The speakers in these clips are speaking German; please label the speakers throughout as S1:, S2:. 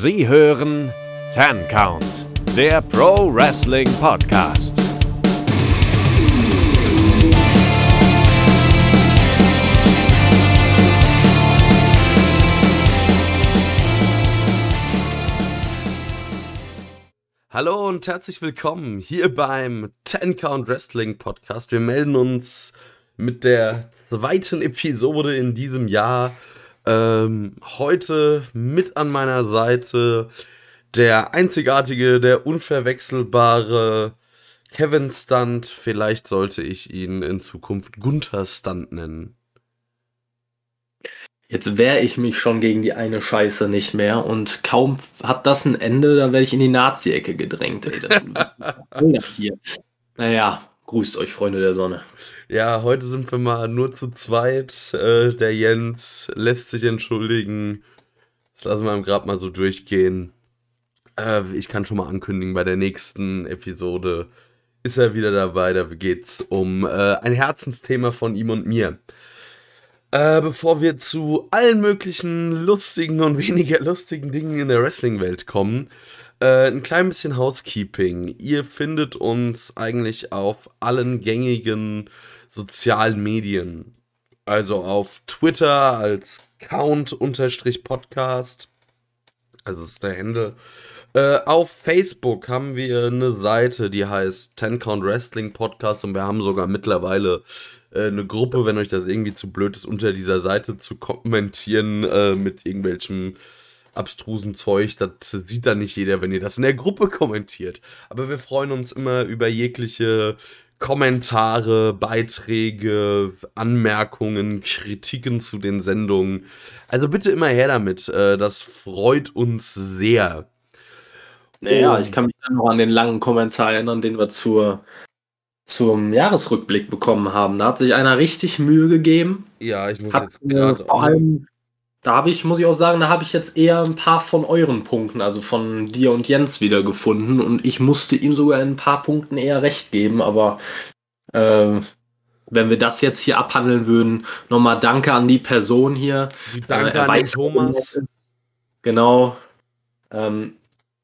S1: Sie hören Ten Count, der Pro Wrestling Podcast.
S2: Hallo und herzlich willkommen hier beim Ten Count Wrestling Podcast. Wir melden uns mit der zweiten Episode in diesem Jahr. Ähm, heute mit an meiner Seite der einzigartige, der unverwechselbare Kevin Stunt. Vielleicht sollte ich ihn in Zukunft Gunther Stunt nennen.
S3: Jetzt wehre ich mich schon gegen die eine Scheiße nicht mehr und kaum hat das ein Ende, dann werde ich in die Nazi-Ecke gedrängt. Ey. Hier. Naja, grüßt euch, Freunde der Sonne.
S2: Ja, heute sind wir mal nur zu zweit. Äh, der Jens lässt sich entschuldigen. Das lassen wir gerade mal so durchgehen. Äh, ich kann schon mal ankündigen, bei der nächsten Episode ist er wieder dabei. Da geht es um äh, ein Herzensthema von ihm und mir. Bevor wir zu allen möglichen lustigen und weniger lustigen Dingen in der Wrestling-Welt kommen, äh, ein klein bisschen Housekeeping. Ihr findet uns eigentlich auf allen gängigen sozialen Medien. Also auf Twitter als Count-Podcast. Also ist der Handle. Äh, auf Facebook haben wir eine Seite, die heißt Ten Count Wrestling Podcast und wir haben sogar mittlerweile äh, eine Gruppe, wenn euch das irgendwie zu blöd ist, unter dieser Seite zu kommentieren äh, mit irgendwelchem abstrusen Zeug. Das sieht dann nicht jeder, wenn ihr das in der Gruppe kommentiert. Aber wir freuen uns immer über jegliche Kommentare, Beiträge, Anmerkungen, Kritiken zu den Sendungen. Also bitte immer her damit. Äh, das freut uns sehr.
S3: Naja, oh. ich kann mich dann noch an den langen Kommentar erinnern, den wir zur zum Jahresrückblick bekommen haben. Da hat sich einer richtig Mühe gegeben.
S2: Ja, ich muss hat, jetzt gerade.
S3: Vor allem, da habe ich, muss ich auch sagen, da habe ich jetzt eher ein paar von euren Punkten, also von dir und Jens wieder gefunden. Und ich musste ihm sogar in ein paar Punkten eher recht geben, aber äh, wenn wir das jetzt hier abhandeln würden, nochmal danke an die Person hier.
S2: Danke äh, an weiß, Thomas.
S3: Genau. Ähm,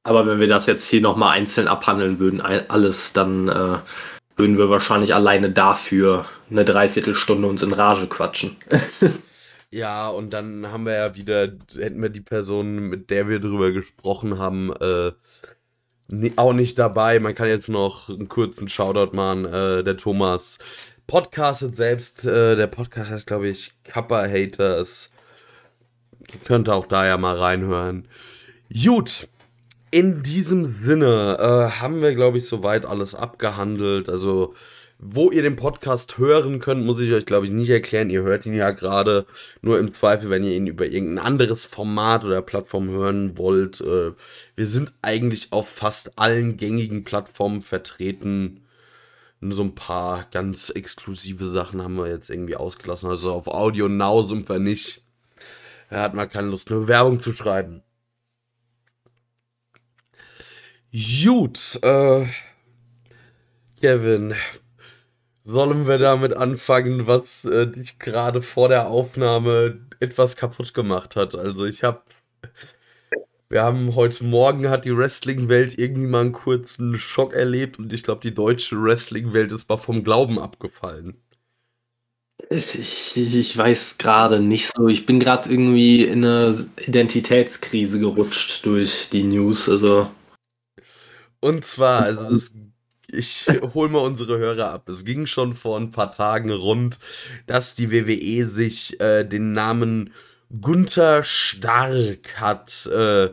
S3: aber wenn wir das jetzt hier nochmal einzeln abhandeln würden, alles, dann äh, würden wir wahrscheinlich alleine dafür eine Dreiviertelstunde uns in Rage quatschen.
S2: ja, und dann haben wir ja wieder, hätten wir die Person, mit der wir drüber gesprochen haben, äh, auch nicht dabei. Man kann jetzt noch einen kurzen Shoutout machen. Äh, der Thomas podcastet selbst. Äh, der Podcast heißt, glaube ich, Kappa Haters. Könnte auch da ja mal reinhören. Gut, in diesem Sinne äh, haben wir, glaube ich, soweit alles abgehandelt. Also, wo ihr den Podcast hören könnt, muss ich euch, glaube ich, nicht erklären. Ihr hört ihn ja gerade nur im Zweifel, wenn ihr ihn über irgendein anderes Format oder Plattform hören wollt. Äh, wir sind eigentlich auf fast allen gängigen Plattformen vertreten. Nur so ein paar ganz exklusive Sachen haben wir jetzt irgendwie ausgelassen. Also auf Audio Now sind wir nicht. Da hat man keine Lust, nur Werbung zu schreiben. Gut, äh, Kevin, sollen wir damit anfangen, was äh, dich gerade vor der Aufnahme etwas kaputt gemacht hat? Also ich habe, wir haben heute Morgen hat die Wrestling-Welt irgendwie mal einen kurzen Schock erlebt und ich glaube, die deutsche Wrestling-Welt ist mal vom Glauben abgefallen.
S3: Ich, ich weiß gerade nicht so. Ich bin gerade irgendwie in eine Identitätskrise gerutscht durch die News. Also
S2: und zwar, also das, ich hole mal unsere Hörer ab. Es ging schon vor ein paar Tagen rund, dass die WWE sich äh, den Namen Gunther Stark hat äh,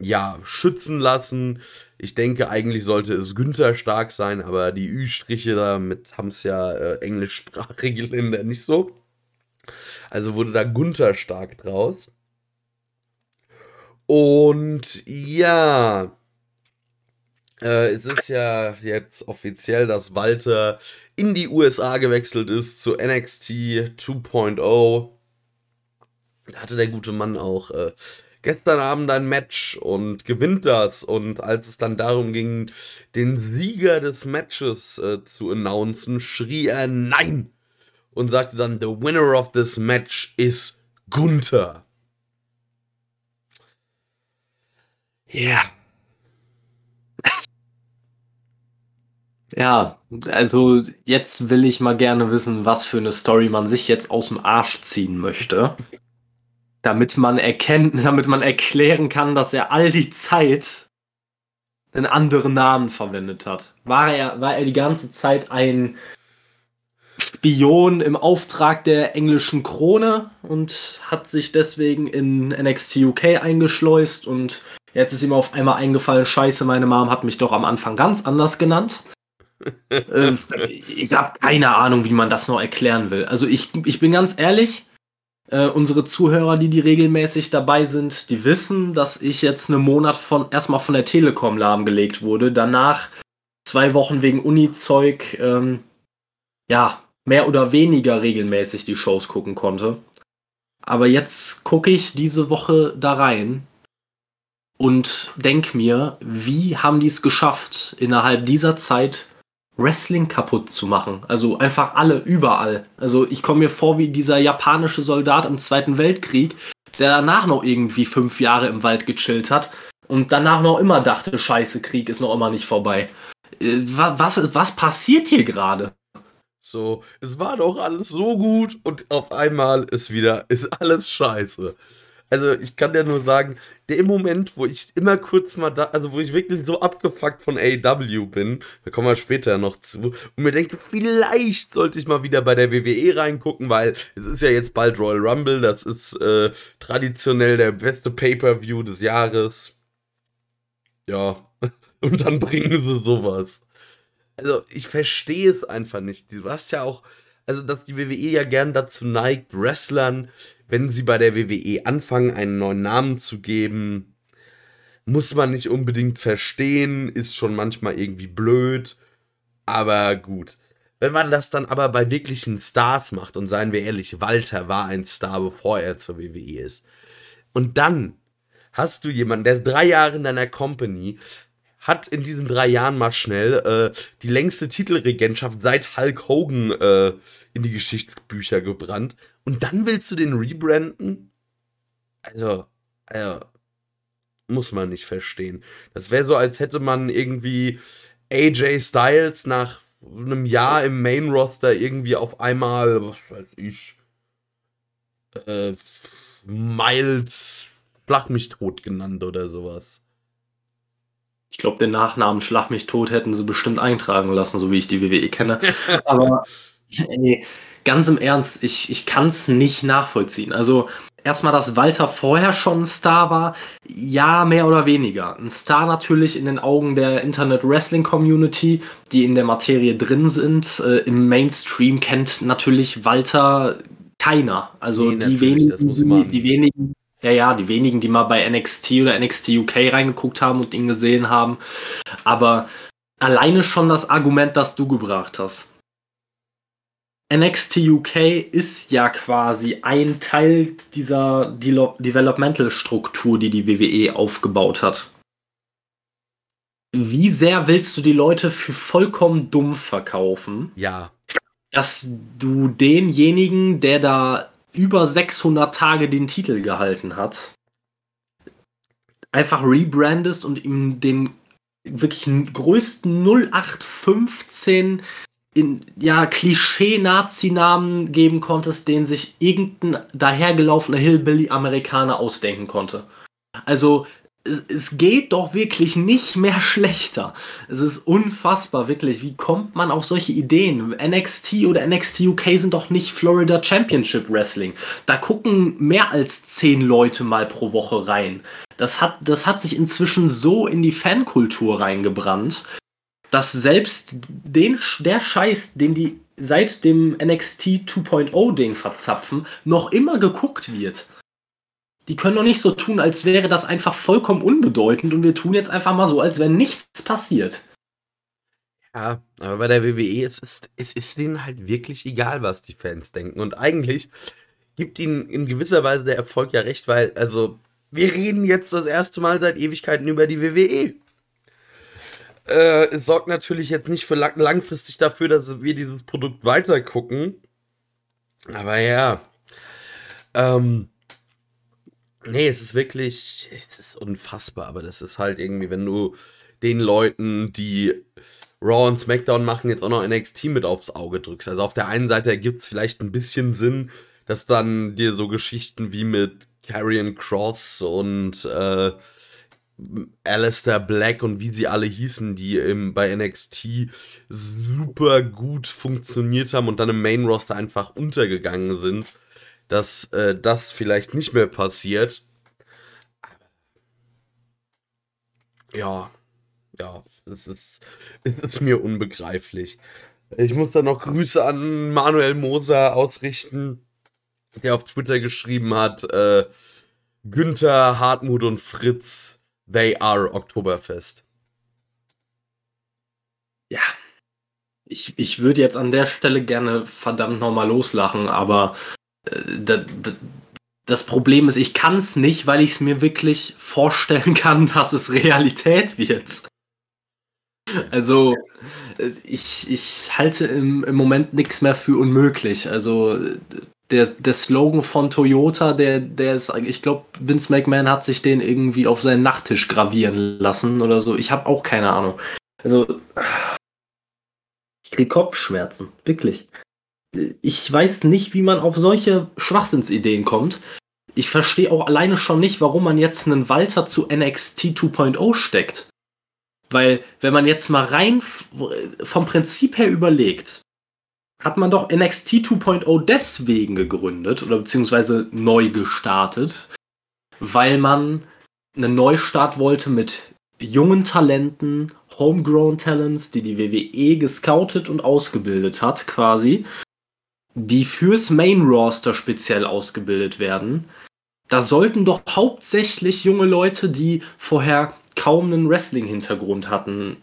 S2: ja schützen lassen. Ich denke, eigentlich sollte es Günther Stark sein, aber die Ü-Striche damit haben es ja äh, englischsprachige Länder nicht so. Also wurde da Gunther Stark draus. Und ja, äh, es ist ja jetzt offiziell, dass Walter in die USA gewechselt ist zu NXT 2.0. Da hatte der gute Mann auch äh, gestern Abend ein Match und gewinnt das. Und als es dann darum ging, den Sieger des Matches äh, zu announcen, schrie er Nein! Und sagte dann, The winner of this match is Gunther. Ja.
S3: Ja, also jetzt will ich mal gerne wissen, was für eine Story man sich jetzt aus dem Arsch ziehen möchte. Damit man erkennt, damit man erklären kann, dass er all die Zeit einen anderen Namen verwendet hat. War er, war er die ganze Zeit ein Spion im Auftrag der englischen Krone und hat sich deswegen in NXT UK eingeschleust und jetzt ist ihm auf einmal eingefallen, scheiße, meine Mom hat mich doch am Anfang ganz anders genannt. Äh, ich habe keine Ahnung, wie man das noch erklären will. Also ich, ich bin ganz ehrlich, äh, unsere Zuhörer, die die regelmäßig dabei sind, die wissen, dass ich jetzt einen Monat von erstmal von der Telekom lahmgelegt wurde, danach zwei Wochen wegen Uni-Zeug, ähm, ja, mehr oder weniger regelmäßig die Shows gucken konnte. Aber jetzt gucke ich diese Woche da rein und denke mir, wie haben die es geschafft, innerhalb dieser Zeit Wrestling kaputt zu machen. Also einfach alle, überall. Also ich komme mir vor wie dieser japanische Soldat im Zweiten Weltkrieg, der danach noch irgendwie fünf Jahre im Wald gechillt hat und danach noch immer dachte, scheiße, Krieg ist noch immer nicht vorbei. Äh, was, was passiert hier gerade?
S2: So, es war doch alles so gut und auf einmal ist wieder, ist alles scheiße. Also ich kann dir nur sagen, der Moment, wo ich immer kurz mal da, also wo ich wirklich so abgefuckt von AW bin, da kommen wir später noch zu, und mir denke, vielleicht sollte ich mal wieder bei der WWE reingucken, weil es ist ja jetzt bald Royal Rumble, das ist äh, traditionell der beste Pay-per-View des Jahres. Ja, und dann bringen sie sowas. Also ich verstehe es einfach nicht. Du hast ja auch, also dass die WWE ja gern dazu neigt, Wrestlern wenn sie bei der WWE anfangen, einen neuen Namen zu geben, muss man nicht unbedingt verstehen, ist schon manchmal irgendwie blöd, aber gut. Wenn man das dann aber bei wirklichen Stars macht, und seien wir ehrlich, Walter war ein Star, bevor er zur WWE ist, und dann hast du jemanden, der ist drei Jahre in deiner Company, hat in diesen drei Jahren mal schnell äh, die längste Titelregentschaft seit Hulk Hogan äh, in die Geschichtsbücher gebrannt und dann willst du den rebranden? Also, also muss man nicht verstehen. Das wäre so, als hätte man irgendwie AJ Styles nach einem Jahr im Main Roster irgendwie auf einmal, was weiß ich, äh, Miles Schlag mich tot genannt oder sowas.
S3: Ich glaube, den Nachnamen Schlag mich tot hätten sie bestimmt eintragen lassen, so wie ich die WWE kenne. Aber ey, ganz im Ernst, ich, ich kann es nicht nachvollziehen. Also erstmal, dass Walter vorher schon ein Star war, ja, mehr oder weniger. Ein Star natürlich in den Augen der Internet-Wrestling-Community, die in der Materie drin sind. Äh, Im Mainstream kennt natürlich Walter keiner. Also nee, die wenigen, die, die wenigen, ja, ja, die wenigen, die mal bei NXT oder NXT UK reingeguckt haben und ihn gesehen haben. Aber alleine schon das Argument, das du gebracht hast NXT UK ist ja quasi ein Teil dieser De Developmental-Struktur, die die WWE aufgebaut hat. Wie sehr willst du die Leute für vollkommen dumm verkaufen?
S2: Ja.
S3: Dass du denjenigen, der da über 600 Tage den Titel gehalten hat, einfach rebrandest und ihm den wirklich größten 0815 in, ja, Klischee-Nazi-Namen geben konntest, den sich irgendein dahergelaufener Hillbilly-Amerikaner ausdenken konnte. Also, es, es, geht doch wirklich nicht mehr schlechter. Es ist unfassbar, wirklich. Wie kommt man auf solche Ideen? NXT oder NXT UK sind doch nicht Florida Championship Wrestling. Da gucken mehr als zehn Leute mal pro Woche rein. Das hat, das hat sich inzwischen so in die Fankultur reingebrannt, dass selbst den, der Scheiß, den die seit dem NXT 2.0 Ding verzapfen, noch immer geguckt wird. Die können doch nicht so tun, als wäre das einfach vollkommen unbedeutend und wir tun jetzt einfach mal so, als wäre nichts passiert.
S2: Ja, aber bei der WWE es ist es ist denen halt wirklich egal, was die Fans denken. Und eigentlich gibt ihnen in gewisser Weise der Erfolg ja recht, weil, also, wir reden jetzt das erste Mal seit Ewigkeiten über die WWE. Äh, es sorgt natürlich jetzt nicht für lang langfristig dafür, dass wir dieses Produkt weiter gucken. Aber ja. Ähm, Nee, es ist wirklich, es ist unfassbar, aber das ist halt irgendwie, wenn du den Leuten, die Raw und SmackDown machen, jetzt auch noch NXT mit aufs Auge drückst. Also auf der einen Seite ergibt es vielleicht ein bisschen Sinn, dass dann dir so Geschichten wie mit Karrion Cross und äh, Alistair Black und wie sie alle hießen, die im, bei NXT super gut funktioniert haben und dann im Main Roster einfach untergegangen sind, dass äh, das vielleicht nicht mehr passiert. Ja, ja, es ist, es ist mir unbegreiflich. Ich muss da noch Grüße an Manuel Moser ausrichten, der auf Twitter geschrieben hat, äh, Günther, Hartmut und Fritz, they are Oktoberfest.
S3: Ja. Ich, ich würde jetzt an der Stelle gerne verdammt nochmal loslachen, aber äh, das Problem ist, ich kann es nicht, weil ich es mir wirklich vorstellen kann, dass es Realität wird. Also, äh, ich, ich halte im, im Moment nichts mehr für unmöglich. Also, der, der Slogan von Toyota, der, der ist, ich glaube, Vince McMahon hat sich den irgendwie auf seinen Nachttisch gravieren lassen oder so. Ich habe auch keine Ahnung. Also, ich kriege Kopfschmerzen, wirklich. Ich weiß nicht, wie man auf solche Schwachsinnsideen kommt. Ich verstehe auch alleine schon nicht, warum man jetzt einen Walter zu NXT 2.0 steckt. Weil, wenn man jetzt mal rein vom Prinzip her überlegt, hat man doch NXT 2.0 deswegen gegründet oder beziehungsweise neu gestartet, weil man einen Neustart wollte mit jungen Talenten, Homegrown Talents, die die WWE gescoutet und ausgebildet hat, quasi, die fürs Main Roster speziell ausgebildet werden. Da sollten doch hauptsächlich junge Leute, die vorher kaum einen Wrestling-Hintergrund hatten,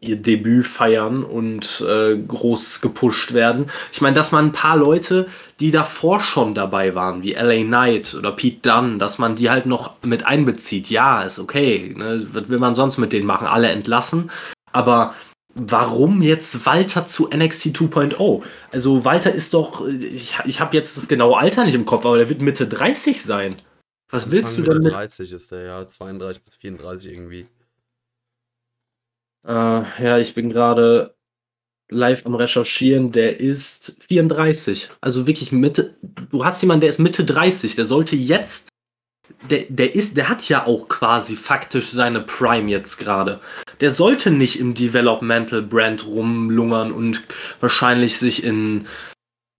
S3: ihr Debüt feiern und äh, groß gepusht werden. Ich meine, dass man ein paar Leute, die davor schon dabei waren, wie LA Knight oder Pete Dunne, dass man die halt noch mit einbezieht. Ja, ist okay. Ne? Was will man sonst mit denen machen? Alle entlassen. Aber warum jetzt Walter zu NXT 2.0? Also Walter ist doch, ich, ich habe jetzt das genaue Alter nicht im Kopf, aber der wird Mitte 30 sein. Was willst du denn mit?
S2: 30 ist der, ja, 32 bis 34 irgendwie.
S3: Äh, ja, ich bin gerade live am Recherchieren, der ist 34. Also wirklich Mitte, du hast jemanden, der ist Mitte 30, der sollte jetzt, der, der ist, der hat ja auch quasi faktisch seine Prime jetzt gerade. Der sollte nicht im Developmental Brand rumlungern und wahrscheinlich sich in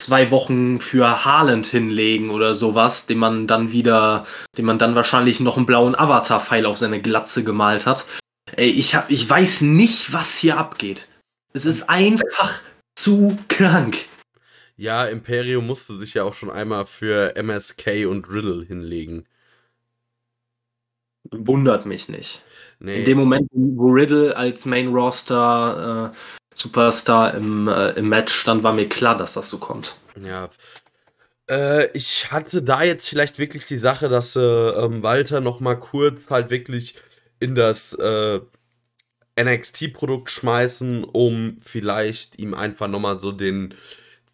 S3: zwei Wochen für Haaland hinlegen oder sowas, den man dann wieder, den man dann wahrscheinlich noch einen blauen Avatar-Pfeil auf seine Glatze gemalt hat. Ey, ich, hab, ich weiß nicht, was hier abgeht. Es ist einfach zu krank.
S2: Ja, Imperium musste sich ja auch schon einmal für MSK und Riddle hinlegen.
S3: Wundert mich nicht. Nee. In dem Moment, wo Riddle als Main Roster äh, Superstar im, äh, im Match stand, war mir klar, dass das so kommt.
S2: Ja. Äh, ich hatte da jetzt vielleicht wirklich die Sache, dass äh, ähm, Walter noch mal kurz halt wirklich in das äh, NXT-Produkt schmeißen, um vielleicht ihm einfach nochmal so den,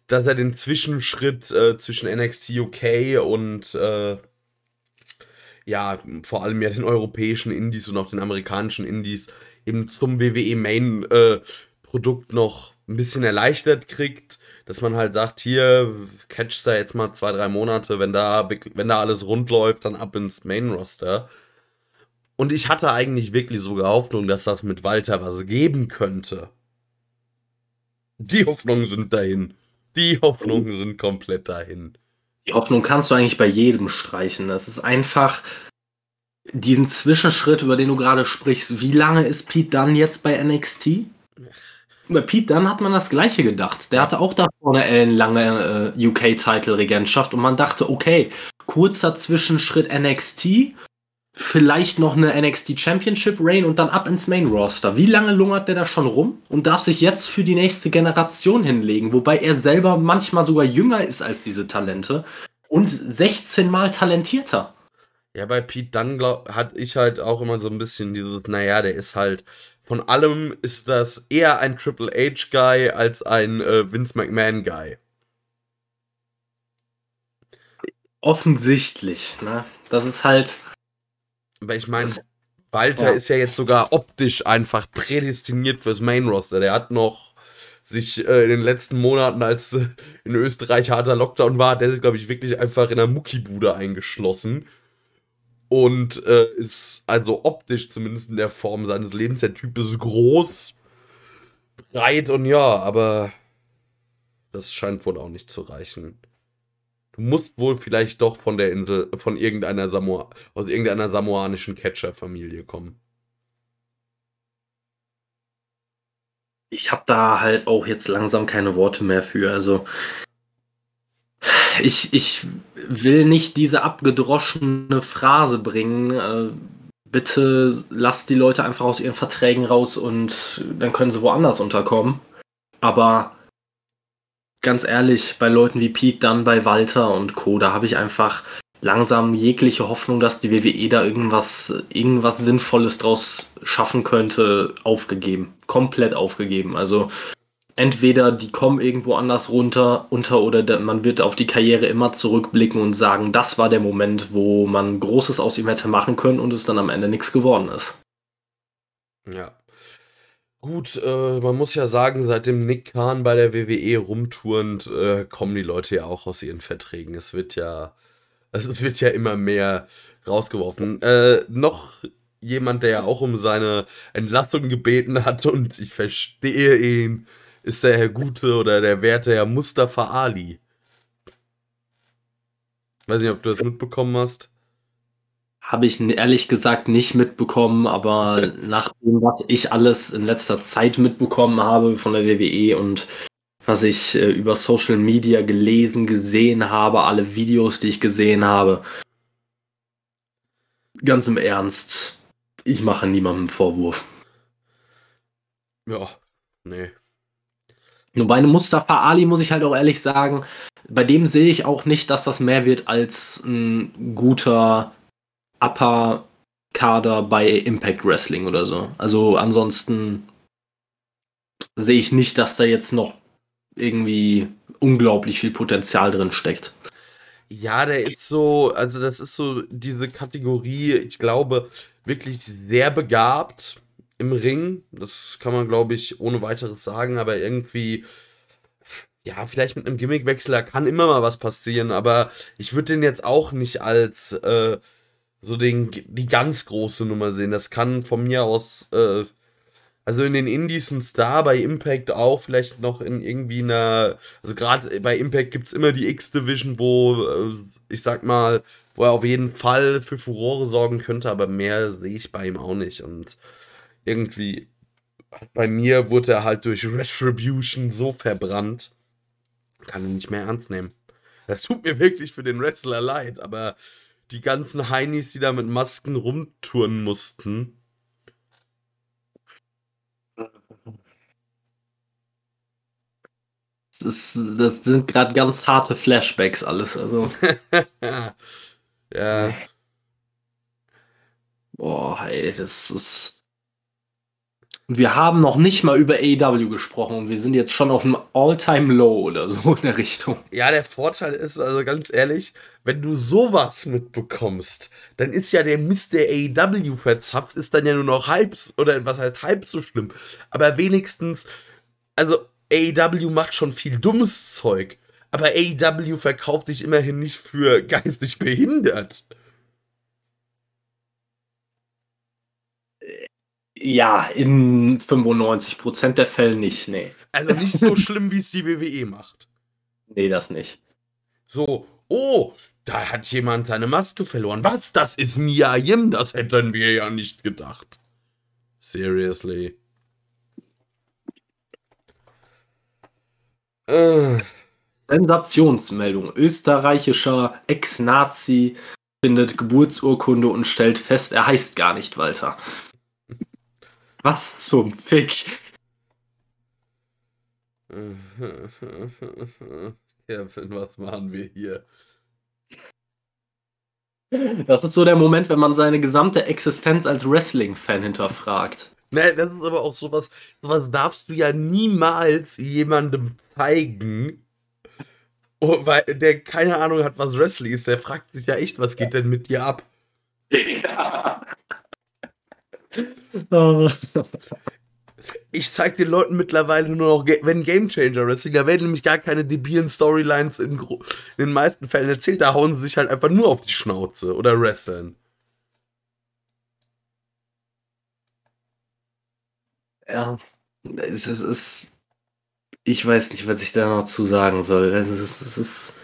S2: dass er den Zwischenschritt äh, zwischen NXT UK und äh, ja, vor allem ja den europäischen Indies und auch den amerikanischen Indies eben zum WWE Main äh, Produkt noch ein bisschen erleichtert kriegt, dass man halt sagt, hier catchst da jetzt mal zwei, drei Monate, wenn da, wenn da alles rund läuft, dann ab ins Main Roster. Und ich hatte eigentlich wirklich sogar Hoffnung, dass das mit Walter was geben könnte. Die Hoffnungen sind dahin. Die Hoffnungen sind komplett dahin.
S3: Die Hoffnung kannst du eigentlich bei jedem streichen. Das ist einfach diesen Zwischenschritt, über den du gerade sprichst. Wie lange ist Pete Dunn jetzt bei NXT? Bei Pete Dunn hat man das Gleiche gedacht. Der hatte auch da vorne eine lange äh, UK-Title-Regentschaft und man dachte, okay, kurzer Zwischenschritt NXT vielleicht noch eine NXT Championship Reign und dann ab ins Main Roster. Wie lange lungert der da schon rum und darf sich jetzt für die nächste Generation hinlegen, wobei er selber manchmal sogar jünger ist als diese Talente und 16 mal talentierter.
S2: Ja, bei Pete Dunn glaub, hatte ich halt auch immer so ein bisschen dieses, naja, der ist halt, von allem ist das eher ein Triple H Guy als ein äh, Vince McMahon Guy.
S3: Offensichtlich, ne? Das ist halt.
S2: Weil ich meine, Walter
S3: ja.
S2: ist ja jetzt sogar optisch einfach prädestiniert fürs Main Roster. Der hat noch sich äh, in den letzten Monaten, als äh, in Österreich harter Lockdown war, der sich, glaube ich, wirklich einfach in einer Muckibude eingeschlossen. Und äh, ist also optisch zumindest in der Form seines Lebens. Der Typ ist groß, breit und ja, aber das scheint wohl auch nicht zu reichen. Du musst wohl vielleicht doch von der Insel, von irgendeiner Samoa, aus irgendeiner samoanischen Catcher-Familie kommen.
S3: ich habe da halt auch jetzt langsam keine Worte mehr für. Also ich, ich will nicht diese abgedroschene Phrase bringen. Äh, bitte lasst die Leute einfach aus ihren Verträgen raus und dann können sie woanders unterkommen. Aber ganz ehrlich, bei Leuten wie Pete, dann bei Walter und Co., da habe ich einfach langsam jegliche Hoffnung, dass die WWE da irgendwas, irgendwas Sinnvolles draus schaffen könnte, aufgegeben. Komplett aufgegeben. Also entweder die kommen irgendwo anders runter unter oder der, man wird auf die Karriere immer zurückblicken und sagen, das war der Moment, wo man Großes aus ihm hätte machen können und es dann am Ende nichts geworden ist.
S2: Ja. Gut, äh, man muss ja sagen, seitdem Nick Khan bei der WWE rumturnt, äh, kommen die Leute ja auch aus ihren Verträgen. Es wird ja, es wird ja immer mehr rausgeworfen. Äh, noch jemand, der ja auch um seine Entlassung gebeten hat und ich verstehe ihn, ist der Herr Gute oder der werte Herr Mustafa Ali. Weiß nicht, ob du das mitbekommen hast.
S3: Habe ich ehrlich gesagt nicht mitbekommen, aber nach dem, was ich alles in letzter Zeit mitbekommen habe von der WWE und was ich äh, über Social Media gelesen, gesehen habe, alle Videos, die ich gesehen habe, ganz im Ernst, ich mache niemandem Vorwurf.
S2: Ja, nee.
S3: Nur bei einem Mustafa Ali muss ich halt auch ehrlich sagen, bei dem sehe ich auch nicht, dass das mehr wird als ein guter Upper Kader bei Impact Wrestling oder so. Also ansonsten sehe ich nicht, dass da jetzt noch irgendwie unglaublich viel Potenzial drin steckt.
S2: Ja, der ist so, also das ist so diese Kategorie, ich glaube, wirklich sehr begabt im Ring. Das kann man, glaube ich, ohne weiteres sagen, aber irgendwie, ja, vielleicht mit einem Gimmickwechsel, da kann immer mal was passieren, aber ich würde den jetzt auch nicht als äh, so den, die ganz große Nummer sehen. Das kann von mir aus, äh, also in den Indies ein Star, bei Impact auch, vielleicht noch in irgendwie einer, also gerade bei Impact gibt es immer die X-Division, wo, äh, ich sag mal, wo er auf jeden Fall für Furore sorgen könnte, aber mehr sehe ich bei ihm auch nicht. Und irgendwie, bei mir wurde er halt durch Retribution so verbrannt, kann ihn nicht mehr ernst nehmen. Das tut mir wirklich für den Wrestler leid, aber die ganzen Heinis, die da mit Masken rumtouren mussten,
S3: Das, ist, das sind gerade ganz harte Flashbacks alles. Also,
S2: ja,
S3: boah, ey, das ist. Wir haben noch nicht mal über AEW gesprochen und wir sind jetzt schon auf einem All-Time-Low oder so in der Richtung.
S2: Ja, der Vorteil ist, also ganz ehrlich, wenn du sowas mitbekommst, dann ist ja der Mist, der AEW verzapft, ist dann ja nur noch halb, oder was heißt halb so schlimm. Aber wenigstens, also AEW macht schon viel dummes Zeug, aber AEW verkauft dich immerhin nicht für geistig behindert.
S3: Ja, in 95% der Fälle nicht. Nee.
S2: Also nicht so schlimm, wie es die WWE macht.
S3: Nee, das nicht.
S2: So, oh, da hat jemand seine Maske verloren. Was? Das ist Mia Yim? Das hätten wir ja nicht gedacht. Seriously. Äh,
S3: Sensationsmeldung. Österreichischer Ex-Nazi findet Geburtsurkunde und stellt fest, er heißt gar nicht Walter. Was zum Fick?
S2: Kevin, was machen wir hier?
S3: Das ist so der Moment, wenn man seine gesamte Existenz als Wrestling-Fan hinterfragt.
S2: Ne, das ist aber auch sowas, sowas darfst du ja niemals jemandem zeigen, oh, weil der keine Ahnung hat, was Wrestling ist. Der fragt sich ja echt, was geht denn mit dir ab?
S3: Ja.
S2: Ich zeig den Leuten mittlerweile nur noch, wenn Game Changer Wrestling, da werden nämlich gar keine debilen Storylines in, in den meisten Fällen erzählt, da hauen sie sich halt einfach nur auf die Schnauze oder wresteln.
S3: Ja, es ist, es ist. Ich weiß nicht, was ich da noch zu sagen soll. Es ist, es ist.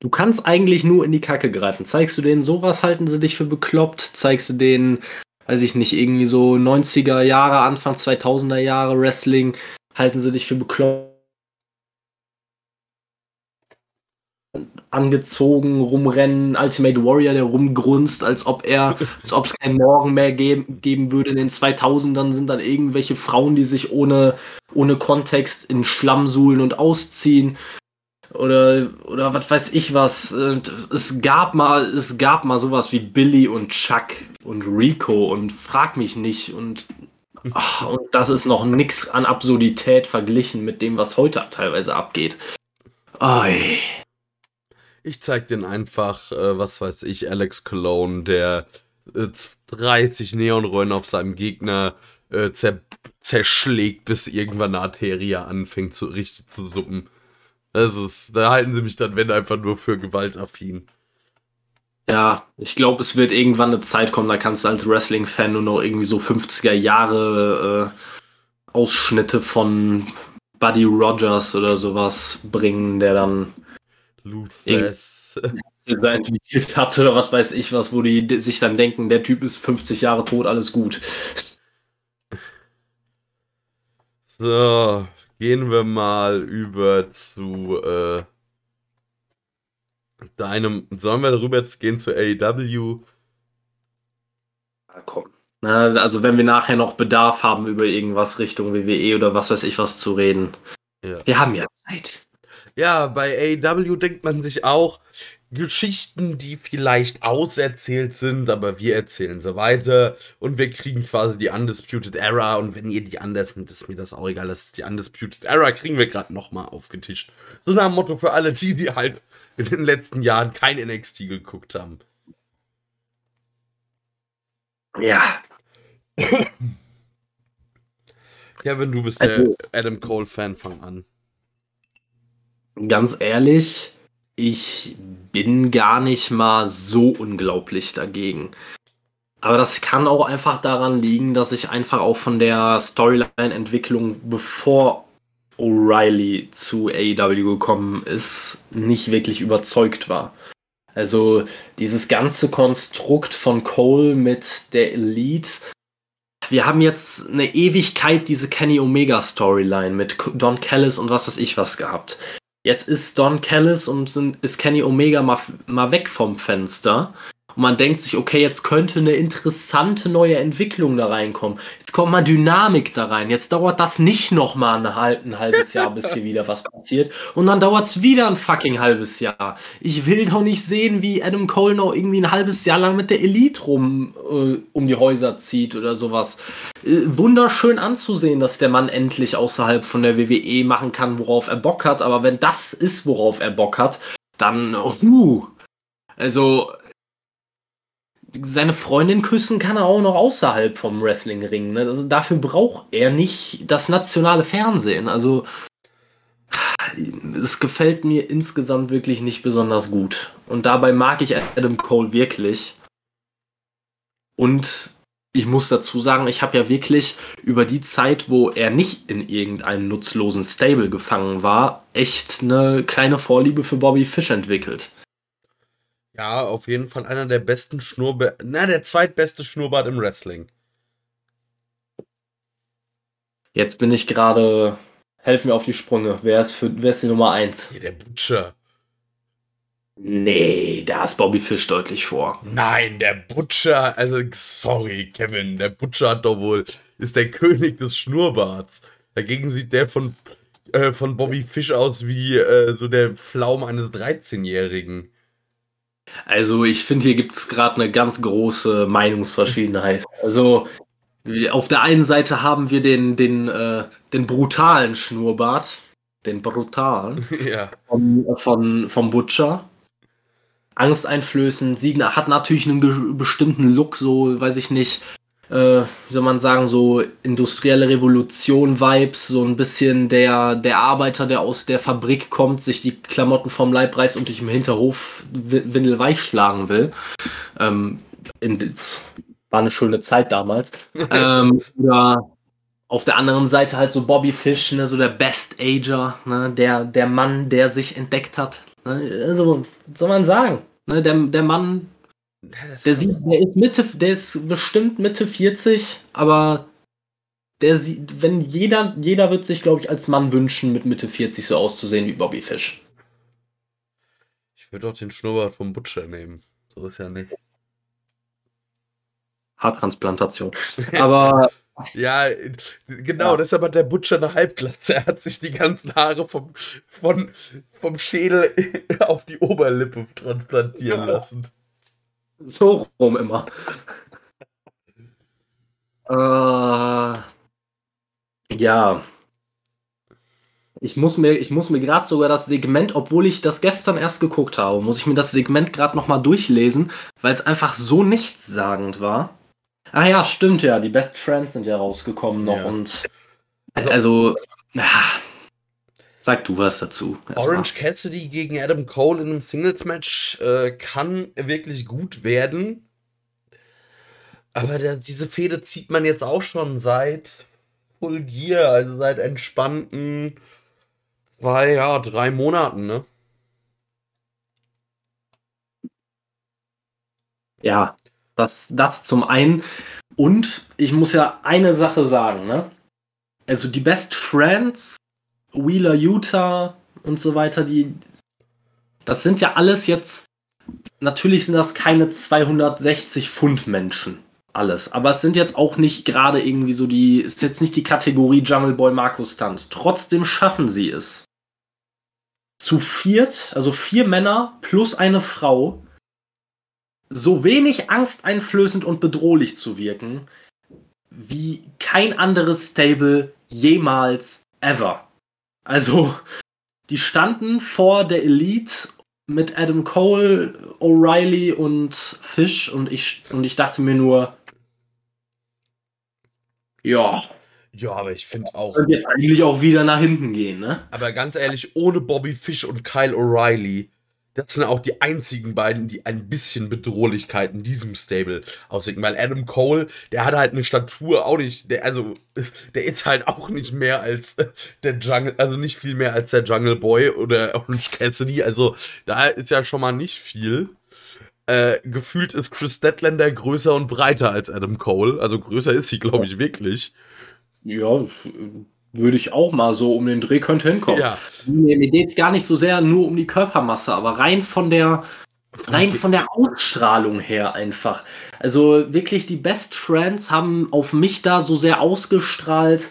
S3: Du kannst eigentlich nur in die Kacke greifen. Zeigst du denen sowas, halten sie dich für bekloppt. Zeigst du denen, weiß ich nicht, irgendwie so 90er Jahre, Anfang 2000er Jahre Wrestling, halten sie dich für bekloppt. Angezogen, rumrennen, Ultimate Warrior, der rumgrunzt, als ob er, als ob es keinen Morgen mehr geben, geben würde. In den 2000ern sind dann irgendwelche Frauen, die sich ohne, ohne Kontext in Schlamm suhlen und ausziehen. Oder, oder was weiß ich was. Es gab mal, es gab mal sowas wie Billy und Chuck und Rico und frag mich nicht. Und, ach, und das ist noch nix an Absurdität verglichen mit dem, was heute teilweise abgeht. Oi.
S2: Ich zeig denen einfach, äh, was weiß ich, Alex Cologne, der äh, 30 Neonrollen auf seinem Gegner äh, zer zerschlägt, bis irgendwann eine Arterie anfängt zu richtig zu suppen. Also, da halten sie mich dann, wenn, einfach nur für gewaltaffin.
S3: Ja, ich glaube, es wird irgendwann eine Zeit kommen, da kannst du als Wrestling-Fan nur noch irgendwie so 50er Jahre äh, Ausschnitte von Buddy Rogers oder sowas bringen, der dann
S2: Luthes.
S3: entwickelt hat oder was weiß ich was, wo die sich dann denken, der Typ ist 50 Jahre tot, alles gut.
S2: So, gehen wir mal über zu äh, deinem. Sollen wir rüber jetzt gehen zu AEW?
S3: Ja, komm. Na, also wenn wir nachher noch Bedarf haben, über irgendwas Richtung WWE oder was weiß ich was zu reden.
S2: Ja.
S3: Wir haben ja Zeit.
S2: Ja, bei AEW denkt man sich auch Geschichten, die vielleicht auserzählt sind, aber wir erzählen sie weiter und wir kriegen quasi die Undisputed Era und wenn ihr die anders nimmt, ist mir das auch egal, das ist die Undisputed Era, kriegen wir gerade nochmal aufgetischt. So nach dem Motto für alle die, die halt in den letzten Jahren kein NXT geguckt haben.
S3: Ja,
S2: Kevin, du bist der
S3: Also-
S2: Adam Cole-Fan, fang an.
S3: ganz ehrlich, ich bin gar nicht mal so unglaublich dagegen. Aber das kann auch einfach daran liegen, dass ich einfach auch von der Storyline-Entwicklung, bevor O'Reilly zu AEW gekommen ist, nicht wirklich überzeugt war. Also dieses ganze Konstrukt von Cole mit der Elite. Wir haben jetzt eine Ewigkeit diese Kenny Omega Storyline mit Don Callis und was weiß ich was gehabt. Jetzt ist Don Callis und sind, ist Kenny Omega mal, mal weg vom Fenster. Und man denkt sich, okay, jetzt könnte eine interessante neue Entwicklung da reinkommen. Jetzt kommt mal Dynamik da rein. Jetzt dauert das nicht noch mal ein, halb, ein halbes Jahr, bis hier wieder was passiert. Und dann dauert es wieder ein fucking halbes Jahr. Ich will doch nicht sehen, wie Adam Cole noch irgendwie ein halbes Jahr lang mit der Elite rum äh, um die Häuser zieht oder sowas. Äh, wunderschön anzusehen, dass der Mann endlich außerhalb von der WWE machen kann, worauf er Bock hat. Aber wenn das ist, worauf er Bock hat, dann, uh, also seine Freundin küssen kann er auch noch außerhalb vom Wrestlingring. Ne? Also dafür braucht er nicht das nationale Fernsehen. Also es gefällt mir insgesamt wirklich nicht besonders gut. Und dabei mag ich Adam Cole wirklich. Und ich muss dazu sagen, ich habe ja wirklich über die Zeit, wo er nicht in irgendeinem nutzlosen Stable gefangen war, echt eine kleine Vorliebe für Bobby Fish entwickelt.
S2: Ja, auf jeden Fall einer der besten Schnurrbart, na, der zweitbeste Schnurrbart im Wrestling.
S3: Jetzt bin ich gerade. Helf mir auf die Sprünge. Wer ist, für, wer ist die Nummer 1?
S2: Hier, der Butcher.
S3: Nee, da ist Bobby Fish deutlich vor.
S2: Nein, der Butcher, also sorry, Kevin, der Butcher hat doch wohl, ist der König des Schnurrbarts. Dagegen sieht der von, äh, von Bobby Fish aus wie äh, so der Pflaum eines 13-Jährigen.
S3: Also, ich finde, hier gibt es gerade eine ganz große Meinungsverschiedenheit. Also, auf der einen Seite haben wir den, den, äh, den brutalen Schnurrbart, den brutalen
S2: ja.
S3: von, von, vom Butcher. angsteinflößend. Sie hat natürlich einen bestimmten Look, so, weiß ich nicht, äh, wie soll man sagen, so industrielle Revolution-Vibes, so ein bisschen der, der Arbeiter, der aus der Fabrik kommt, sich die Klamotten vom Leib reißt und dich im Hinterhof windelweich schlagen will. Ähm, in, war eine schöne Zeit damals. ähm, oder auf der anderen Seite halt so Bobby Fish, ne, so der Best Ager, ne, der, der Mann, der sich entdeckt hat. Ne, also, soll man sagen, ne, der, der Mann, der, sieht, der ist Mitte, der ist bestimmt Mitte 40, aber der sieht, wenn jeder, jeder wird sich, glaube ich, als Mann wünschen, mit Mitte 40 so auszusehen wie Bobby Fish.
S2: Ich würde doch den Schnurrbart vom Butcher nehmen. So ist ja nicht.
S3: Haartransplantation. Aber.
S2: ja, genau, ja. deshalb hat der Butcher eine Halbglatze. Er hat sich die ganzen Haare vom, von, vom Schädel auf die Oberlippe transplantieren ja. lassen.
S3: So rum immer. äh, ja. Ich muss mir, ich muss mir gerade sogar das Segment, obwohl ich das gestern erst geguckt habe, muss ich mir das Segment gerade nochmal durchlesen, weil es einfach so nichtssagend war. Ah ja, stimmt ja, die Best Friends sind ja rausgekommen noch ja. und also, also ja, sag du was dazu.
S2: Orange mal. Cassidy gegen Adam Cole in einem Singles-Match äh, kann wirklich gut werden. Aber der, diese Fehde zieht man jetzt auch schon seit Full Gear, also seit entspannten zwei, ja, drei Monaten, ne?
S3: Ja, das, das zum einen. Und ich muss ja eine Sache sagen, ne? Also die Best Friends, Wheeler Utah und so weiter, die. Das sind ja alles jetzt. Natürlich sind das keine 260 Pfund Menschen. Alles. Aber es sind jetzt auch nicht gerade irgendwie so die. Ist jetzt nicht die Kategorie Jungle Boy Markus Stunt. Trotzdem schaffen sie es. Zu viert, also vier Männer plus eine Frau, so wenig angsteinflößend und bedrohlich zu wirken, wie kein anderes Stable jemals ever. Also, die standen vor der Elite mit Adam Cole, O'Reilly und Fish und ich, und ich dachte mir nur, ja.
S2: Ja, aber ich finde auch.
S3: Und jetzt eigentlich auch wieder nach hinten gehen, ne?
S2: Aber ganz ehrlich, ohne Bobby Fish und Kyle O'Reilly das sind auch die einzigen beiden, die ein bisschen Bedrohlichkeit in diesem Stable aussehen. Weil Adam Cole, der hat halt eine Statur auch nicht, der, also, der ist halt auch nicht mehr als der Jungle, also nicht viel mehr als der Jungle Boy oder Orange Cassidy. Also, da ist ja schon mal nicht viel. Äh, gefühlt ist Chris Statlander größer und breiter als Adam Cole. Also größer ist sie, glaube ich, wirklich.
S3: Ja, würde ich auch mal so um den Dreh könnte hinkommen. Ja. Mir, mir geht es gar nicht so sehr nur um die Körpermasse, aber rein von der, rein von der Ausstrahlung her einfach. Also wirklich, die Best Friends haben auf mich da so sehr ausgestrahlt,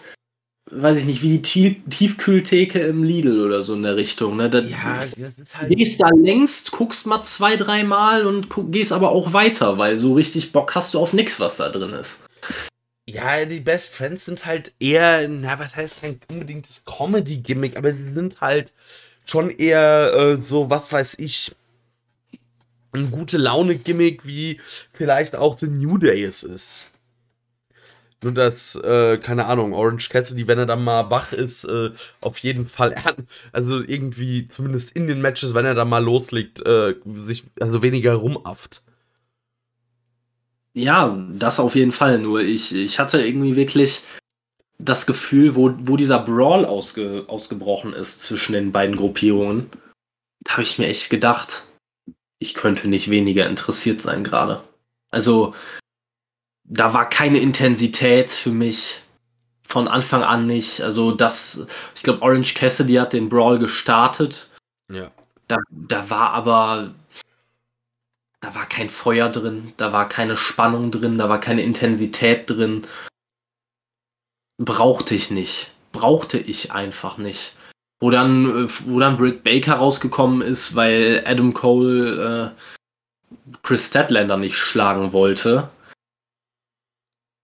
S3: weiß ich nicht, wie die Tief Tiefkühltheke im Lidl oder so in der Richtung. Ne? Da, ja, das ist halt. Gehst da längst, guckst mal zwei, dreimal und gehst aber auch weiter, weil so richtig Bock hast du auf nichts, was da drin ist.
S2: Ja, die Best Friends sind halt eher, na, was heißt kein unbedingtes Comedy-Gimmick, aber sie sind halt schon eher äh, so, was weiß ich, ein gute Laune-Gimmick, wie vielleicht auch The New Day es ist. Nur dass, äh, keine Ahnung, Orange Cassidy, wenn er dann mal wach ist, äh, auf jeden Fall, also irgendwie, zumindest in den Matches, wenn er dann mal loslegt, äh, sich, also weniger rumafft.
S3: Ja, das auf jeden Fall. Nur ich, ich hatte irgendwie wirklich das Gefühl, wo, wo dieser Brawl ausge, ausgebrochen ist zwischen den beiden Gruppierungen, da habe ich mir echt gedacht, ich könnte nicht weniger interessiert sein gerade. Also, da war keine Intensität für mich von Anfang an nicht. Also, das, ich glaube, Orange Cassidy hat den Brawl gestartet.
S2: Ja.
S3: Da, da war aber da war kein Feuer drin, da war keine Spannung drin, da war keine Intensität drin. Brauchte ich nicht. Brauchte ich einfach nicht. Wo dann, wo dann Britt Baker rausgekommen ist, weil Adam Cole äh, Chris Statlander nicht schlagen wollte.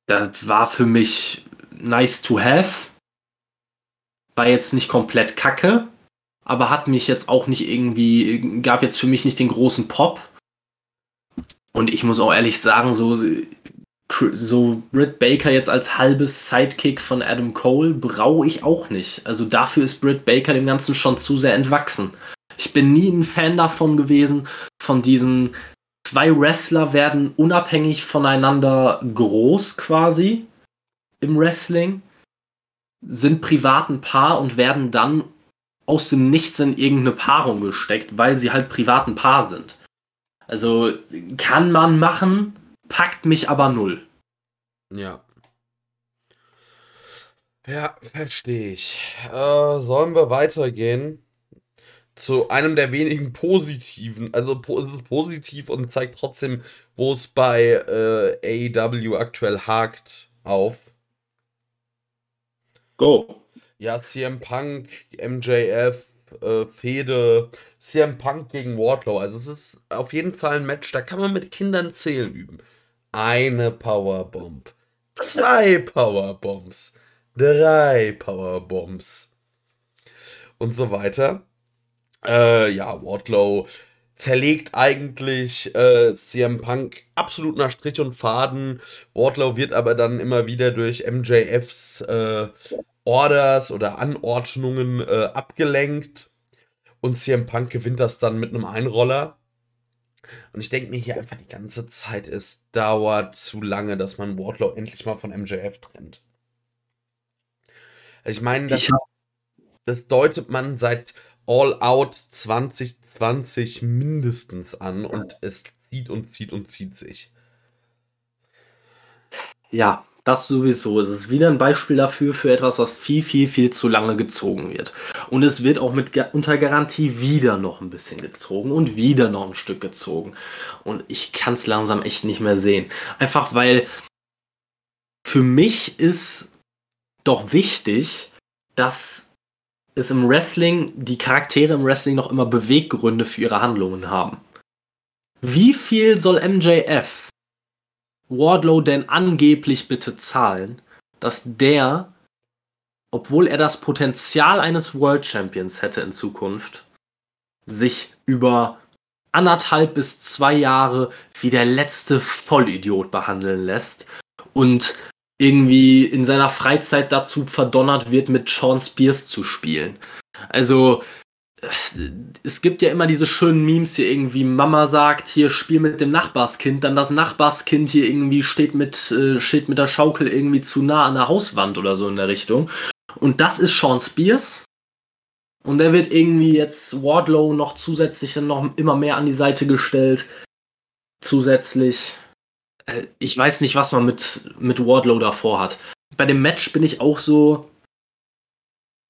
S3: Das war für mich nice to have. War jetzt nicht komplett kacke, aber hat mich jetzt auch nicht irgendwie, gab jetzt für mich nicht den großen Pop. Und ich muss auch ehrlich sagen, so, so Britt Baker jetzt als halbes Sidekick von Adam Cole brauche ich auch nicht. Also dafür ist Britt Baker dem Ganzen schon zu sehr entwachsen. Ich bin nie ein Fan davon gewesen, von diesen zwei Wrestler werden unabhängig voneinander groß quasi im Wrestling, sind privaten Paar und werden dann aus dem Nichts in irgendeine Paarung gesteckt, weil sie halt privaten Paar sind. Also kann man machen, packt mich aber null.
S2: Ja. Ja, verstehe ich. Äh, sollen wir weitergehen? Zu einem der wenigen positiven, also po positiv und zeigt trotzdem, wo es bei äh, AEW aktuell hakt, auf.
S3: Go.
S2: Ja, CM Punk, MJF, äh, Fede, CM Punk gegen Wardlow. Also es ist auf jeden Fall ein Match, da kann man mit Kindern zählen üben. Eine Powerbomb, zwei Powerbombs, drei Powerbombs und so weiter. Äh, ja, Wardlow zerlegt eigentlich äh, CM Punk absolut nach Strich und Faden. Wardlow wird aber dann immer wieder durch MJFs äh, Orders oder Anordnungen äh, abgelenkt. Und CM Punk gewinnt das dann mit einem Einroller. Und ich denke mir hier einfach die ganze Zeit, es dauert zu lange, dass man Wardlow endlich mal von MJF trennt. Also ich meine, das, das deutet man seit All Out 2020 mindestens an und es zieht und zieht und zieht sich.
S3: Ja, das sowieso. Es ist wieder ein Beispiel dafür, für etwas, was viel, viel, viel zu lange gezogen wird. Und es wird auch mit unter Garantie wieder noch ein bisschen gezogen und wieder noch ein Stück gezogen. Und ich kann es langsam echt nicht mehr sehen. Einfach weil für mich ist doch wichtig, dass es im Wrestling, die Charaktere im Wrestling noch immer Beweggründe für ihre Handlungen haben. Wie viel soll MJF Wardlow denn angeblich bitte zahlen, dass der, obwohl er das Potenzial eines World Champions hätte in Zukunft, sich über anderthalb bis zwei Jahre wie der letzte Vollidiot behandeln lässt und irgendwie in seiner Freizeit dazu verdonnert wird, mit Sean Spears zu spielen. Also, es gibt ja immer diese schönen Memes hier irgendwie, Mama sagt, hier spiel mit dem Nachbarskind, dann das Nachbarskind hier irgendwie steht mit, äh, steht mit der Schaukel irgendwie zu nah an der Hauswand oder so in der Richtung. Und das ist Sean Spears. Und der wird irgendwie jetzt Wardlow noch zusätzlich noch immer mehr an die Seite gestellt. Zusätzlich. Äh, ich weiß nicht, was man mit, mit Wardlow davor hat. Bei dem Match bin ich auch so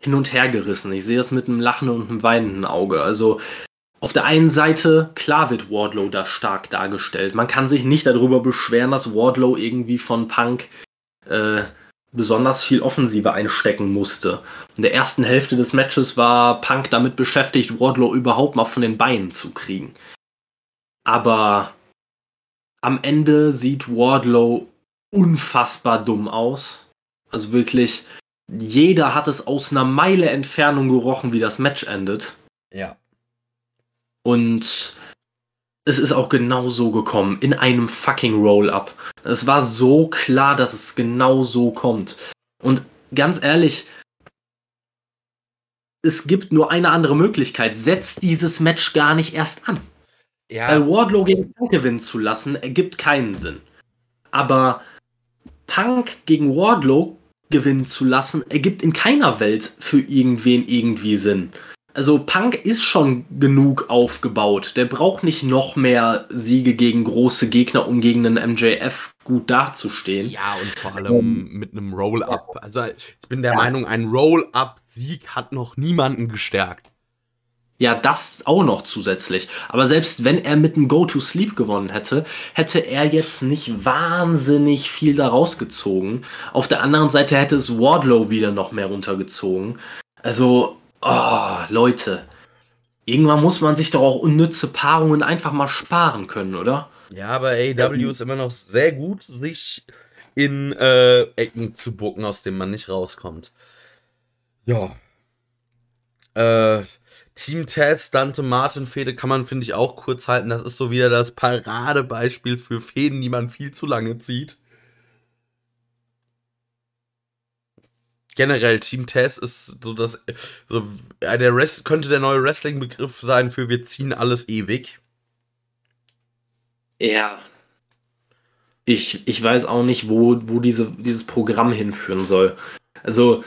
S3: hin und her gerissen. Ich sehe das mit einem lachenden und einem weinenden Auge. Also auf der einen Seite, klar wird Wardlow da stark dargestellt. Man kann sich nicht darüber beschweren, dass Wardlow irgendwie von Punk äh, besonders viel Offensive einstecken musste. In der ersten Hälfte des Matches war Punk damit beschäftigt, Wardlow überhaupt mal von den Beinen zu kriegen. Aber am Ende sieht Wardlow unfassbar dumm aus. Also wirklich, jeder hat es aus einer Meile Entfernung gerochen, wie das Match endet.
S2: Ja.
S3: Und es ist auch genau so gekommen, in einem fucking Roll-Up. Es war so klar, dass es genau so kommt. Und ganz ehrlich, es gibt nur eine andere Möglichkeit. Setzt dieses Match gar nicht erst an. Ja. Weil Wardlow gegen Punk gewinnen zu lassen, ergibt keinen Sinn. Aber Punk gegen Wardlow gewinnen zu lassen, ergibt in keiner Welt für irgendwen irgendwie Sinn. Also Punk ist schon genug aufgebaut. Der braucht nicht noch mehr Siege gegen große Gegner, um gegen einen MJF gut dazustehen.
S2: Ja, und vor allem um, mit einem Roll-Up. Also ich bin der ja. Meinung, ein Roll-Up-Sieg hat noch niemanden gestärkt.
S3: Ja, das auch noch zusätzlich. Aber selbst wenn er mit dem Go-to-Sleep gewonnen hätte, hätte er jetzt nicht wahnsinnig viel daraus gezogen. Auf der anderen Seite hätte es Wardlow wieder noch mehr runtergezogen. Also, oh, Leute. Irgendwann muss man sich doch auch unnütze Paarungen einfach mal sparen können, oder?
S2: Ja, aber AEW ist immer noch sehr gut, sich in äh, Ecken zu bucken, aus denen man nicht rauskommt. Ja, Äh, Team Test, Dante Martin Fehde kann man, finde ich, auch kurz halten. Das ist so wieder das Paradebeispiel für Fäden, die man viel zu lange zieht. Generell, Team Test ist so das, so, der Rest könnte der neue Wrestling-Begriff sein für wir ziehen alles ewig.
S3: Ja. Ich, ich weiß auch nicht, wo, wo diese, dieses Programm hinführen soll. Also,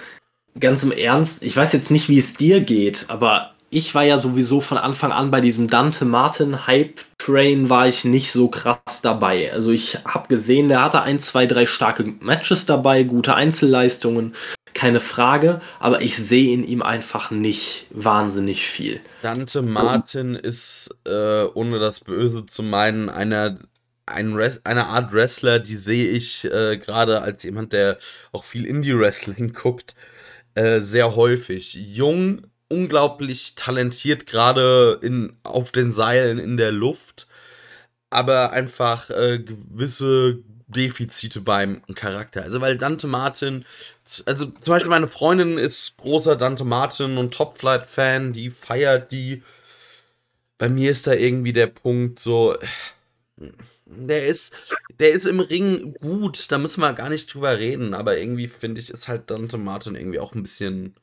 S3: ganz im Ernst, ich weiß jetzt nicht, wie es dir geht, aber ich war ja sowieso von Anfang an bei diesem Dante Martin Hype Train war ich nicht so krass dabei. Also ich habe gesehen, der hatte ein, zwei, drei starke Matches dabei, gute Einzelleistungen, keine Frage, aber ich sehe in ihm einfach nicht wahnsinnig viel.
S2: Dante Martin ist, äh, ohne das Böse zu meinen, einer ein eine Art Wrestler, die sehe ich äh, gerade als jemand, der auch viel Indie-Wrestling guckt, äh, sehr häufig. Jung, unglaublich talentiert, gerade auf den Seilen in der Luft, aber einfach äh, gewisse Defizite beim Charakter. Also, weil Dante Martin, also zum Beispiel meine Freundin ist großer Dante Martin und Top-Flight-Fan, die feiert die. Bei mir ist da irgendwie der Punkt so, der ist, der ist im Ring gut, da müssen wir gar nicht drüber reden, aber irgendwie finde ich, ist halt Dante Martin irgendwie auch ein bisschen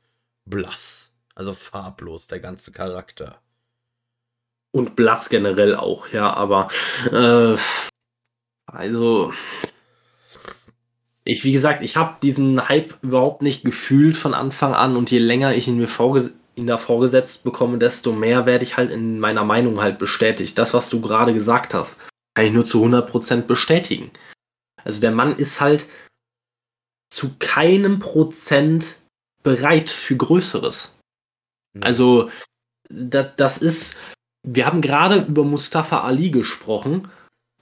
S2: blass. Also farblos, der ganze Charakter.
S3: Und blass generell auch, ja, aber äh, also ich, wie gesagt, ich habe diesen Hype überhaupt nicht gefühlt von Anfang an und je länger ich ihn mir vorges ihn da vorgesetzt bekomme, desto mehr werde ich halt in meiner Meinung halt bestätigt. Das, was du gerade gesagt hast, kann ich nur zu 100% bestätigen. Also der Mann ist halt zu keinem Prozent bereit für Größeres. Also, das, das ist, wir haben gerade über Mustafa Ali gesprochen.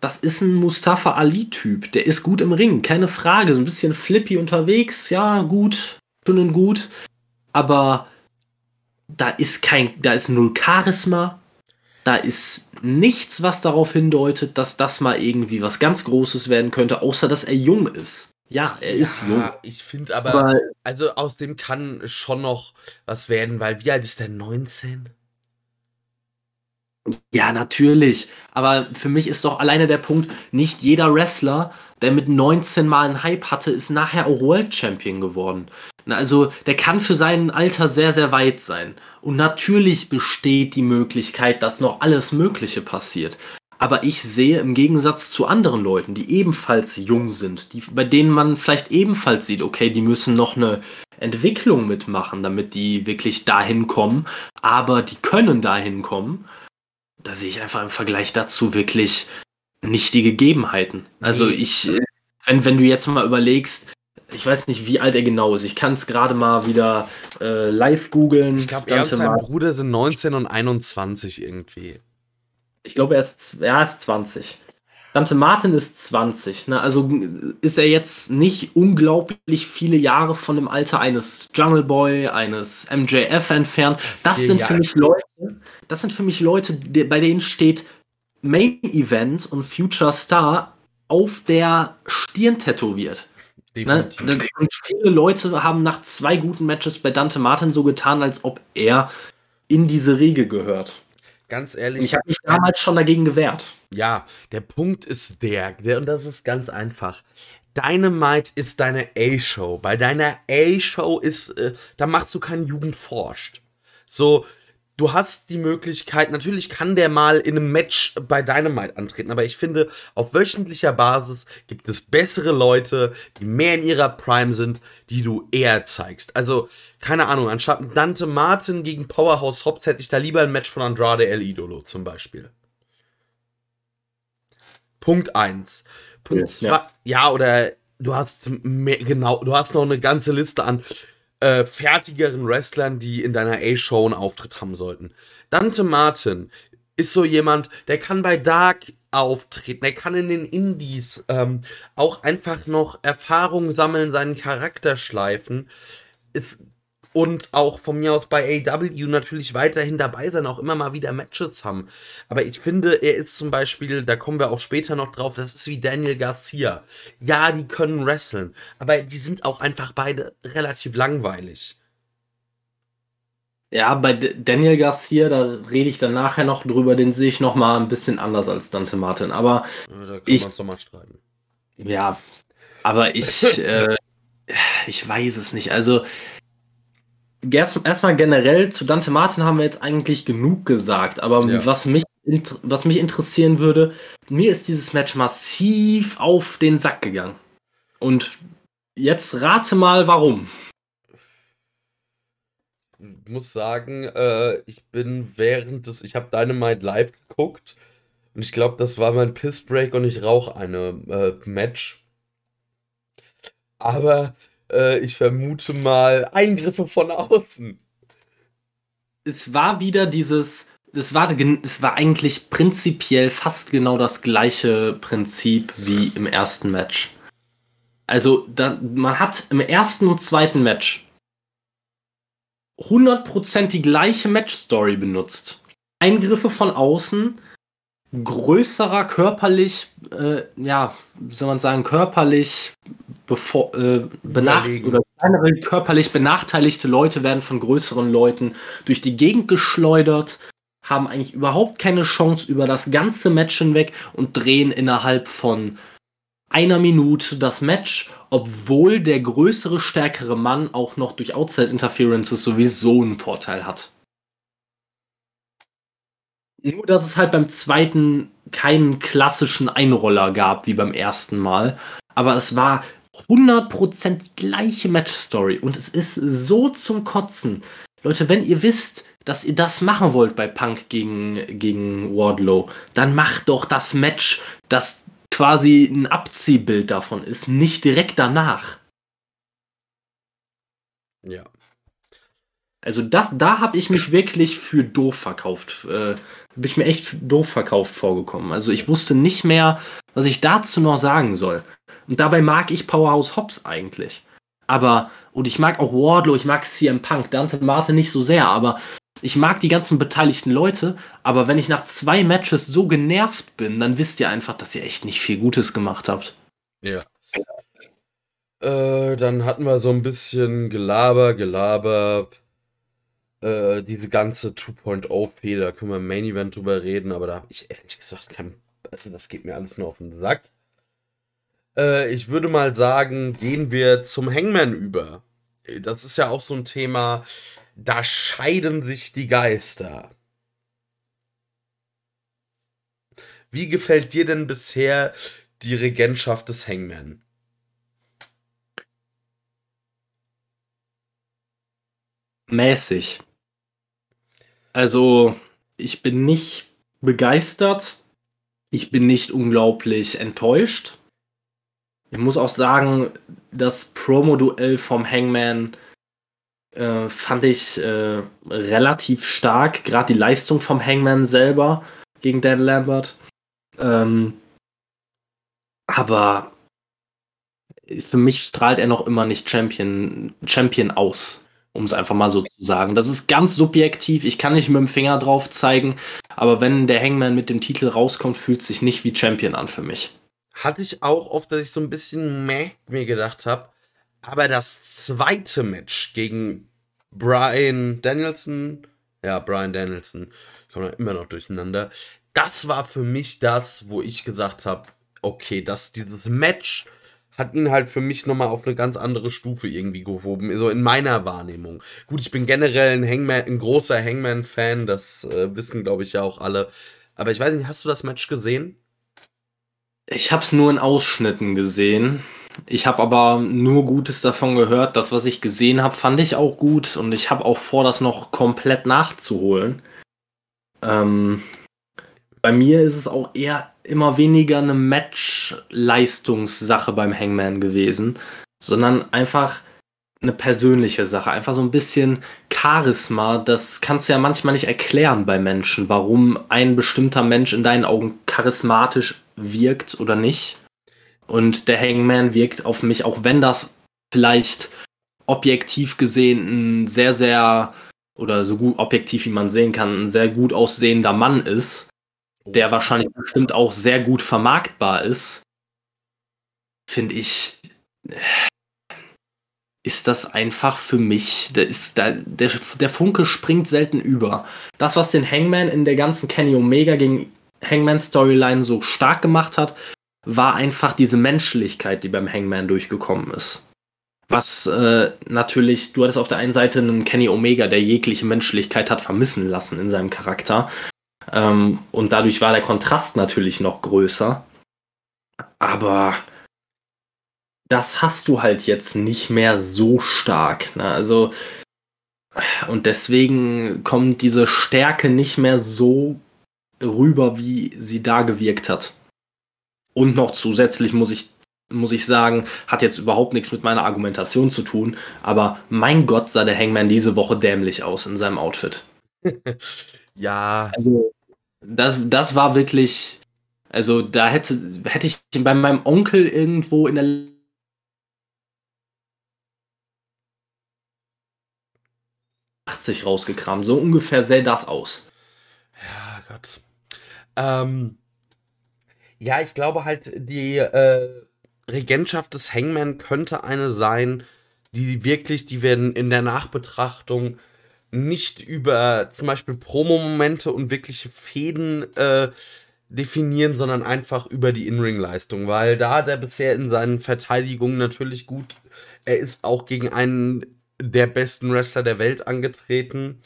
S3: Das ist ein Mustafa Ali-Typ. Der ist gut im Ring, keine Frage. So ein bisschen flippy unterwegs, ja, gut, schön gut. Aber da ist kein, da ist null Charisma. Da ist nichts, was darauf hindeutet, dass das mal irgendwie was ganz Großes werden könnte, außer dass er jung ist. Ja, er ist jung.
S2: Ich finde aber, aber, also aus dem kann schon noch was werden, weil wie alt ist der? 19?
S3: Ja, natürlich. Aber für mich ist doch alleine der Punkt, nicht jeder Wrestler, der mit 19 Mal einen Hype hatte, ist nachher auch World Champion geworden. Also der kann für sein Alter sehr, sehr weit sein. Und natürlich besteht die Möglichkeit, dass noch alles Mögliche passiert. Aber ich sehe im Gegensatz zu anderen Leuten, die ebenfalls jung sind, die, bei denen man vielleicht ebenfalls sieht, okay, die müssen noch eine Entwicklung mitmachen, damit die wirklich dahin kommen, aber die können dahin kommen. Da sehe ich einfach im Vergleich dazu wirklich nicht die Gegebenheiten. Also ich, wenn, wenn du jetzt mal überlegst, ich weiß nicht, wie alt er genau ist. Ich kann es gerade mal wieder äh, live googeln.
S2: Ich glaube, er und sein Bruder sind 19 und 21 irgendwie.
S3: Ich glaube, er ist, er ist 20. Dante Martin ist 20. Ne? Also ist er jetzt nicht unglaublich viele Jahre von dem Alter eines Jungle Boy, eines MJF entfernt. Das Vier sind Jahre. für mich Leute, das sind für mich Leute, die, bei denen steht Main Event und Future Star auf der Stirn tätowiert. Ne? Und viele Leute haben nach zwei guten Matches bei Dante Martin so getan, als ob er in diese Riege gehört.
S2: Ganz ehrlich.
S3: Ich habe mich damals schon dagegen gewehrt.
S2: Ja, der Punkt ist der, der und das ist ganz einfach. Dynamite ist deine A-Show. Bei deiner A-Show ist, äh, da machst du keinen Jugendforscht. So, du hast die Möglichkeit, natürlich kann der mal in einem Match bei Dynamite antreten, aber ich finde, auf wöchentlicher Basis gibt es bessere Leute, die mehr in ihrer Prime sind, die du eher zeigst. Also, keine Ahnung, anstatt Dante Martin gegen Powerhouse Hobbs hätte ich da lieber ein Match von Andrade El Idolo zum Beispiel. Punkt 1. Punkt 2, ja. ja, oder du hast mehr, genau, du hast noch eine ganze Liste an äh, fertigeren Wrestlern, die in deiner A-Show einen Auftritt haben sollten. Dante Martin ist so jemand, der kann bei Dark auftreten, der kann in den Indies ähm, auch einfach noch Erfahrung sammeln, seinen Charakter schleifen. Ist und auch von mir aus bei AW natürlich weiterhin dabei sein, auch immer mal wieder Matches haben. Aber ich finde, er ist zum Beispiel, da kommen wir auch später noch drauf, das ist wie Daniel Garcia. Ja, die können wresteln, aber die sind auch einfach beide relativ langweilig.
S3: Ja, bei Daniel Garcia, da rede ich dann nachher noch drüber, den sehe ich noch mal ein bisschen anders als Dante Martin. Aber
S2: Da können
S3: Ich-
S2: wir uns doch mal streiten.
S3: ja, aber ich, äh, ich weiß es nicht. Also erstmal generell zu Dante Martin haben wir jetzt eigentlich genug gesagt. Aber
S2: Ja.
S3: was mich was mich interessieren würde, mir ist dieses Match massiv auf den Sack gegangen. Und jetzt rate mal, warum.
S2: Ich muss sagen, äh, ich bin während des, ich habe Dynamite live geguckt und ich glaube, das war mein Pissbreak und ich rauche eine äh, Match. Aber äh, ich vermute mal Eingriffe von außen.
S3: es war wieder dieses, es war, es war eigentlich prinzipiell fast genau das gleiche Prinzip wie im ersten Match. Also, da, man hat im ersten und zweiten Match 100% die gleiche Match-Story benutzt. Eingriffe von außen, größerer körperlich, äh, ja, wie soll man sagen, körperlich bevor, äh, benach
S2: Überlegen.
S3: oder kleinere körperlich benachteiligte Leute werden von größeren Leuten durch die Gegend geschleudert, haben eigentlich überhaupt keine Chance über das ganze Match hinweg und drehen innerhalb von einer Minute das Match, obwohl der größere, stärkere Mann auch noch durch Outside Interferences sowieso einen Vorteil hat. Nur, dass es halt beim zweiten keinen klassischen Einroller gab wie beim ersten Mal. Aber es war 100% die gleiche Match-Story. Und es ist so zum Kotzen. Leute, wenn ihr wisst, dass ihr das machen wollt bei Punk gegen, gegen Wardlow, dann macht doch das Match, das quasi ein Abziehbild davon ist, nicht direkt danach.
S2: Ja.
S3: Also das, da habe ich mich wirklich für doof verkauft. Äh, habe ich mir echt doof verkauft vorgekommen. Also ich wusste nicht mehr, was ich dazu noch sagen soll. Und dabei mag ich Powerhouse Hobbs eigentlich. Aber, und ich mag auch Wardlow, ich mag CM Punk, Dante Martin nicht so sehr, aber ich mag die ganzen beteiligten Leute. Aber wenn ich nach zwei Matches so genervt bin, dann wisst ihr einfach, dass ihr echt nicht viel Gutes gemacht habt.
S2: Ja. Äh, dann hatten wir so ein bisschen Gelaber, Gelaber. Äh, diese ganze 2.0p, da können wir im Main Event drüber reden, aber da habe ich ehrlich gesagt kein. Also, das geht mir alles nur auf den Sack. Äh, ich würde mal sagen, gehen wir zum Hangman über. Das ist ja auch so ein Thema, da scheiden sich die Geister. Wie gefällt dir denn bisher die Regentschaft des Hangman?
S3: mäßig. Also, ich bin nicht begeistert. Ich bin nicht unglaublich enttäuscht. Ich muss auch sagen, das Promo-Duell vom Hangman äh, fand ich äh, relativ stark. Gerade die Leistung vom Hangman selber gegen Dan Lambert. Ähm, aber für mich strahlt er noch immer nicht Champion, Champion aus um es einfach mal so zu sagen. Das ist ganz subjektiv, ich kann nicht mit dem Finger drauf zeigen, aber wenn der Hangman mit dem Titel rauskommt, fühlt sich nicht wie Champion an für mich.
S2: Hatte ich auch oft, dass ich so ein bisschen meh mir gedacht habe. Aber das zweite Match gegen Brian Danielson, ja, Brian Danielson, ich komme immer noch durcheinander. Das war für mich das, wo ich gesagt habe, okay, das, dieses Match hat ihn halt für mich nochmal auf eine ganz andere Stufe irgendwie gehoben, so in meiner Wahrnehmung. Gut, ich bin generell ein Hangman, ein großer Hangman-Fan, das äh, wissen, glaube ich, ja auch alle. Aber ich weiß nicht, hast du das Match gesehen?
S3: Ich habe es nur in Ausschnitten gesehen. Ich habe aber nur Gutes davon gehört. Das, was ich gesehen habe, fand ich auch gut und ich habe auch vor, das noch komplett nachzuholen. Ähm, bei mir ist es auch eher immer weniger eine Match-Leistungssache beim Hangman gewesen, sondern einfach eine persönliche Sache. Einfach so ein bisschen Charisma. Das kannst du ja manchmal nicht erklären bei Menschen, warum ein bestimmter Mensch in deinen Augen charismatisch wirkt oder nicht. Und der Hangman wirkt auf mich, auch wenn das vielleicht objektiv gesehen ein sehr, sehr, oder so gut objektiv wie man sehen kann, ein sehr gut aussehender Mann ist, der wahrscheinlich bestimmt auch sehr gut vermarktbar ist, finde ich, ist das einfach für mich, der, ist, der, der, der Funke springt selten über. Das, was den Hangman in der ganzen Kenny Omega gegen Hangman Storyline so stark gemacht hat, war einfach diese Menschlichkeit, die beim Hangman durchgekommen ist. Was äh, natürlich, du hattest auf der einen Seite einen Kenny Omega, der jegliche Menschlichkeit hat vermissen lassen in seinem Charakter. Ähm, und dadurch war der Kontrast natürlich noch größer. Aber das hast du halt jetzt nicht mehr so stark. Ne? Also, und deswegen kommt diese Stärke nicht mehr so rüber, wie sie da gewirkt hat. Und noch zusätzlich muss ich, muss ich sagen, hat jetzt überhaupt nichts mit meiner Argumentation zu tun, aber mein Gott sah der Hangman diese Woche dämlich aus in seinem Outfit.
S2: ja.
S3: Also, das, das war wirklich, also da hätte, hätte ich bei meinem Onkel irgendwo in der 80 rausgekramt. So ungefähr sähe das aus.
S2: Ja, Gott. Ähm, ja, ich glaube halt, die äh, Regentschaft des Hangman könnte eine sein, die wirklich, die werden in der Nachbetrachtung nicht über zum Beispiel Promo-Momente und wirkliche Fäden äh, definieren, sondern einfach über die In-Ring-Leistung, weil da der bisher in seinen Verteidigungen natürlich gut, er ist auch gegen einen der besten Wrestler der Welt angetreten.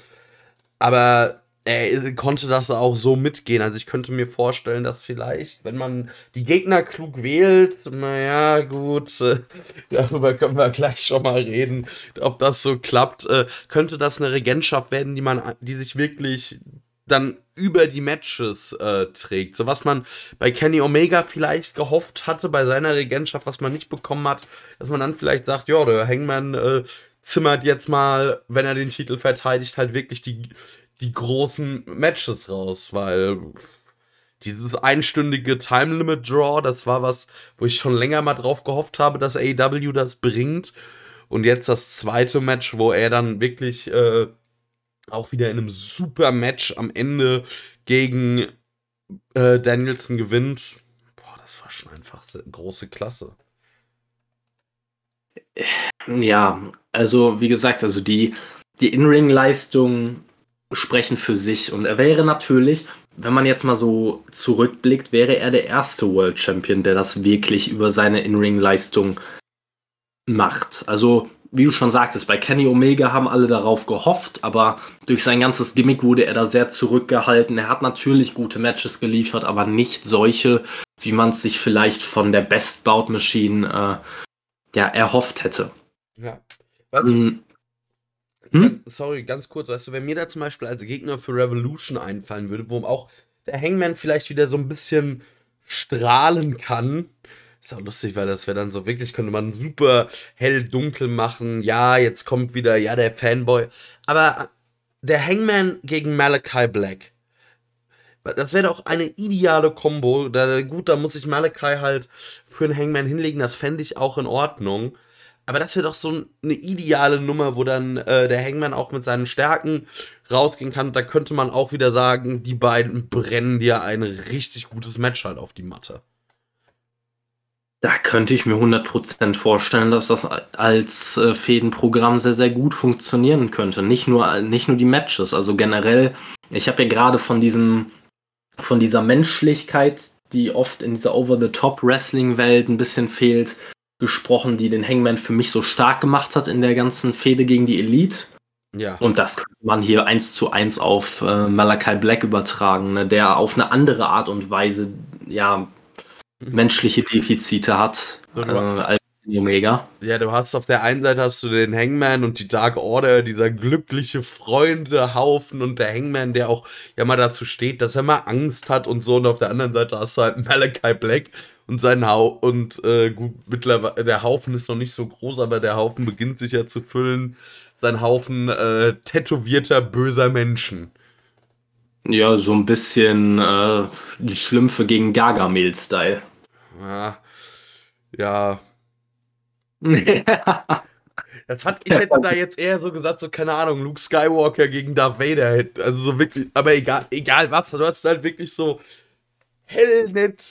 S2: Aber er konnte das auch so mitgehen. Also ich könnte mir vorstellen, dass vielleicht, wenn man die Gegner klug wählt, naja, gut, äh, darüber können wir gleich schon mal reden, ob das so klappt, äh, könnte das eine Regentschaft werden, die man, die sich wirklich dann über die Matches äh, trägt. So was man bei Kenny Omega vielleicht gehofft hatte bei seiner Regentschaft, was man nicht bekommen hat, dass man dann vielleicht sagt, ja, der Hangman äh, zimmert jetzt mal, wenn er den Titel verteidigt, halt wirklich die, die großen Matches raus, weil dieses einstündige Time Limit Draw, das war was, wo ich schon länger mal drauf gehofft habe, dass AEW das bringt. Und jetzt das zweite Match, wo er dann wirklich äh, auch wieder in einem super Match am Ende gegen äh, Danielson gewinnt. Boah, das war schon einfach große Klasse.
S3: Ja, also wie gesagt, also die, die In-Ring-Leistungen sprechen für sich und er wäre natürlich, wenn man jetzt mal so zurückblickt, wäre er der erste World Champion, der das wirklich über seine In-Ring-Leistung macht. Also wie du schon sagtest, bei Kenny Omega haben alle darauf gehofft, aber durch sein ganzes Gimmick wurde er da sehr zurückgehalten. Er hat natürlich gute Matches geliefert, aber nicht solche, wie man es sich vielleicht von der Best Bout Machine äh, ja, erhofft hätte.
S2: Ja. Was? Mhm. Hm? Sorry, ganz kurz, weißt du, wenn mir da zum Beispiel als Gegner für Revolution einfallen würde, wo auch der Hangman vielleicht wieder so ein bisschen strahlen kann, ist auch lustig, weil das wäre dann so wirklich, könnte man super hell-dunkel machen. Ja, jetzt kommt wieder, ja, der Fanboy. Aber der Hangman gegen Malachi Black. Das wäre doch eine ideale Kombo. Da, gut, da muss ich Malachi halt für einen Hangman hinlegen. Das fände ich auch in Ordnung. Aber das wäre doch so eine ideale Nummer, wo dann äh, der Hangman auch mit seinen Stärken rausgehen kann. Da könnte man auch wieder sagen, die beiden brennen dir ein richtig gutes Match halt auf die Matte.
S3: Da könnte ich mir 100% vorstellen, dass das als äh, Fädenprogramm sehr, sehr gut funktionieren könnte. Nicht nur, nicht nur die Matches, also generell. Ich habe ja gerade von von dieser Menschlichkeit, die oft in dieser Over-the-Top-Wrestling-Welt ein bisschen fehlt, gesprochen, die den Hangman für mich so stark gemacht hat in der ganzen Fehde gegen die Elite. Ja. Und das könnte man hier eins zu eins auf äh, Malachi Black übertragen, ne, der auf eine andere Art und Weise ja mhm. menschliche Defizite hat äh, als Omega.
S2: Ja, du hast auf der einen Seite hast du den Hangman und die Dark Order, dieser glückliche Freundehaufen und der Hangman, der auch ja mal dazu steht, dass er mal Angst hat und so. Und auf der anderen Seite hast du halt Malachi Black, und sein Haufen, und äh, gut, mittlerweile, der Haufen ist noch nicht so groß, aber der Haufen beginnt sich ja zu füllen. Sein Haufen äh, tätowierter, böser Menschen.
S3: Ja, so ein bisschen äh, die Schlümpfe gegen Gargamel-Style.
S2: Ja. Ja. Das hat, ich hätte da jetzt eher so gesagt, so, keine Ahnung, Luke Skywalker gegen Darth Vader. Also so wirklich, aber egal, egal was, du hast halt wirklich so hellnett,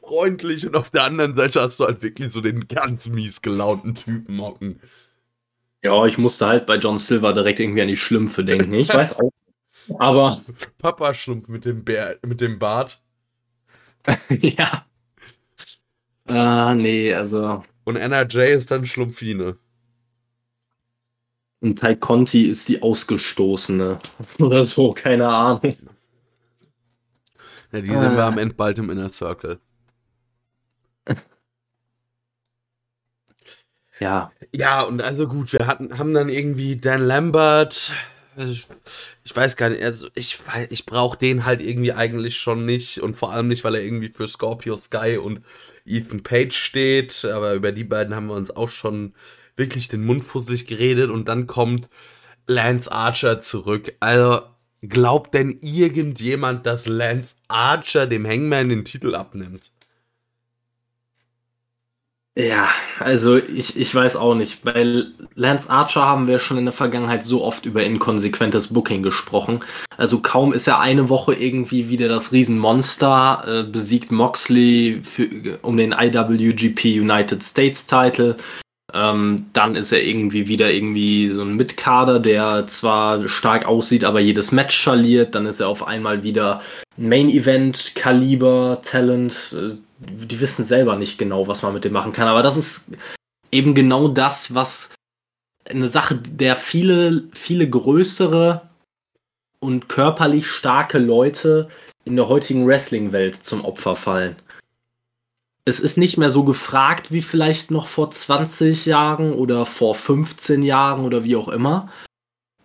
S2: freundlich und auf der anderen Seite hast du halt wirklich so den ganz mies gelaunten Typen hocken.
S3: Ja, ich musste halt bei John Silver direkt irgendwie an die Schlümpfe denken. Ich weiß auch. Aber
S2: Papa Schlumpf mit dem, Bär, mit dem Bart.
S3: ja. Ah, nee, also.
S2: Und NRJ ist dann Schlumpfine.
S3: Und Tai Conti ist die Ausgestoßene. Oder so, keine Ahnung.
S2: Ja, die sind wir
S3: Ah.
S2: am Ende bald im Inner Circle.
S3: Ja.
S2: Ja, und also gut, wir hatten, haben dann irgendwie Dan Lambert. Ich, ich weiß gar nicht, also ich, ich brauche den halt irgendwie eigentlich schon nicht und vor allem nicht, weil er irgendwie für Scorpio Sky und Ethan Page steht, aber über die beiden haben wir uns auch schon wirklich den Mund fusselig geredet und dann kommt Lance Archer zurück. Also glaubt denn irgendjemand, dass Lance Archer dem Hangman den Titel abnimmt?
S3: Ja, also ich, ich weiß auch nicht. Bei Lance Archer haben wir schon in der Vergangenheit so oft über inkonsequentes Booking gesprochen. Also kaum ist er eine Woche irgendwie wieder das Riesenmonster, äh, besiegt Moxley für, um den IWGP United States Title. Ähm, dann ist er irgendwie wieder irgendwie so ein Mitkader, der zwar stark aussieht, aber jedes Match verliert. Dann ist er auf einmal wieder Main Event Kaliber Talent. Äh, die wissen selber nicht genau, was man mit dem machen kann. Aber das ist eben genau das, was eine Sache, der viele, viele größere und körperlich starke Leute in der heutigen Wrestling-Welt zum Opfer fallen. Es ist nicht mehr so gefragt wie vielleicht noch vor 20 Jahren oder vor 15 Jahren oder wie auch immer.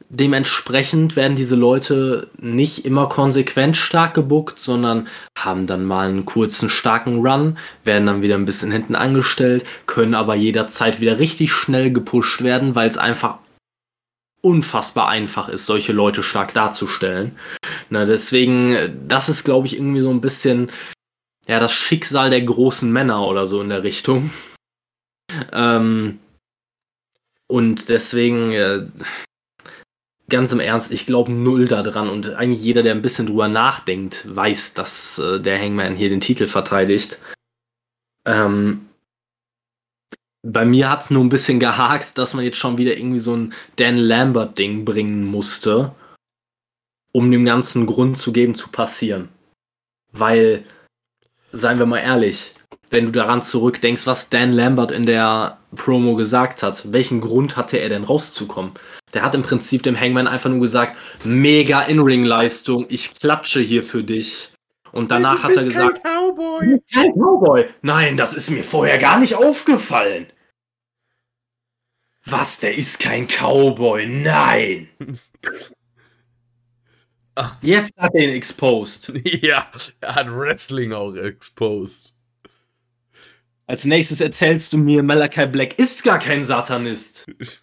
S3: Dementsprechend werden diese Leute nicht immer konsequent stark gebuckt, sondern haben dann mal einen kurzen, starken Run, werden dann wieder ein bisschen hinten angestellt, können aber jederzeit wieder richtig schnell gepusht werden, weil es einfach unfassbar einfach ist, solche Leute stark darzustellen. Na, deswegen, das ist, glaube ich, irgendwie so ein bisschen ja, das Schicksal der großen Männer oder so in der Richtung. Ähm, und deswegen, äh, ganz im Ernst, ich glaube null daran und eigentlich jeder, der ein bisschen drüber nachdenkt, weiß, dass äh, der Hangman hier den Titel verteidigt. Ähm, bei mir hat es nur ein bisschen gehakt, dass man jetzt schon wieder irgendwie so ein Dan Lambert-Ding bringen musste, um dem Ganzen Grund zu geben, zu passieren. Weil, seien wir mal ehrlich, wenn du daran zurückdenkst, was Dan Lambert in der Promo gesagt hat, welchen Grund hatte er denn rauszukommen? Der hat im Prinzip dem Hangman einfach nur gesagt, mega In-Ring-Leistung, ich klatsche hier für dich. Und danach hat er gesagt,
S2: Cowboy.
S3: kein Cowboy. Nein, das ist mir vorher gar nicht aufgefallen. Was, der ist kein Cowboy? Nein. Jetzt hat er ihn exposed.
S2: Ja, er hat Wrestling auch exposed.
S3: Als nächstes erzählst du mir, Malachi Black ist gar kein Satanist.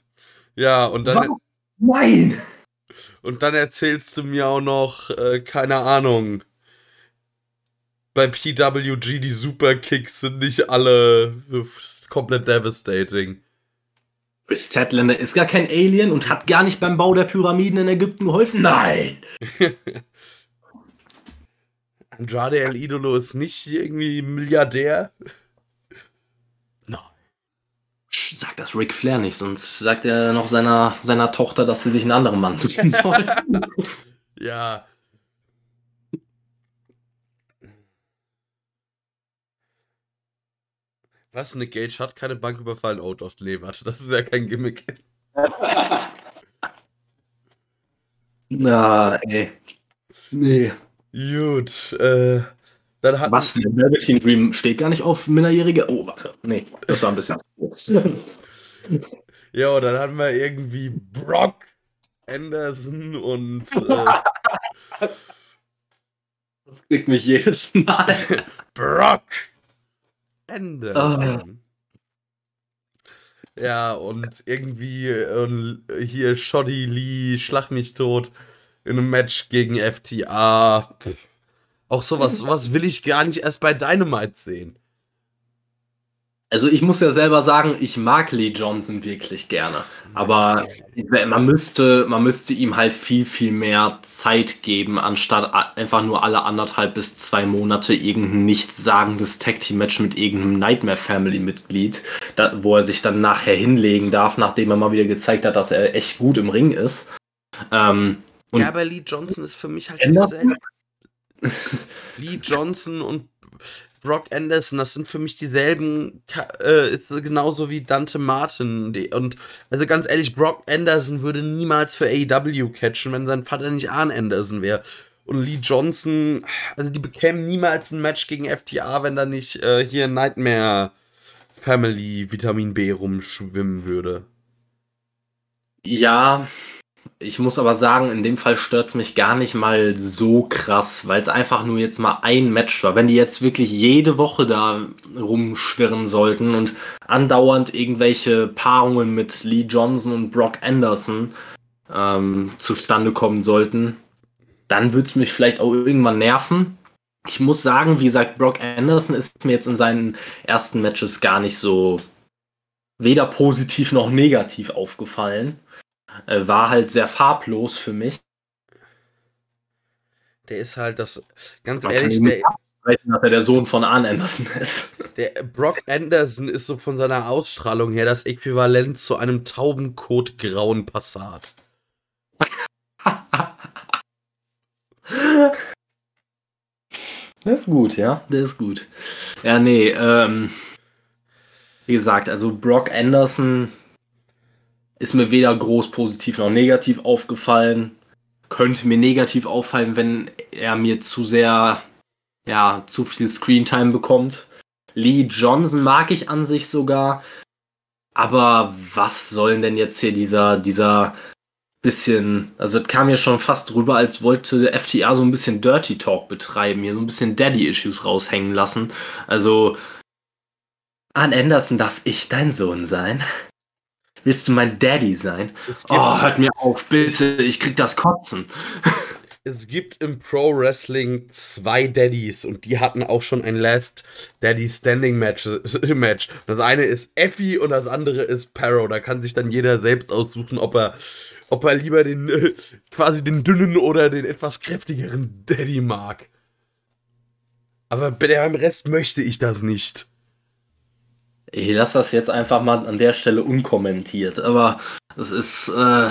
S2: Ja, und dann,
S3: Was? Nein.
S2: und dann erzählst du mir auch noch, äh, keine Ahnung, bei PWG die Superkicks sind nicht alle komplett devastating.
S3: Chris Statlander ist gar kein Alien und hat gar nicht beim Bau der Pyramiden in Ägypten geholfen. Nein.
S2: Andrade El Idolo ist nicht irgendwie Milliardär.
S3: Sag das Ric Flair nicht, sonst sagt er noch seiner, seiner Tochter, dass sie sich einen anderen Mann suchen soll.
S2: Ja. Was? Nick Gage hat keine Bank überfallen? Oh doch, nee, warte, das ist ja kein Gimmick.
S3: Na, ey. Nee.
S2: Gut, äh, dann hat
S3: Was? Der Velveteen Dream steht gar nicht auf Minderjährige? Oh, warte. Nee, das war ein bisschen.
S2: Ja, dann hatten wir irgendwie Brock Anderson und äh,
S3: Das kriegt mich jedes Mal.
S2: Brock Anderson. Ja, und irgendwie äh, hier Shoddy Lee, Schlag mich tot in einem Match gegen FTA. Auch sowas, sowas will ich gar nicht erst bei Dynamite sehen.
S3: Also ich muss ja selber sagen, ich mag Lee Johnson wirklich gerne. Aber man müsste, man müsste ihm halt viel, viel mehr Zeit geben, anstatt einfach nur alle anderthalb bis zwei Monate irgendein nichtssagendes Tag-Team-Match mit irgendeinem Nightmare Family-Mitglied, wo er sich dann nachher hinlegen darf, nachdem er mal wieder gezeigt hat, dass er echt gut im Ring ist.
S2: Ähm, ja, aber Lee Johnson ist für mich halt dasselbe. Lee Johnson und Brock Anderson, das sind für mich dieselben, äh, genauso wie Dante Martin. Und also ganz ehrlich, Brock Anderson würde niemals für AEW catchen, wenn sein Vater nicht Arn Anderson wäre. Und Lee Johnson, also die bekämen niemals ein Match gegen FTA, wenn da nicht äh, hier Nightmare Family Vitamin B rumschwimmen würde.
S3: Ja, ich muss aber sagen, in dem Fall stört es mich gar nicht mal so krass, weil es einfach nur jetzt mal ein Match war. Wenn die jetzt wirklich jede Woche da rumschwirren sollten und andauernd irgendwelche Paarungen mit Lee Johnson und Brock Anderson ähm, zustande kommen sollten, dann würde es mich vielleicht auch irgendwann nerven. Ich muss sagen, wie gesagt, Brock Anderson ist mir jetzt in seinen ersten Matches gar nicht so weder positiv noch negativ aufgefallen war halt sehr farblos für mich.
S2: Der ist halt das, ganz Man ehrlich, der,
S3: dass er der Sohn von Arn Anderson ist.
S2: Der Brock Anderson ist so von seiner Ausstrahlung her das Äquivalent zu einem Taubenkot-grauen Passat.
S3: Der ist gut, ja, der ist gut. Ja, nee, ähm, wie gesagt, also Brock Anderson ist mir weder groß positiv noch negativ aufgefallen. Könnte mir negativ auffallen, wenn er mir zu sehr, ja, zu viel Screentime bekommt. Lee Johnson mag ich an sich sogar. Aber was soll denn jetzt hier dieser, dieser bisschen, also es kam ja schon fast drüber, als wollte FTA so ein bisschen Dirty Talk betreiben, hier so ein bisschen Daddy-Issues raushängen lassen. Also, Ann Anderson darf ich dein Sohn sein? Willst du mein Daddy sein? Oh, hört mir auf, bitte, ich krieg das Kotzen.
S2: Es gibt im Pro Wrestling zwei Daddies und die hatten auch schon ein Last Daddy Standing Match. Match. Das eine ist Effie und das andere ist Paro. Da kann sich dann jeder selbst aussuchen, ob er, ob er lieber den äh, quasi den dünnen oder den etwas kräftigeren Daddy mag. Aber beim Rest möchte ich das nicht.
S3: Ich lasse das jetzt einfach mal an der Stelle unkommentiert, aber es ist. Äh,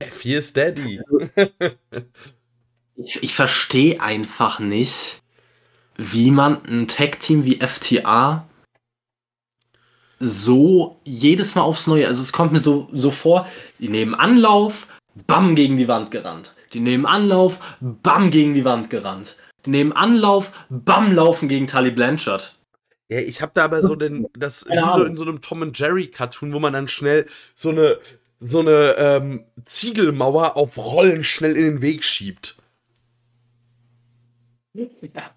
S2: F4 ist Daddy.
S3: ich, ich verstehe einfach nicht, wie man ein Tag-Team wie FTA so jedes Mal aufs Neue. Also es kommt mir so, so vor, die nehmen Anlauf, bam gegen die Wand gerannt. Die nehmen Anlauf, bam gegen die Wand gerannt. Die nehmen Anlauf, bam laufen gegen Tully Blanchard.
S2: Ja, ich habe da aber so den, das wie so in so einem Tom and Jerry Cartoon, wo man dann schnell so eine so eine ähm, Ziegelmauer auf Rollen schnell in den Weg schiebt.
S3: Ja.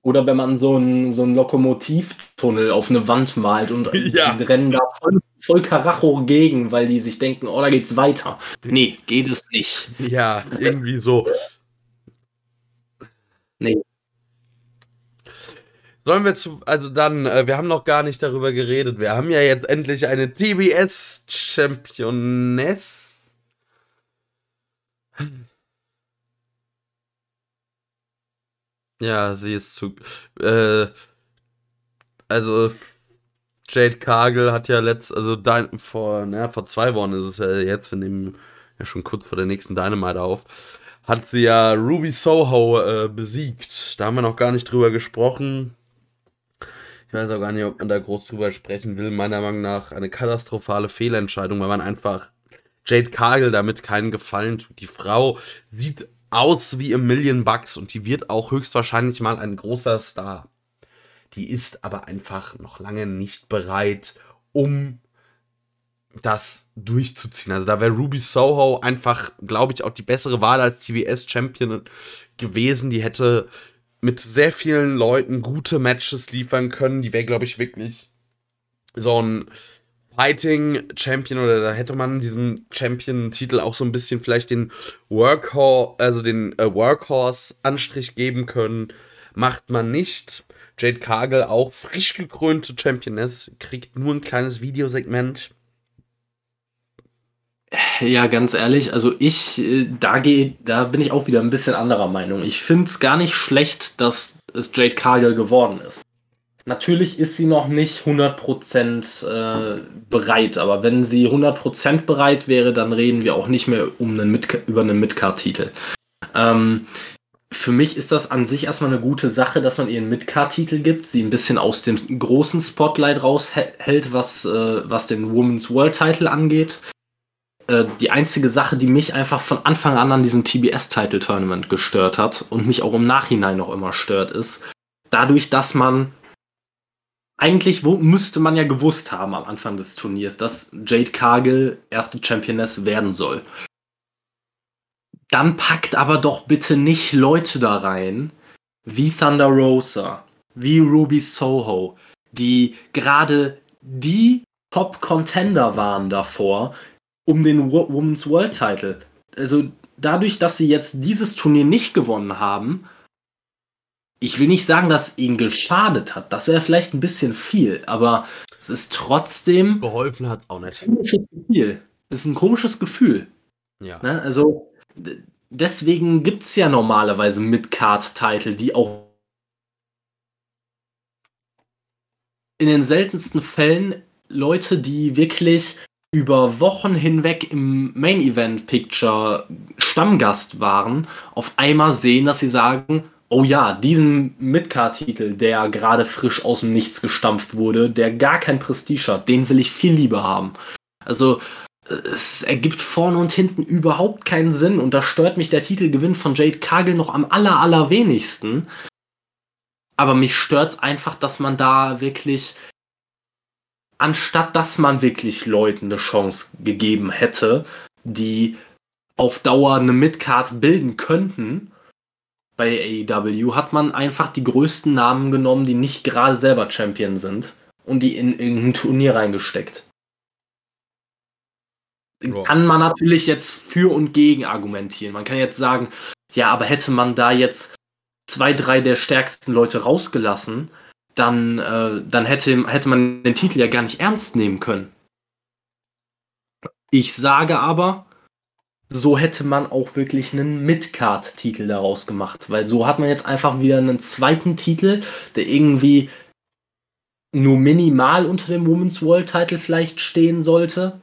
S3: Oder wenn man so einen so Lokomotivtunnel auf eine Wand malt und ja. die rennen da voll, voll Karacho gegen, weil die sich denken, oh, da geht's weiter. Nee, geht es nicht.
S2: Ja, irgendwie so.
S3: Nee.
S2: Sollen wir zu, also dann, äh, wir haben noch gar nicht darüber geredet. Wir haben ja jetzt endlich eine TBS Championess. Ja, sie ist zu, äh, also Jade Cargill hat ja letzt, also dein, vor, naja, vor zwei Wochen ist es ja jetzt, wir nehmen ja schon kurz vor der nächsten Dynamite auf, hat sie ja Ruby Soho äh, besiegt. Da haben wir noch gar nicht drüber gesprochen. Ich weiß auch gar nicht, ob man da groß drüber sprechen will. Meiner Meinung nach eine katastrophale Fehlentscheidung, weil man einfach Jade Cargill damit keinen Gefallen tut. Die Frau sieht aus wie im Million Bucks und die wird auch höchstwahrscheinlich mal ein großer Star. Die ist aber einfach noch lange nicht bereit, um das durchzuziehen. Also da wäre Ruby Soho einfach, glaube ich, auch die bessere Wahl als TBS Champion gewesen. Die hätte mit sehr vielen Leuten gute Matches liefern können. Die wäre, glaube ich, wirklich so ein Fighting Champion oder da hätte man diesem Champion-Titel auch so ein bisschen vielleicht den Workhorse, also den äh, Workhorse-Anstrich geben können. Macht man nicht. Jade Cargill, auch frisch gekrönte Championess, kriegt nur ein kleines Videosegment.
S3: Ja, ganz ehrlich, also ich, äh, da gehe, da bin ich auch wieder ein bisschen anderer Meinung. Ich finde es gar nicht schlecht, dass es Jade Cargill geworden ist. Natürlich ist sie noch nicht 100% äh, bereit, aber wenn sie 100% bereit wäre, dann reden wir auch nicht mehr um einen Mid über einen Midcard-Titel. Ähm, für mich ist das an sich erstmal eine gute Sache, dass man ihr einen Midcard-Titel gibt, sie ein bisschen aus dem großen Spotlight raushält, was, äh, was den Women's World Title angeht. Äh, die einzige Sache, die mich einfach von Anfang an an diesem TBS-Title-Tournament gestört hat und mich auch im Nachhinein noch immer stört, ist, dadurch, dass man eigentlich wo, müsste man ja gewusst haben am Anfang des Turniers, dass Jade Cargill erste Championess werden soll. Dann packt aber doch bitte nicht Leute da rein, wie Thunder Rosa, wie Ruby Soho, die gerade die Top-Contender waren davor um den Women's World Title. Also dadurch, dass sie jetzt dieses Turnier nicht gewonnen haben, ich will nicht sagen, dass ihnen geschadet hat. Das wäre vielleicht ein bisschen viel, aber es ist trotzdem.
S2: Geholfen hat es auch nicht.
S3: Komisches Gefühl. Es ist ein komisches Gefühl.
S2: Ja.
S3: Ne? Also deswegen gibt es ja normalerweise Mid-Card-Title, die auch in den seltensten Fällen Leute, die wirklich über Wochen hinweg im Main Event Picture Stammgast waren, auf einmal sehen, dass sie sagen, oh ja, diesen Midcard-Titel, der gerade frisch aus dem Nichts gestampft wurde, der gar kein Prestige hat, den will ich viel lieber haben. Also es ergibt vorne und hinten überhaupt keinen Sinn und da stört mich der Titelgewinn von Jade Cargill noch am aller, allerwenigsten. Aber mich stört es einfach, dass man da wirklich anstatt dass man wirklich Leuten eine Chance gegeben hätte, die auf Dauer eine Midcard bilden könnten, bei AEW hat man einfach die größten Namen genommen, die nicht gerade selber Champion sind und die in irgendein Turnier reingesteckt. Oh. Kann man natürlich jetzt für und gegen argumentieren. Man kann jetzt sagen, ja, aber hätte man da jetzt zwei, drei der stärksten Leute rausgelassen, dann, äh, dann hätte, hätte man den Titel ja gar nicht ernst nehmen können. Ich sage aber, so hätte man auch wirklich einen Midcard-Titel daraus gemacht, weil so hat man jetzt einfach wieder einen zweiten Titel, der irgendwie nur minimal unter dem Women's World Title vielleicht stehen sollte,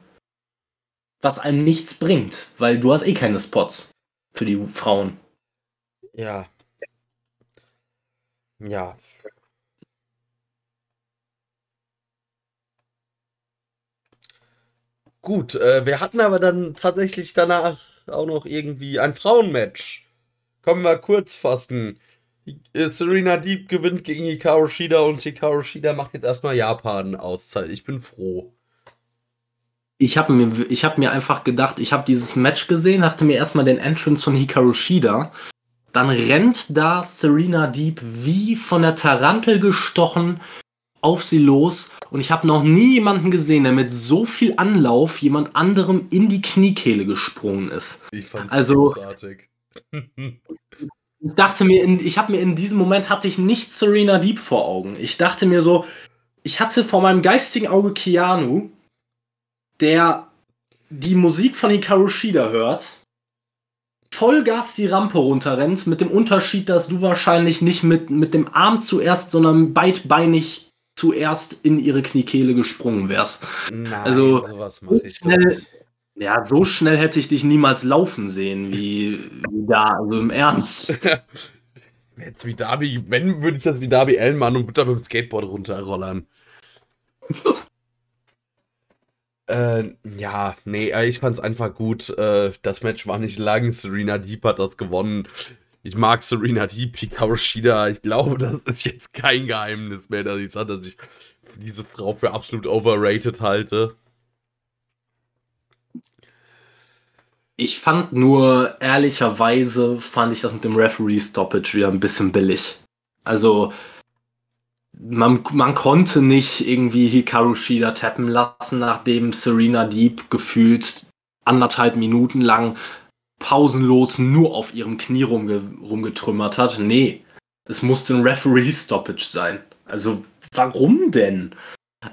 S3: was einem nichts bringt, weil du hast eh keine Spots für die Frauen.
S2: Ja. Ja, Gut, äh, wir hatten aber dann tatsächlich danach auch noch irgendwie ein Frauenmatch. Kommen wir kurz fassen. Äh, Serena Deep gewinnt gegen Hikaru Shida und Hikaru Shida macht jetzt erstmal Japan-Auszeit. Ich bin froh.
S3: Ich habe mir, hab mir einfach gedacht, ich habe dieses Match gesehen, dachte mir erstmal den Entrance von Hikaru Shida. Dann rennt da Serena Deep wie von der Tarantel gestochen auf sie los und ich habe noch nie jemanden gesehen, der mit so viel Anlauf jemand anderem in die Kniekehle gesprungen ist.
S2: Ich fand
S3: also, großartig. ich dachte mir, in, ich habe mir in diesem Moment hatte ich nicht Serena Deep vor Augen. Ich dachte mir so, ich hatte vor meinem geistigen Auge Keanu, der die Musik von Hikaru Shida hört, Vollgas die Rampe runterrennt, mit dem Unterschied, dass du wahrscheinlich nicht mit, mit dem Arm zuerst, sondern beidbeinig zuerst in ihre Kniekehle gesprungen wärst.
S2: Nein, also, sowas mache ich schnell,
S3: Ja, so schnell hätte ich dich niemals laufen sehen, wie, wie da, also im Ernst.
S2: Jetzt wie Darby, wenn würde ich das wie Darby Allen machen und da mit dem Skateboard runterrollern. äh, ja, nee, äh, ich fand's einfach gut. Äh, das Match war nicht lang. Serena Deep hat das gewonnen. Ich mag Serena Deep, Hikaru Shida. Ich glaube, das ist jetzt kein Geheimnis mehr, dass ich sage, dass ich diese Frau für absolut overrated halte.
S3: Ich fand nur, ehrlicherweise, fand ich das mit dem Referee-Stoppage wieder ein bisschen billig. Also, man, man konnte nicht irgendwie Hikaru Shida tappen lassen, nachdem Serena Deep gefühlt anderthalb Minuten lang pausenlos nur auf ihrem Knie rumge rumgetrümmert hat. Nee, es musste ein Referee-Stoppage sein. Also, warum denn?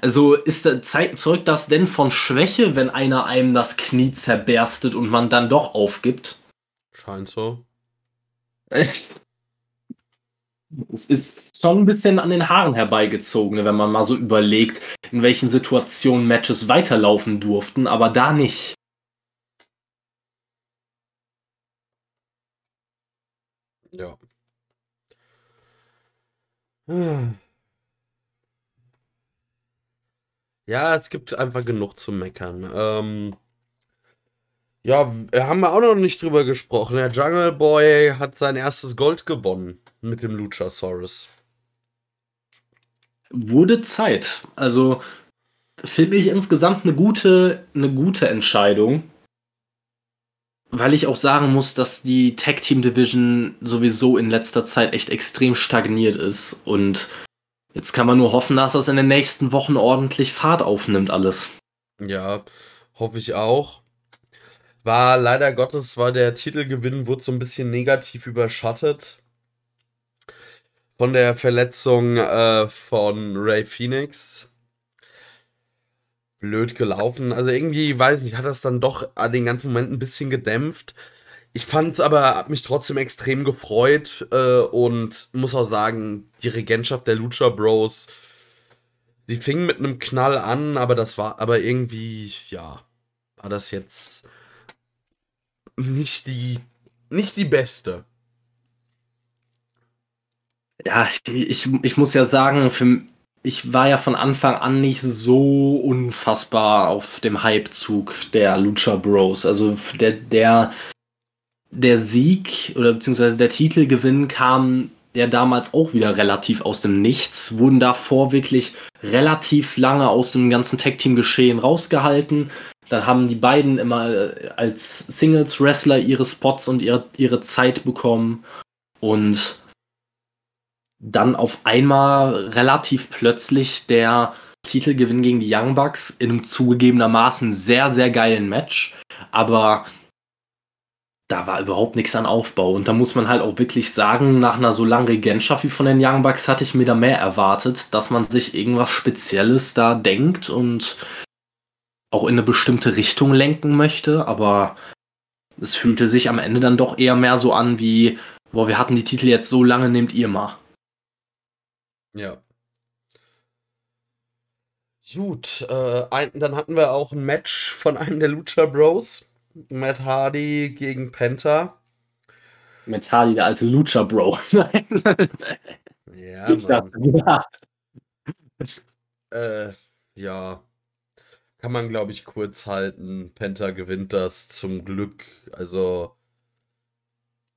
S3: Also, ist zeugt das denn von Schwäche, wenn einer einem das Knie zerberstet und man dann doch aufgibt?
S2: Scheint so.
S3: Es ist schon ein bisschen an den Haaren herbeigezogen, ne, wenn man mal so überlegt, in welchen Situationen Matches weiterlaufen durften, aber da nicht.
S2: Ja. Ja, es gibt einfach genug zu meckern. Ähm, ja, haben wir auch noch nicht drüber gesprochen. Der Jungle Boy hat sein erstes Gold gewonnen mit dem Luchasaurus.
S3: Wurde Zeit. Also finde ich insgesamt eine gute, eine gute Entscheidung. Weil ich auch sagen muss, dass die Tag Team Division sowieso in letzter Zeit echt extrem stagniert ist. Und jetzt kann man nur hoffen, dass das in den nächsten Wochen ordentlich Fahrt aufnimmt, alles.
S2: Ja, hoffe ich auch. War leider Gottes, war der Titelgewinn, wurde so ein bisschen negativ überschattet. Von der Verletzung äh, von Ray Phoenix blöd gelaufen. Also irgendwie, weiß ich, hat das dann doch an den ganzen Moment ein bisschen gedämpft. Ich fand es aber, hab mich trotzdem extrem gefreut äh, und muss auch sagen, die Regentschaft der Lucha Bros, die fing mit einem Knall an, aber das war, aber irgendwie, ja, war das jetzt nicht die, nicht die beste.
S3: Ja, ich, ich muss ja sagen, für, ich war ja von Anfang an nicht so unfassbar auf dem Hypezug der Lucha Bros. Also der, der, der Sieg oder beziehungsweise der Titelgewinn kam ja damals auch wieder relativ aus dem Nichts, wurden davor wirklich relativ lange aus dem ganzen Tag-Team-Geschehen rausgehalten. Dann haben die beiden immer äh, als Singles-Wrestler ihre Spots und ihre, ihre Zeit bekommen. Und dann auf einmal relativ plötzlich der Titelgewinn gegen die Young Bucks in einem zugegebenermaßen sehr, sehr geilen Match. Aber da war überhaupt nichts an Aufbau. Und da muss man halt auch wirklich sagen, nach einer so langen Regentschaft wie von den Young Bucks hatte ich mir da mehr erwartet, dass man sich irgendwas Spezielles da denkt und auch in eine bestimmte Richtung lenken möchte. Aber es fühlte sich am Ende dann doch eher mehr so an wie, boah, wir hatten die Titel jetzt so lange, nehmt ihr mal.
S2: Ja. Gut, äh, ein, dann hatten wir auch ein Match von einem der Lucha Bros. Matt Hardy gegen Penta.
S3: Matt Hardy, der alte Lucha Bro.
S2: ja, dachte, ja. Äh, ja. Kann man, glaube ich, kurz halten. Penta gewinnt das zum Glück. Also,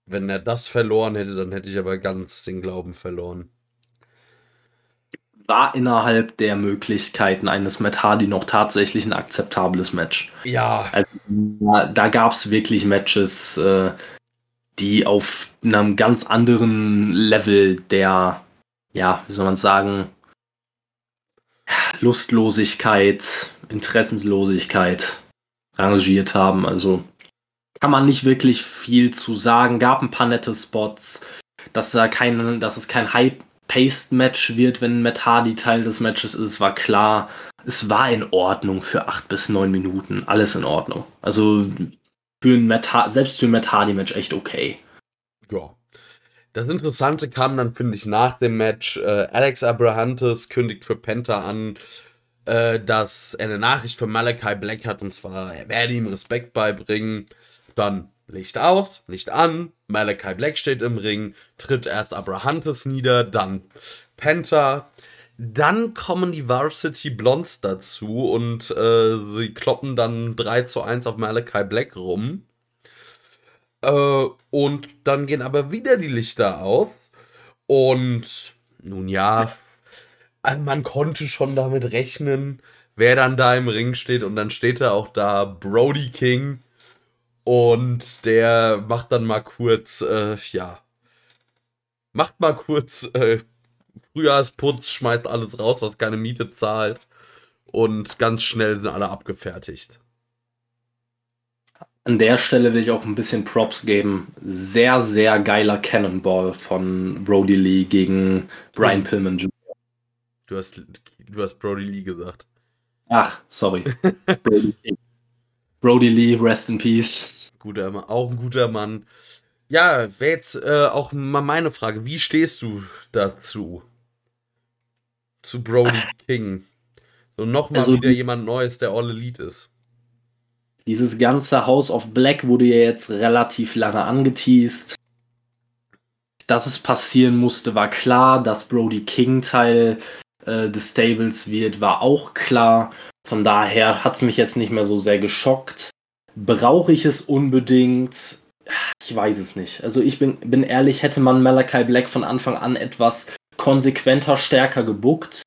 S2: wenn er das verloren hätte, dann hätte ich aber ganz den Glauben verloren
S3: war innerhalb der Möglichkeiten eines Matt Hardy noch tatsächlich ein akzeptables Match.
S2: Ja.
S3: Also, da, da gab es wirklich Matches, äh, die auf einem ganz anderen Level der, ja, wie soll man sagen, Lustlosigkeit, Interessenslosigkeit rangiert haben. Also kann man nicht wirklich viel zu sagen. Gab ein paar nette Spots, dass da kein, dass es kein Hype Paced-Match wird, wenn Matt Hardy Teil des Matches ist, war klar. Es war in Ordnung für acht bis neun Minuten. Alles in Ordnung. Also für ein Matt selbst für ein Matt Hardy-Match echt okay.
S2: Ja. Das Interessante kam dann, finde ich, nach dem Match. Äh, Alex Abrahantes kündigt für Penta an, äh, dass er eine Nachricht für Malachi Black hat, und zwar, er werde ihm Respekt beibringen. Dann Licht aus, Licht an, Malachi Black steht im Ring, tritt erst Abrahantes nieder, dann Penta. Dann kommen die Varsity Blondes dazu und äh, sie kloppen dann 3 zu 1 auf Malachi Black rum. Äh, und dann gehen aber wieder die Lichter aus. Und nun ja, also man konnte schon damit rechnen, wer dann da im Ring steht. Und dann steht da auch da Brody King und der macht dann mal kurz, äh, ja, macht mal kurz äh, Frühjahrsputz, schmeißt alles raus, was keine Miete zahlt. Und ganz schnell sind alle abgefertigt.
S3: an der Stelle will ich auch ein bisschen Props geben. Sehr, sehr geiler Cannonball von Brody Lee gegen Brian Pillman Jr.
S2: Du hast, du hast Brody Lee gesagt.
S3: Ach, sorry. Brody, Lee. Brody Lee, rest in peace.
S2: Guter, auch ein guter Mann. Ja, wäre jetzt äh, auch mal meine Frage. Wie stehst du dazu? Zu Brody King. So nochmal
S3: Also-
S2: wieder jemand Neues, der All Elite ist.
S3: Dieses ganze House of Black wurde ja jetzt relativ lange angeteased. Dass es passieren musste, war klar. Dass Brody King Teil äh, des Stables wird, war auch klar. Von daher hat es mich jetzt nicht mehr so sehr geschockt. Brauche ich es unbedingt? Ich weiß es nicht. Also ich bin, bin ehrlich, hätte man Malachi Black von Anfang an etwas konsequenter, stärker gebuckt,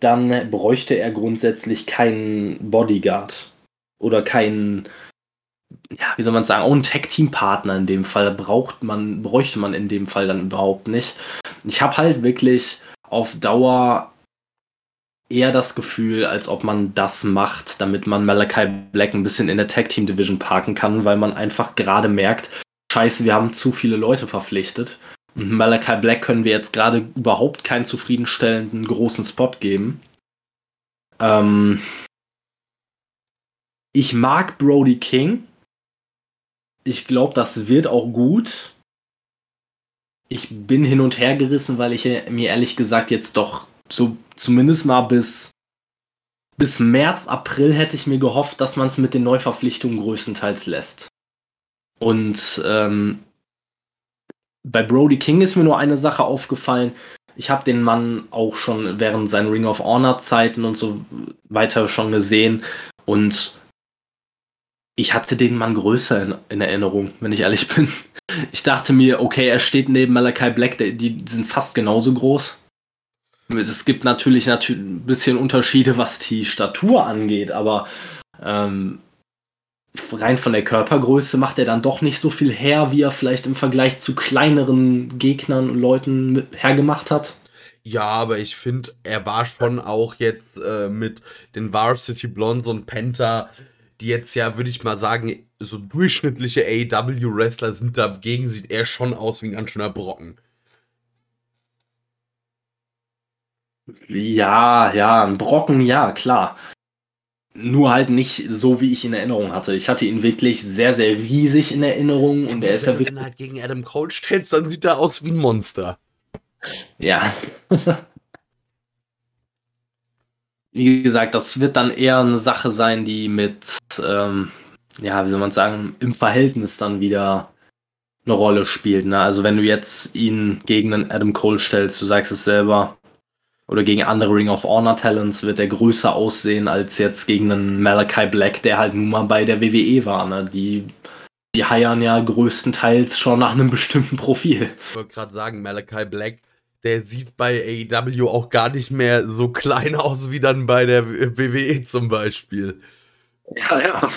S3: dann bräuchte er grundsätzlich keinen Bodyguard oder keinen, ja, wie soll man sagen, auch einen Tag-Team-Partner in dem Fall braucht man, bräuchte man in dem Fall dann überhaupt nicht. Ich habe halt wirklich auf Dauer eher das Gefühl, als ob man das macht, damit man Malachi Black ein bisschen in der Tag-Team-Division parken kann, weil man einfach gerade merkt, scheiße, wir haben zu viele Leute verpflichtet. Und Malachi Black können wir jetzt gerade überhaupt keinen zufriedenstellenden großen Spot geben. Ähm, ich mag Brody King. Ich glaube, das wird auch gut. Ich bin hin und her gerissen, weil ich mir ehrlich gesagt jetzt doch so zumindest mal bis, bis März, April hätte ich mir gehofft, dass man es mit den Neuverpflichtungen größtenteils lässt. Und ähm, bei Brody King ist mir nur eine Sache aufgefallen. Ich habe den Mann auch schon während seinen Ring of Honor Zeiten und so weiter schon gesehen und ich hatte den Mann größer in, in Erinnerung, wenn ich ehrlich bin. Ich dachte mir, okay, er steht neben Malachi Black, der, die sind fast genauso groß. Es gibt natürlich, natürlich ein bisschen Unterschiede, was die Statur angeht, aber ähm, rein von der Körpergröße macht er dann doch nicht so viel her, wie er vielleicht im Vergleich zu kleineren Gegnern und Leuten hergemacht hat.
S2: Ja, aber ich finde, er war schon auch jetzt äh, mit den Varsity Blondes und Penta, die jetzt ja, würde ich mal sagen, so durchschnittliche AEW-Wrestler sind, dagegen sieht er schon aus wie ein ganz schöner Brocken.
S3: Ja, ja, ein Brocken, ja, klar. Nur halt nicht so, wie ich ihn in Erinnerung hatte. Ich hatte ihn wirklich sehr, sehr riesig in Erinnerung und er ist ja
S2: Wenn
S3: wirklich.
S2: du ihn halt gegen Adam Cole stellst, dann sieht er aus wie ein Monster.
S3: Ja. Wie gesagt, das wird dann eher eine Sache sein, die mit, ähm, ja, wie soll man sagen, im Verhältnis dann wieder eine Rolle spielt. Ne? Also wenn du jetzt ihn gegen einen Adam Cole stellst, du sagst es selber, oder gegen andere Ring of Honor Talents, wird er größer aussehen als jetzt gegen einen Malachi Black, der halt nun mal bei der WWE war. Ne? Die, die heiern ja größtenteils schon nach einem bestimmten Profil.
S2: Ich wollte gerade sagen, Malachi Black, der sieht bei AEW auch gar nicht mehr so klein aus wie dann bei der WWE zum Beispiel.
S3: Ja, ja.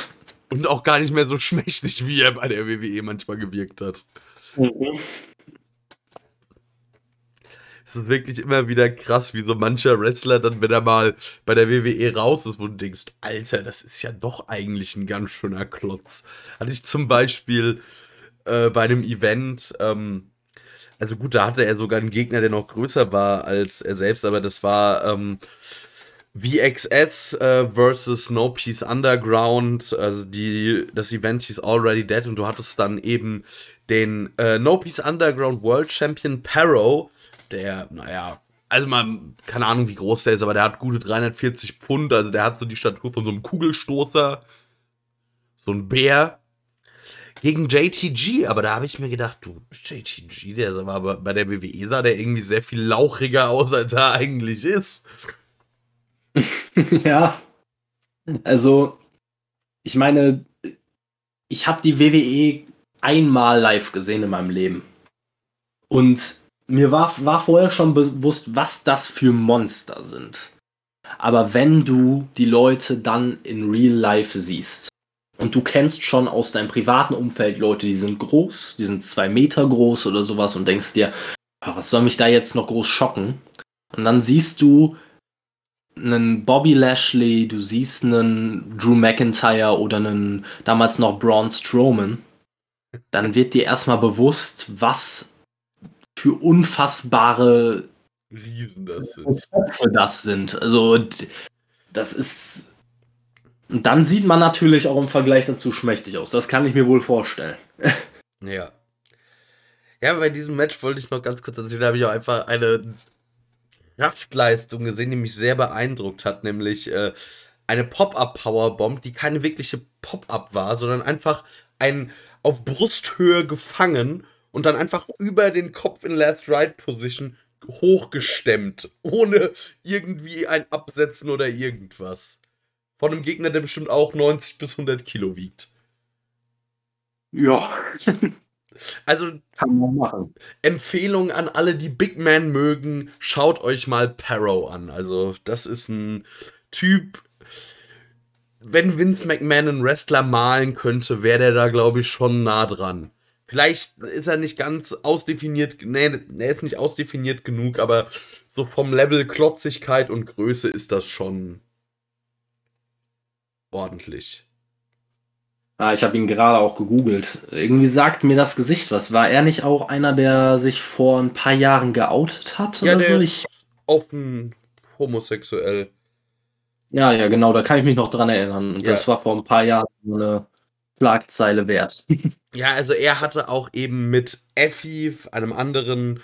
S2: Und auch gar nicht mehr so schmächtig, wie er bei der WWE manchmal gewirkt hat.
S3: Mhm.
S2: Es ist wirklich immer wieder krass, wie so mancher Wrestler dann, wenn er mal bei der WWE raus ist, wo du denkst, Alter, das ist ja doch eigentlich ein ganz schöner Klotz. Hatte ich zum Beispiel äh, bei einem Event, ähm, also gut, da hatte er sogar einen Gegner, der noch größer war als er selbst, aber das war ähm, VXS äh, versus No Peace Underground. Also die, das Event hieß Already Dead und du hattest dann eben den äh, No Peace Underground World Champion Paro, der, naja, also man, keine Ahnung, wie groß der ist, aber der hat gute 340 Pfund, also der hat so die Statur von so einem Kugelstoßer, so ein Bär. Gegen JTG, aber da habe ich mir gedacht, du, JTG, der war aber bei der WWE sah der irgendwie sehr viel lauchiger aus, als er eigentlich ist.
S3: Ja. Also, ich meine, ich habe die WWE einmal live gesehen in meinem Leben. Und mir war, war vorher schon bewusst, was das für Monster sind. Aber wenn du die Leute dann in Real Life siehst und du kennst schon aus deinem privaten Umfeld Leute, die sind groß, die sind zwei Meter groß oder sowas und denkst dir, "Ah, was soll mich da jetzt noch groß schocken? Und dann siehst du einen Bobby Lashley, du siehst einen Drew McIntyre oder einen damals noch Braun Strowman, dann wird dir erstmal bewusst, was für unfassbare
S2: Riesen das sind.
S3: Das sind. Also das ist. Und dann sieht man natürlich auch im Vergleich dazu schmächtig aus. Das kann ich mir wohl vorstellen.
S2: Ja. Ja, bei diesem Match wollte ich noch ganz kurz erzählen, da habe ich auch einfach eine Kraftleistung gesehen, die mich sehr beeindruckt hat, nämlich äh, eine Pop-Up-Powerbomb, die keine wirkliche Pop-Up war, sondern einfach ein auf Brusthöhe gefangen und dann einfach über den Kopf in Last Ride Position hochgestemmt, ohne irgendwie ein Absetzen oder irgendwas. Von einem Gegner, der bestimmt auch 90 bis 100 Kilo wiegt.
S3: Ja,
S2: Also
S3: kann man machen.
S2: Empfehlung an alle, die Big Man mögen, schaut euch mal Parrow an. Also, das ist ein Typ. Wenn Vince McMahon einen Wrestler malen könnte, wäre der da, glaube ich, schon nah dran. Vielleicht ist er nicht ganz ausdefiniert, nee, er ist nicht ausdefiniert genug, aber so vom Level Klotzigkeit und Größe ist das schon ordentlich.
S3: Ah, ich habe ihn gerade auch gegoogelt. Irgendwie sagt mir das Gesicht was. War er nicht auch einer, der sich vor ein paar Jahren geoutet hat?
S2: Ja,
S3: oder
S2: der
S3: so?
S2: ist offen homosexuell.
S3: ja, ja, genau, da kann ich mich noch dran erinnern.
S2: Ja.
S3: Das war vor ein paar Jahren eine Schlagzeile wert.
S2: Ja, also er hatte auch eben mit Effie, einem anderen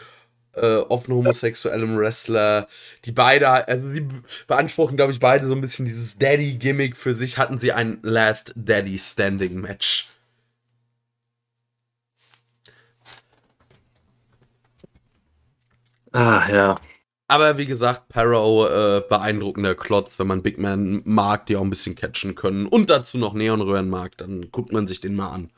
S2: äh, offen homosexuellen Wrestler, die beide, also sie beanspruchen, glaube ich, beide so ein bisschen dieses Daddy-Gimmick für sich, hatten sie ein Last Daddy Standing Match.
S3: Ah, ja.
S2: Aber wie gesagt, Parrow, äh, beeindruckender Klotz, wenn man Big Man mag, die auch ein bisschen catchen können und dazu noch Neonröhren mag, dann guckt man sich den mal an.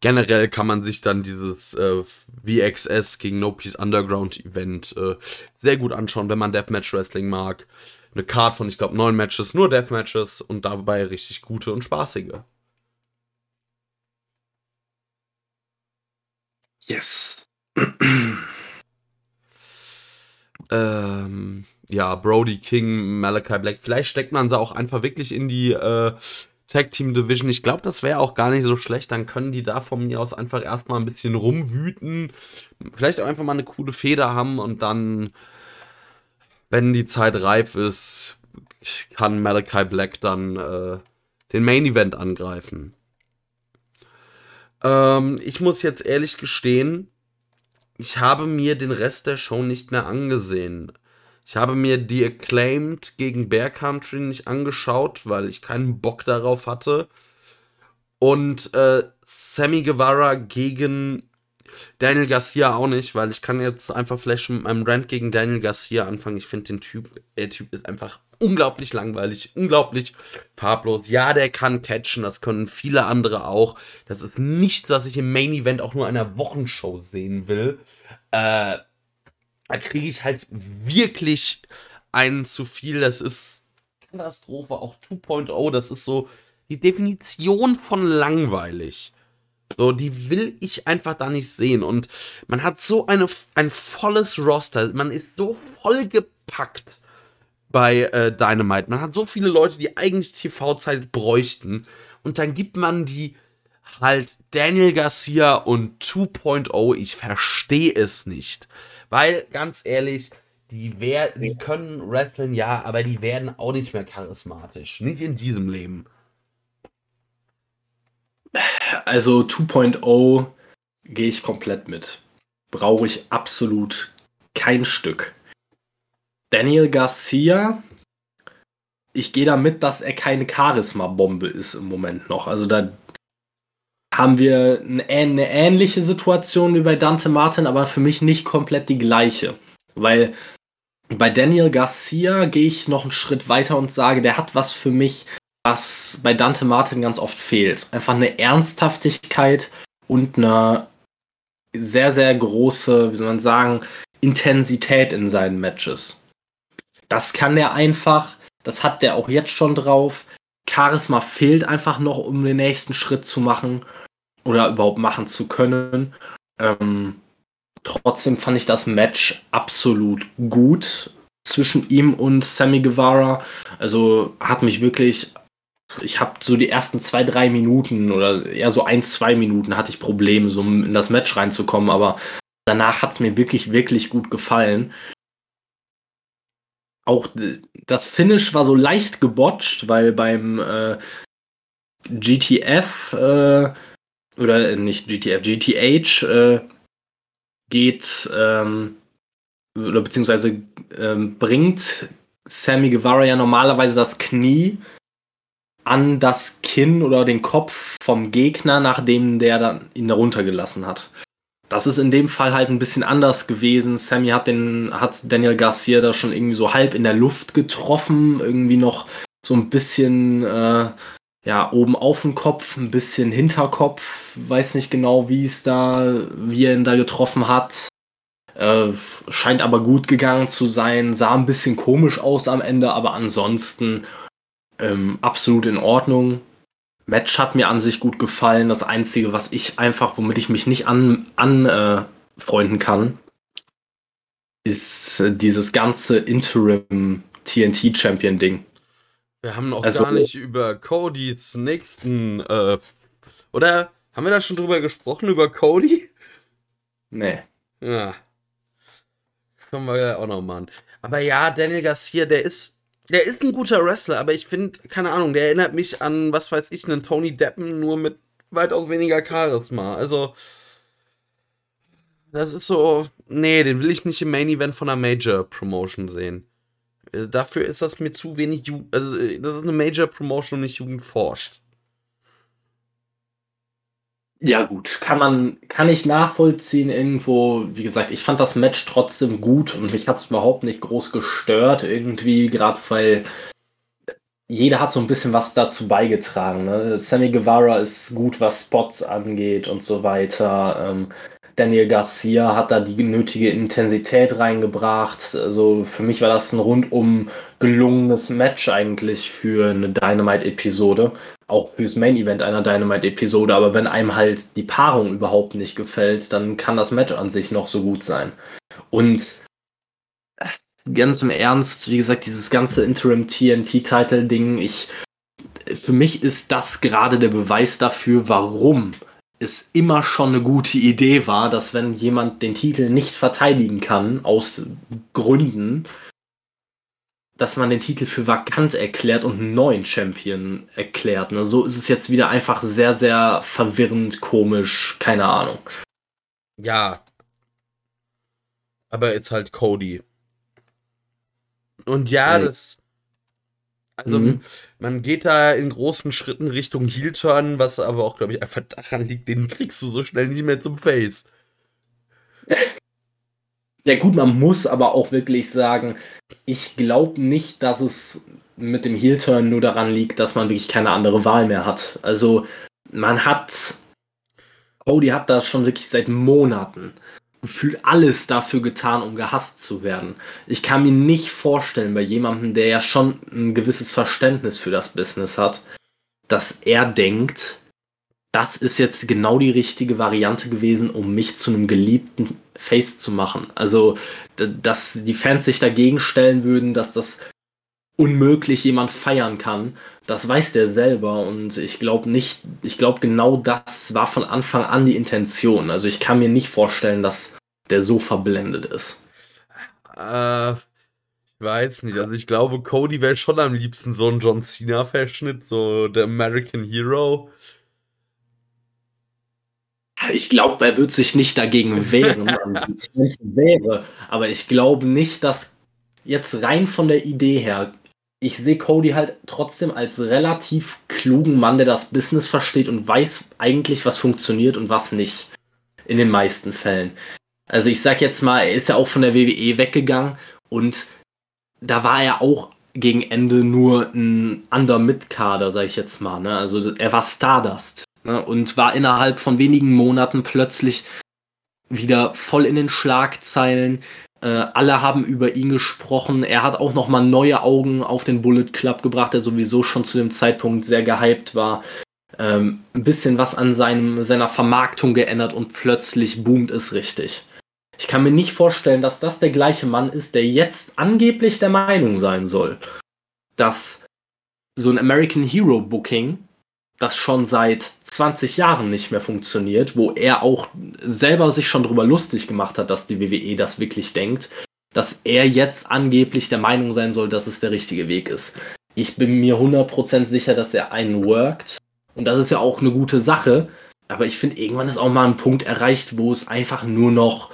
S2: Generell kann man sich dann dieses äh, VXS gegen No Peace Underground Event äh, sehr gut anschauen, wenn man Deathmatch Wrestling mag. Eine Card von, ich glaube, neun Matches, nur Deathmatches und dabei richtig gute und spaßige.
S3: Yes.
S2: Ähm, ja, Brody King, Malachi Black. Vielleicht steckt man sie auch einfach wirklich in die äh, Tag Team Division. Ich glaube, das wäre auch gar nicht so schlecht. Dann können die da von mir aus einfach erstmal ein bisschen rumwüten. Vielleicht auch einfach mal eine coole Feder haben und dann, wenn die Zeit reif ist, kann Malachi Black dann äh, den Main Event angreifen. Ähm, ich muss jetzt ehrlich gestehen, ich habe mir den Rest der Show nicht mehr angesehen. Ich habe mir die Acclaimed gegen Bear Country nicht angeschaut, weil ich keinen Bock darauf hatte. Und äh, Sammy Guevara gegen Daniel Garcia auch nicht, weil ich kann jetzt einfach vielleicht schon mit meinem Rant gegen Daniel Garcia anfangen. Ich finde den Typ, der Typ ist einfach unglaublich langweilig, unglaublich farblos. Ja, der kann catchen, das können viele andere auch. Das ist nichts, was ich im Main Event auch nur einer Wochenshow sehen will. Äh, da kriege ich halt wirklich einen zu viel. Das ist Katastrophe, auch 2.0. Das ist so die Definition von langweilig. So, die will ich einfach da nicht sehen. Und man hat so eine, ein volles Roster. Man ist so vollgepackt bei äh, Dynamite. Man hat so viele Leute, die eigentlich TV-Zeit bräuchten. Und dann gibt man die halt Daniel Garcia und 2.0. Ich verstehe es nicht. Weil, ganz ehrlich, die, wär, die können wrestlen, ja, aber die werden auch nicht mehr charismatisch. Nicht in diesem Leben.
S3: Also 2.0 gehe ich komplett mit. Brauche ich absolut kein Stück. Daniel Garcia, ich gehe damit, dass er keine Charisma-Bombe ist im Moment noch. Also da haben wir eine, ähnliche Situation wie bei Dante Martin, aber für mich nicht komplett die gleiche. Weil bei Daniel Garcia gehe ich noch einen Schritt weiter und sage, der hat was für mich, was bei Dante Martin ganz oft fehlt. Einfach eine Ernsthaftigkeit und eine sehr, sehr große, wie soll man sagen, Intensität in seinen Matches. Das kann der einfach, das hat der auch jetzt schon drauf. Charisma fehlt einfach noch, um den nächsten Schritt zu machen oder überhaupt machen zu können. Ähm, trotzdem fand ich das Match absolut gut zwischen ihm und Sammy Guevara. Also hat mich wirklich, ich habe so die ersten zwei, drei Minuten oder eher so ein, zwei Minuten hatte ich Probleme, so in das Match reinzukommen, aber danach hat es mir wirklich, wirklich gut gefallen. Auch das Finish war so leicht gebotcht, weil beim äh, GTF äh, oder nicht GTF, GTH äh, geht ähm, oder beziehungsweise ähm, bringt Sammy Guevara ja normalerweise das Knie an das Kinn oder den Kopf vom Gegner, nachdem der dann ihn runtergelassen hat. Das ist in dem Fall halt ein bisschen anders gewesen. Sammy hat den, hat Daniel Garcia da schon irgendwie so halb in der Luft getroffen, irgendwie noch so ein bisschen äh, ja, oben auf dem Kopf, ein bisschen Hinterkopf, weiß nicht genau, wie es da, wie er ihn da getroffen hat. Äh, scheint aber gut gegangen zu sein, sah ein bisschen komisch aus am Ende, aber ansonsten ähm, absolut in Ordnung. Match hat mir an sich gut gefallen. Das Einzige, was ich einfach, womit ich mich nicht anfreunden an, äh, kann, ist äh, dieses ganze Interim TNT Champion Ding.
S2: Wir haben noch also, gar nicht über Codys nächsten, äh, oder haben wir da schon drüber gesprochen, über Cody?
S3: Nee.
S2: Ja. Kommen wir ja auch noch mal an. Aber ja, Daniel Garcia, der ist, der ist ein guter Wrestler, aber ich finde, keine Ahnung, der erinnert mich an, was weiß ich, einen Tony Deppen, nur mit weitaus weniger Charisma. Also, das ist so, nee, den will ich nicht im Main Event von einer Major Promotion sehen. Äh, dafür ist das mir zu wenig Jugend. Also, äh, das ist eine Major Promotion und nicht Jugend forscht.
S3: Ja, gut, kann man, kann ich nachvollziehen irgendwo. Wie gesagt, ich fand das Match trotzdem gut und mich hat es überhaupt nicht groß gestört, irgendwie, gerade weil jeder hat so ein bisschen was dazu beigetragen. Ne? Sammy Guevara ist gut, was Spots angeht und so weiter. Ähm, Daniel Garcia hat da die nötige Intensität reingebracht. Also für mich war das ein rundum gelungenes Match eigentlich für eine Dynamite-Episode. Auch fürs Main-Event einer Dynamite-Episode. Aber wenn einem halt die Paarung überhaupt nicht gefällt, dann kann das Match an sich noch so gut sein. Und ganz im Ernst, wie gesagt, dieses ganze Interim-TNT-Title-Ding, ich für mich ist das gerade der Beweis dafür, warum es immer schon eine gute Idee war, dass wenn jemand den Titel nicht verteidigen kann, aus Gründen, dass man den Titel für vakant erklärt und einen neuen Champion erklärt. Ne? So ist es jetzt wieder einfach sehr, sehr verwirrend, komisch, keine Ahnung.
S2: Ja. Aber jetzt halt Cody. Und ja, das also mhm. man geht da in großen Schritten Richtung Heel-Turn, was aber auch, glaube ich, einfach daran liegt, den kriegst du so schnell nicht mehr zum Face.
S3: Ja gut, man muss aber auch wirklich sagen, ich glaube nicht, dass es mit dem Heel-Turn nur daran liegt, dass man wirklich keine andere Wahl mehr hat. Also man hat, Cody hat das schon wirklich seit Monaten gefühlt alles dafür getan, um gehasst zu werden. Ich kann mir nicht vorstellen, bei jemandem, der ja schon ein gewisses Verständnis für das Business hat, dass er denkt, das ist jetzt genau die richtige Variante gewesen, um mich zu einem geliebten Face zu machen. Also, dass die Fans sich dagegen stellen würden, dass das unmöglich jemand feiern kann, das weiß der selber und ich glaube nicht, ich glaube genau das war von Anfang an die Intention. Also ich kann mir nicht vorstellen, dass der so verblendet ist.
S2: Äh, ich weiß nicht, also ich glaube, Cody wäre schon am liebsten so ein John Cena-Verschnitt, so der American Hero.
S3: Ich glaube, er wird sich nicht dagegen wehren, wenn es wäre. Aber ich glaube nicht, dass jetzt rein von der Idee her ich sehe Cody halt trotzdem als relativ klugen Mann, der das Business versteht und weiß eigentlich, was funktioniert und was nicht. In den meisten Fällen. Also ich sag jetzt mal, er ist ja auch von der WWE weggegangen und da war er auch gegen Ende nur ein Under-Mid-Kader, sag ich jetzt mal. Ne? Also er war Stardust ne? und war innerhalb von wenigen Monaten plötzlich wieder voll in den Schlagzeilen, äh, alle haben über ihn gesprochen. Er hat auch nochmal neue Augen auf den Bullet Club gebracht, der sowieso schon zu dem Zeitpunkt sehr gehypt war. Ähm, ein bisschen was an seinem, seiner Vermarktung geändert und plötzlich boomt es richtig. Ich kann mir nicht vorstellen, dass das der gleiche Mann ist, der jetzt angeblich der Meinung sein soll, dass so ein American Hero Booking, das schon seit 20 Jahren nicht mehr funktioniert, wo er auch selber sich schon drüber lustig gemacht hat, dass die WWE das wirklich denkt, dass er jetzt angeblich der Meinung sein soll, dass es der richtige Weg ist. Ich bin mir 100% sicher, dass er einen worked. Und das ist ja auch eine gute Sache. Aber ich finde, irgendwann ist auch mal ein Punkt erreicht, wo es einfach nur noch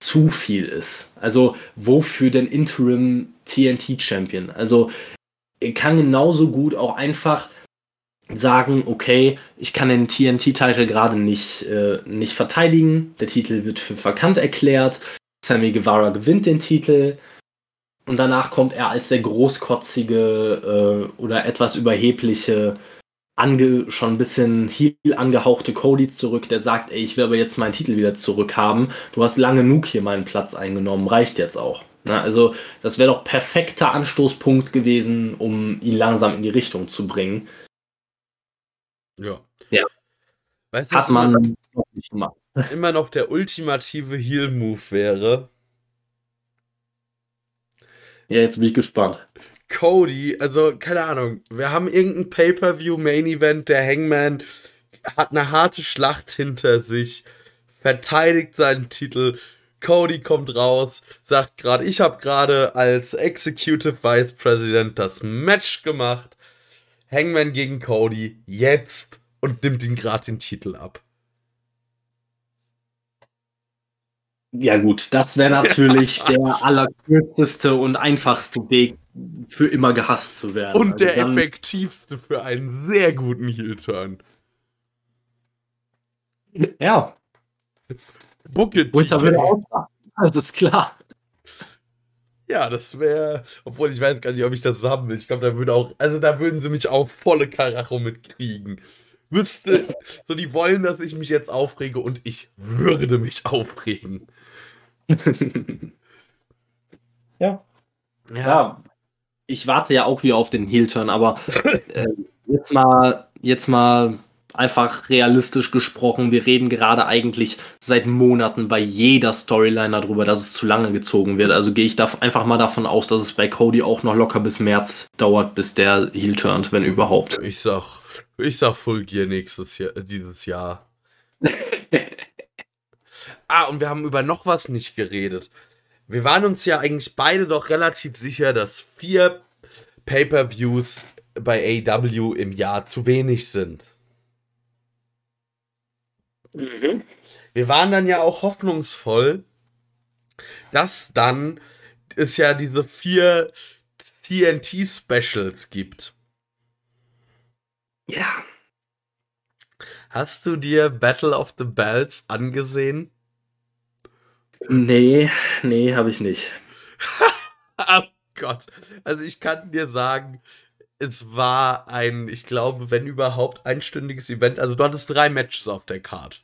S3: zu viel ist. Also, wofür denn Interim TNT Champion? Also, er kann genauso gut auch einfach sagen, okay, ich kann den TNT-Titel gerade nicht, äh, nicht verteidigen. Der Titel wird für verkannt erklärt. Sammy Guevara gewinnt den Titel. Und danach kommt er als der großkotzige äh, oder etwas überhebliche ange, schon ein bisschen heel angehauchte Cody zurück, der sagt, ey, ich will aber jetzt meinen Titel wieder zurückhaben. Du hast lange genug hier meinen Platz eingenommen, reicht jetzt auch. Na, also, das wäre doch perfekter Anstoßpunkt gewesen, um ihn langsam in die Richtung zu bringen.
S2: Ja.
S3: Ja.
S2: Weißt
S3: Hat man noch nicht gemacht.
S2: immer noch der ultimative Heal-Move wäre?
S3: Ja, jetzt bin ich gespannt.
S2: Cody, also keine Ahnung, wir haben irgendein Pay-per-view Main Event, der Hangman hat eine harte Schlacht hinter sich, verteidigt seinen Titel. Cody kommt raus, sagt gerade, ich habe gerade als Executive Vice President das Match gemacht. Hangman gegen Cody jetzt und nimmt ihm gerade den Titel ab.
S3: Ja, gut, das wäre natürlich der allerkürzeste und einfachste Weg, für immer gehasst zu werden.
S2: Und der
S3: Also dann-
S2: effektivste für einen sehr guten Heel-Turn.
S3: Ja, sagen. Das ist klar.
S2: Ja, das wäre. Obwohl ich weiß gar nicht, ob ich das haben will. Ich glaube, da würde auch. Also da würden sie mich auch volle Karacho mitkriegen. Wüsste, so die wollen, dass ich mich jetzt aufrege und ich würde mich aufregen.
S3: ja. Ja, ich warte ja auch wieder auf den Heel-Turn, aber äh, jetzt mal, jetzt mal einfach realistisch gesprochen, wir reden gerade eigentlich seit Monaten bei jeder Storyline darüber, dass es zu lange gezogen wird. Also gehe ich da einfach mal davon aus, dass es bei Cody auch noch locker bis März dauert, bis der Heel turnt, wenn überhaupt.
S2: Ich sag, ich sag Full Gear nächstes Jahr, dieses Jahr. Ah, und wir haben über noch was nicht geredet. Wir waren uns ja eigentlich beide doch relativ sicher, dass vier Pay-per-Views bei AW im Jahr zu wenig sind. Wir waren dann ja auch hoffnungsvoll, dass dann es ja diese vier TNT-Specials gibt.
S3: Ja.
S2: Hast du dir Battle of the Bells angesehen?
S3: Nee, nee, habe ich nicht.
S2: Oh Gott. Also ich kann dir sagen, es war ein, ich glaube, wenn überhaupt, einstündiges Event. Also du hattest drei Matches auf der Card.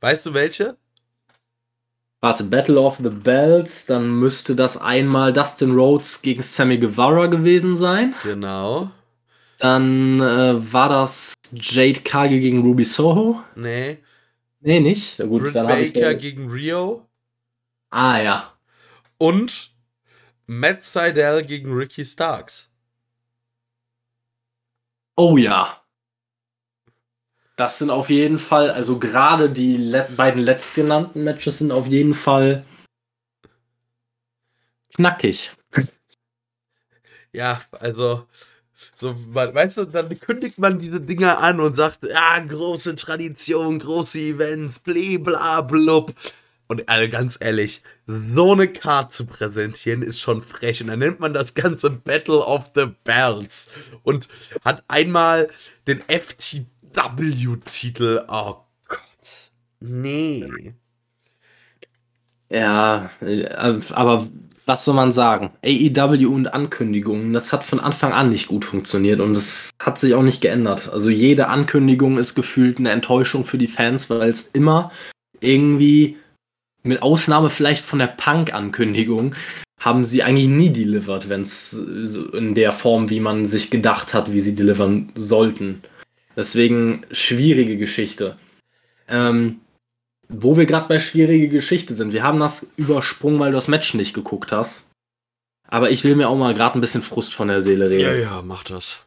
S2: Weißt du welche?
S3: Warte, Battle of the Bells, dann müsste das einmal Dustin Rhodes gegen Sammy Guevara gewesen sein.
S2: Genau.
S3: Dann äh, war das Jade Cargill gegen Ruby Soho.
S2: Nee.
S3: Nee, nicht. Na gut,
S2: Britt
S3: dann habe ich.
S2: Baker gegen Rio.
S3: ah, ja.
S2: Und Matt Seidel gegen Ricky Starks.
S3: Oh ja. Das sind auf jeden Fall, also gerade die le beiden letztgenannten Matches sind auf jeden Fall knackig.
S2: Ja, also, so, weißt du, dann kündigt man diese Dinger an und sagt, ja, große Tradition, große Events, bli bla blub. Und also ganz ehrlich, so eine Card zu präsentieren ist schon frech. Und dann nennt man das Ganze Battle of the Bells und hat einmal den FTW-Titel. Oh Gott. Nee.
S3: Ja, äh, aber was soll man sagen? AEW und Ankündigungen, das hat von Anfang an nicht gut funktioniert und es hat sich auch nicht geändert. Also jede Ankündigung ist gefühlt eine Enttäuschung für die Fans, weil es immer irgendwie, mit Ausnahme vielleicht von der Punk-Ankündigung, haben sie eigentlich nie delivered, wenn es in der Form, wie man sich gedacht hat, wie sie delivern sollten. Deswegen schwierige Geschichte. Ähm, wo wir gerade bei schwierige Geschichte sind. Wir haben das übersprungen, weil du das Match nicht geguckt hast. Aber ich will mir auch mal gerade ein bisschen Frust von der Seele reden.
S2: Ja, ja, mach das.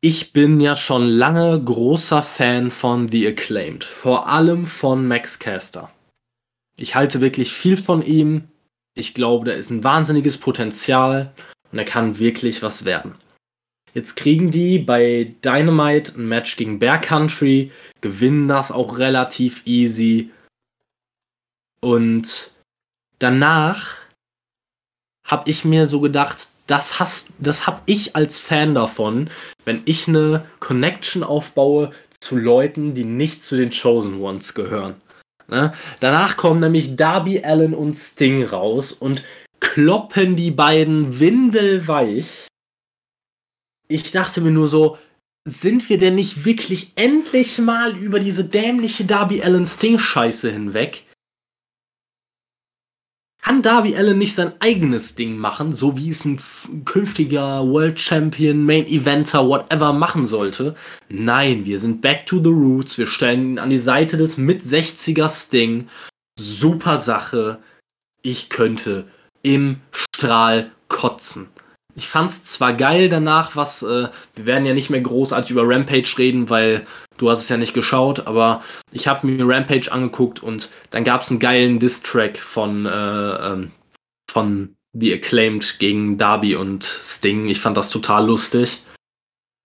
S3: Ich bin ja schon lange großer Fan von The Acclaimed. Vor allem von Max Caster. Ich halte wirklich viel von ihm. Ich glaube, da ist ein wahnsinniges Potenzial und er kann wirklich was werden. Jetzt kriegen die bei Dynamite ein Match gegen Bear Country, gewinnen das auch relativ easy. Und danach habe ich mir so gedacht, das hast, das habe ich als Fan davon, wenn ich eine Connection aufbaue zu Leuten, die nicht zu den Chosen Ones gehören. Ne? Danach kommen nämlich Darby Allen und Sting raus und kloppen die beiden windelweich. Ich dachte mir nur so, sind wir denn nicht wirklich endlich mal über diese dämliche Darby Allen Sting Scheiße hinweg? kann Darby Allen nicht sein eigenes Ding machen, so wie es ein künftiger World Champion, Main Eventer, whatever machen sollte? Nein, wir sind back to the roots. Wir stellen ihn an die Seite des mit 60er Sting. Super Sache. Ich könnte im Strahl kotzen. Ich fand's zwar geil danach, was, äh, wir werden ja nicht mehr großartig über Rampage reden, weil du hast es ja nicht geschaut, aber ich habe mir Rampage angeguckt und dann gab es einen geilen Diss-Track von, äh, ähm, von The Acclaimed gegen Darby und Sting. Ich fand das total lustig.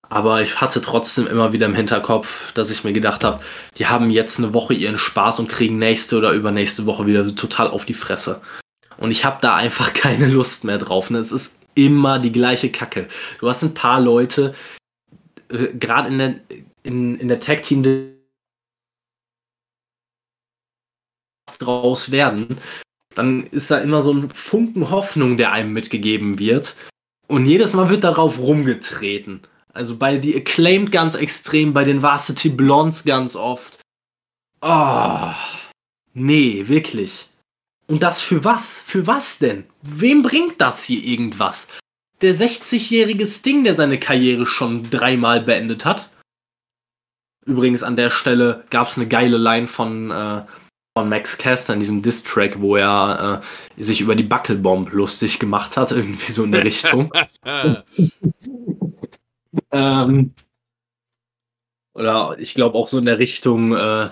S3: Aber ich hatte trotzdem immer wieder im Hinterkopf, dass ich mir gedacht habe, die haben jetzt eine Woche ihren Spaß und kriegen nächste oder übernächste Woche wieder total auf die Fresse. Und ich habe da einfach keine Lust mehr drauf. Ne? Es ist immer die gleiche Kacke. Du hast ein paar Leute, äh, gerade in der, in, in der Tag-Team draus werden, dann ist da immer so ein Funken Hoffnung, der einem mitgegeben wird. Und jedes Mal wird darauf rumgetreten. Also bei The Acclaimed ganz extrem, bei den Varsity Blondes ganz oft. Oh, nee, wirklich. Und das für was? Für was denn? Wem bringt das hier irgendwas? Der 60-jährige Sting, der seine Karriere schon dreimal beendet hat. Übrigens an der Stelle gab es eine geile Line von, äh, von Max Caster in diesem Diss-Track, wo er äh, sich über die Buckelbomb lustig gemacht hat, irgendwie so in der Richtung. ähm, oder ich glaube auch so in der Richtung, äh,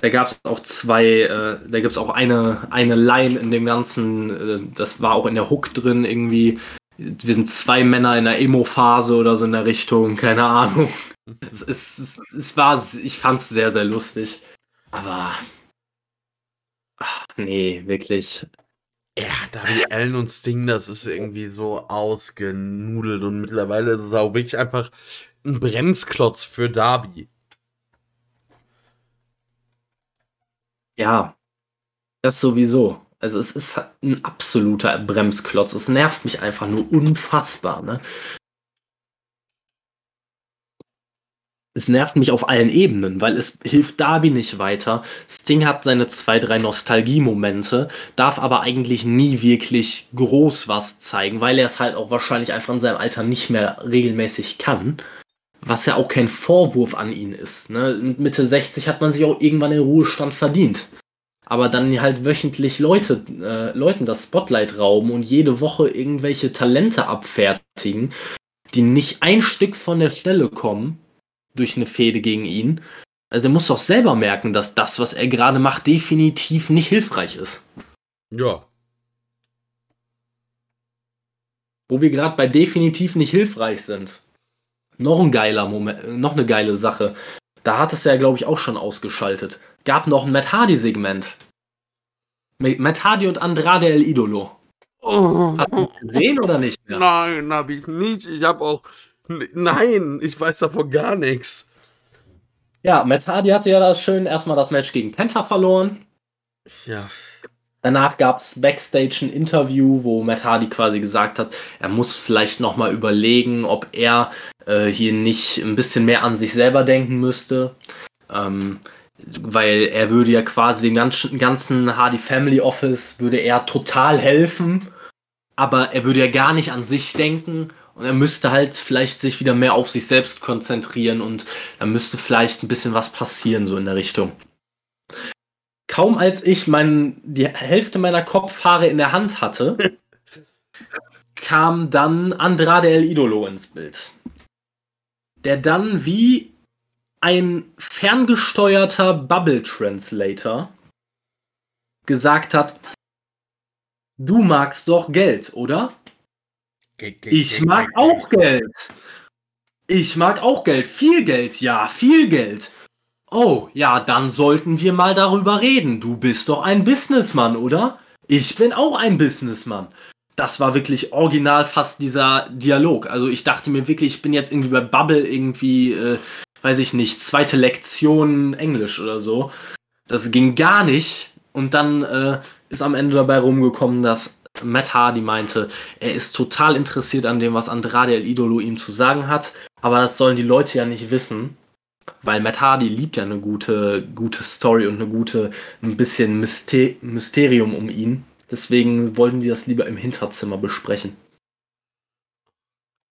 S3: da gab es auch zwei, äh, da gibt es auch eine, eine Line in dem Ganzen, äh, das war auch in der Hook drin irgendwie. Wir sind zwei Männer in der Emo-Phase oder so in der Richtung, keine Ahnung. es, es, es war, ich fand es sehr, sehr lustig. Aber. Ach, nee, wirklich.
S2: Ja, Darby Allen und Sting, das ist irgendwie so ausgenudelt und mittlerweile ist es auch wirklich einfach ein Bremsklotz für Darby.
S3: Ja, das sowieso. Also es ist ein absoluter Bremsklotz. Es nervt mich einfach nur unfassbar. Ne? Es nervt mich auf allen Ebenen, weil es hilft Darby nicht weiter. Sting hat seine zwei, drei Nostalgie-Momente, darf aber eigentlich nie wirklich groß was zeigen, weil er es halt auch wahrscheinlich einfach in seinem Alter nicht mehr regelmäßig kann. Was ja auch kein Vorwurf an ihn ist. Ne? Mitte 60 hat man sich auch irgendwann den Ruhestand verdient. Aber dann halt wöchentlich Leute, äh, Leuten das Spotlight rauben und jede Woche irgendwelche Talente abfertigen, die nicht ein Stück von der Stelle kommen durch eine Fehde gegen ihn. Also er muss doch selber merken, dass das, was er gerade macht, definitiv nicht hilfreich ist.
S2: Ja.
S3: Wo wir gerade bei definitiv nicht hilfreich sind. Noch ein geiler Moment, noch eine geile Sache. Da hat es ja, glaube ich, auch schon ausgeschaltet. Gab noch ein Matt Hardy-Segment. Matt Hardy und Andrade El Idolo.
S2: Oh.
S3: Hast du gesehen oder nicht?
S2: Mehr? Nein, habe ich nicht. Ich habe auch Nein, ich weiß davon gar nichts.
S3: Ja, Matt Hardy hatte ja das schön erstmal das Match gegen Penta verloren.
S2: Ja.
S3: Danach gab es Backstage ein Interview, wo Matt Hardy quasi gesagt hat, er muss vielleicht nochmal überlegen, ob er äh, hier nicht ein bisschen mehr an sich selber denken müsste. Ähm, weil er würde ja quasi dem ganzen, ganzen Hardy Family Office würde er total helfen aber er würde ja gar nicht an sich denken und er müsste halt vielleicht sich wieder mehr auf sich selbst konzentrieren und da müsste vielleicht ein bisschen was passieren, so in der Richtung. Kaum als ich mein, die Hälfte meiner Kopfhaare in der Hand hatte, kam dann Andrade El Idolo ins Bild. Der dann wie ein ferngesteuerter Bubble Translator gesagt hat, du magst doch Geld, oder? Ich mag auch Geld. Ich mag auch Geld. Viel Geld, ja, viel Geld. Oh, ja, dann sollten wir mal darüber reden. Du bist doch ein Businessmann, oder? Ich bin auch ein Businessmann. Das war wirklich original fast dieser Dialog. Also ich dachte mir wirklich, ich bin jetzt irgendwie bei Bubble irgendwie, äh, weiß ich nicht, zweite Lektion Englisch oder so. Das ging gar nicht. Und dann äh, ist am Ende dabei rumgekommen, dass Matt Hardy meinte, er ist total interessiert an dem, was Andrade El Idolo ihm zu sagen hat, aber das sollen die Leute ja nicht wissen, weil Matt Hardy liebt ja eine gute, gute Story und eine gute, ein bisschen Myster Mysterium um ihn. Deswegen wollten die das lieber im Hinterzimmer besprechen.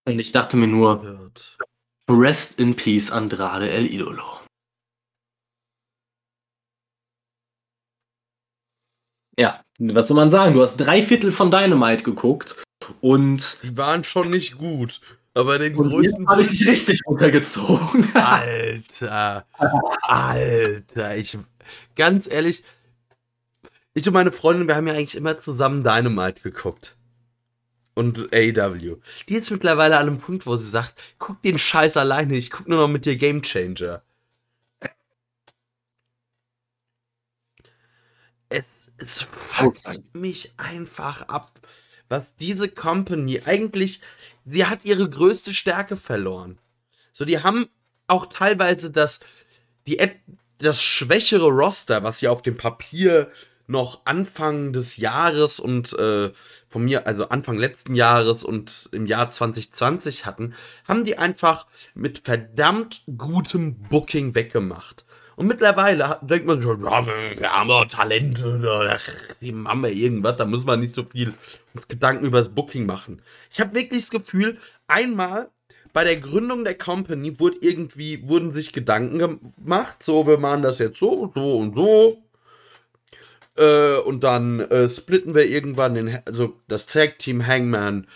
S3: Und ich dachte mir nur, Rest in Peace, Andrade El Idolo. Ja, was soll man sagen? Du hast drei Viertel von Dynamite geguckt und.
S2: Die waren schon nicht gut. Aber den
S3: und größten. habe ich dich richtig runtergezogen.
S2: Alter. Alter. Ich. Ganz ehrlich. Ich und meine Freundin, wir haben ja eigentlich immer zusammen Dynamite geguckt. Und AW. Die ist mittlerweile an einem Punkt, wo sie sagt: guck den Scheiß alleine, ich guck nur noch mit dir Game Changer. es fuckt mich einfach ab, was diese Company eigentlich, sie hat ihre größte Stärke verloren. So, die haben auch teilweise das, die, das schwächere Roster, was sie auf dem Papier noch Anfang des Jahres und äh, von mir, also Anfang letzten Jahres und im Jahr 2020 hatten, haben die einfach mit verdammt gutem Booking weggemacht. Und mittlerweile denkt man schon, ja, wir haben Talente, oder haben wir irgendwas, da muss man nicht so viel uns Gedanken über das Booking machen. Ich habe wirklich das Gefühl, einmal bei der Gründung der Company wurde irgendwie, wurden sich Gedanken gemacht, so, wir machen das jetzt so, so und so. Äh, und dann äh, splitten wir irgendwann den, also das Tag Team Hangman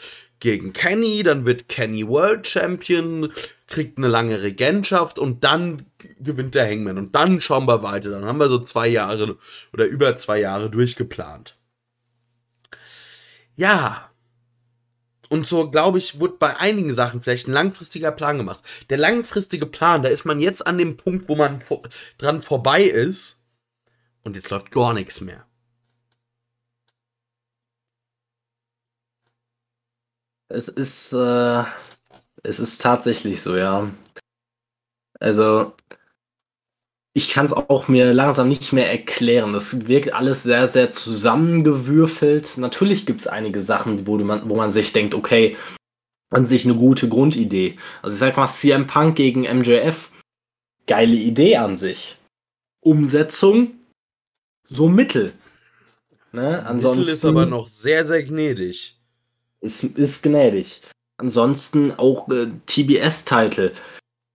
S2: gegen Kenny, dann wird Kenny World Champion, kriegt eine lange Regentschaft und dann gewinnt der Hangman und dann schauen wir weiter. Dann haben wir so zwei Jahre oder über zwei Jahre durchgeplant. Ja. Und so, glaube ich, wurde bei einigen Sachen vielleicht ein langfristiger Plan gemacht. Der langfristige Plan, da ist man jetzt an dem Punkt, wo man dran vorbei ist und jetzt läuft gar nichts mehr.
S3: Es ist, äh, es ist tatsächlich so, ja. Also, ich kann es auch mir langsam nicht mehr erklären. Das wirkt alles sehr, sehr zusammengewürfelt. Natürlich gibt es einige Sachen, wo man, wo man sich denkt, okay, an sich eine gute Grundidee. Also ich sag mal, CM Punk gegen MJF, geile Idee an sich. Umsetzung, so mittel.
S2: Ne? Ansonsten, mittel ist aber noch sehr, sehr gnädig.
S3: Ist, ist gnädig. Ansonsten auch äh, TBS-Title.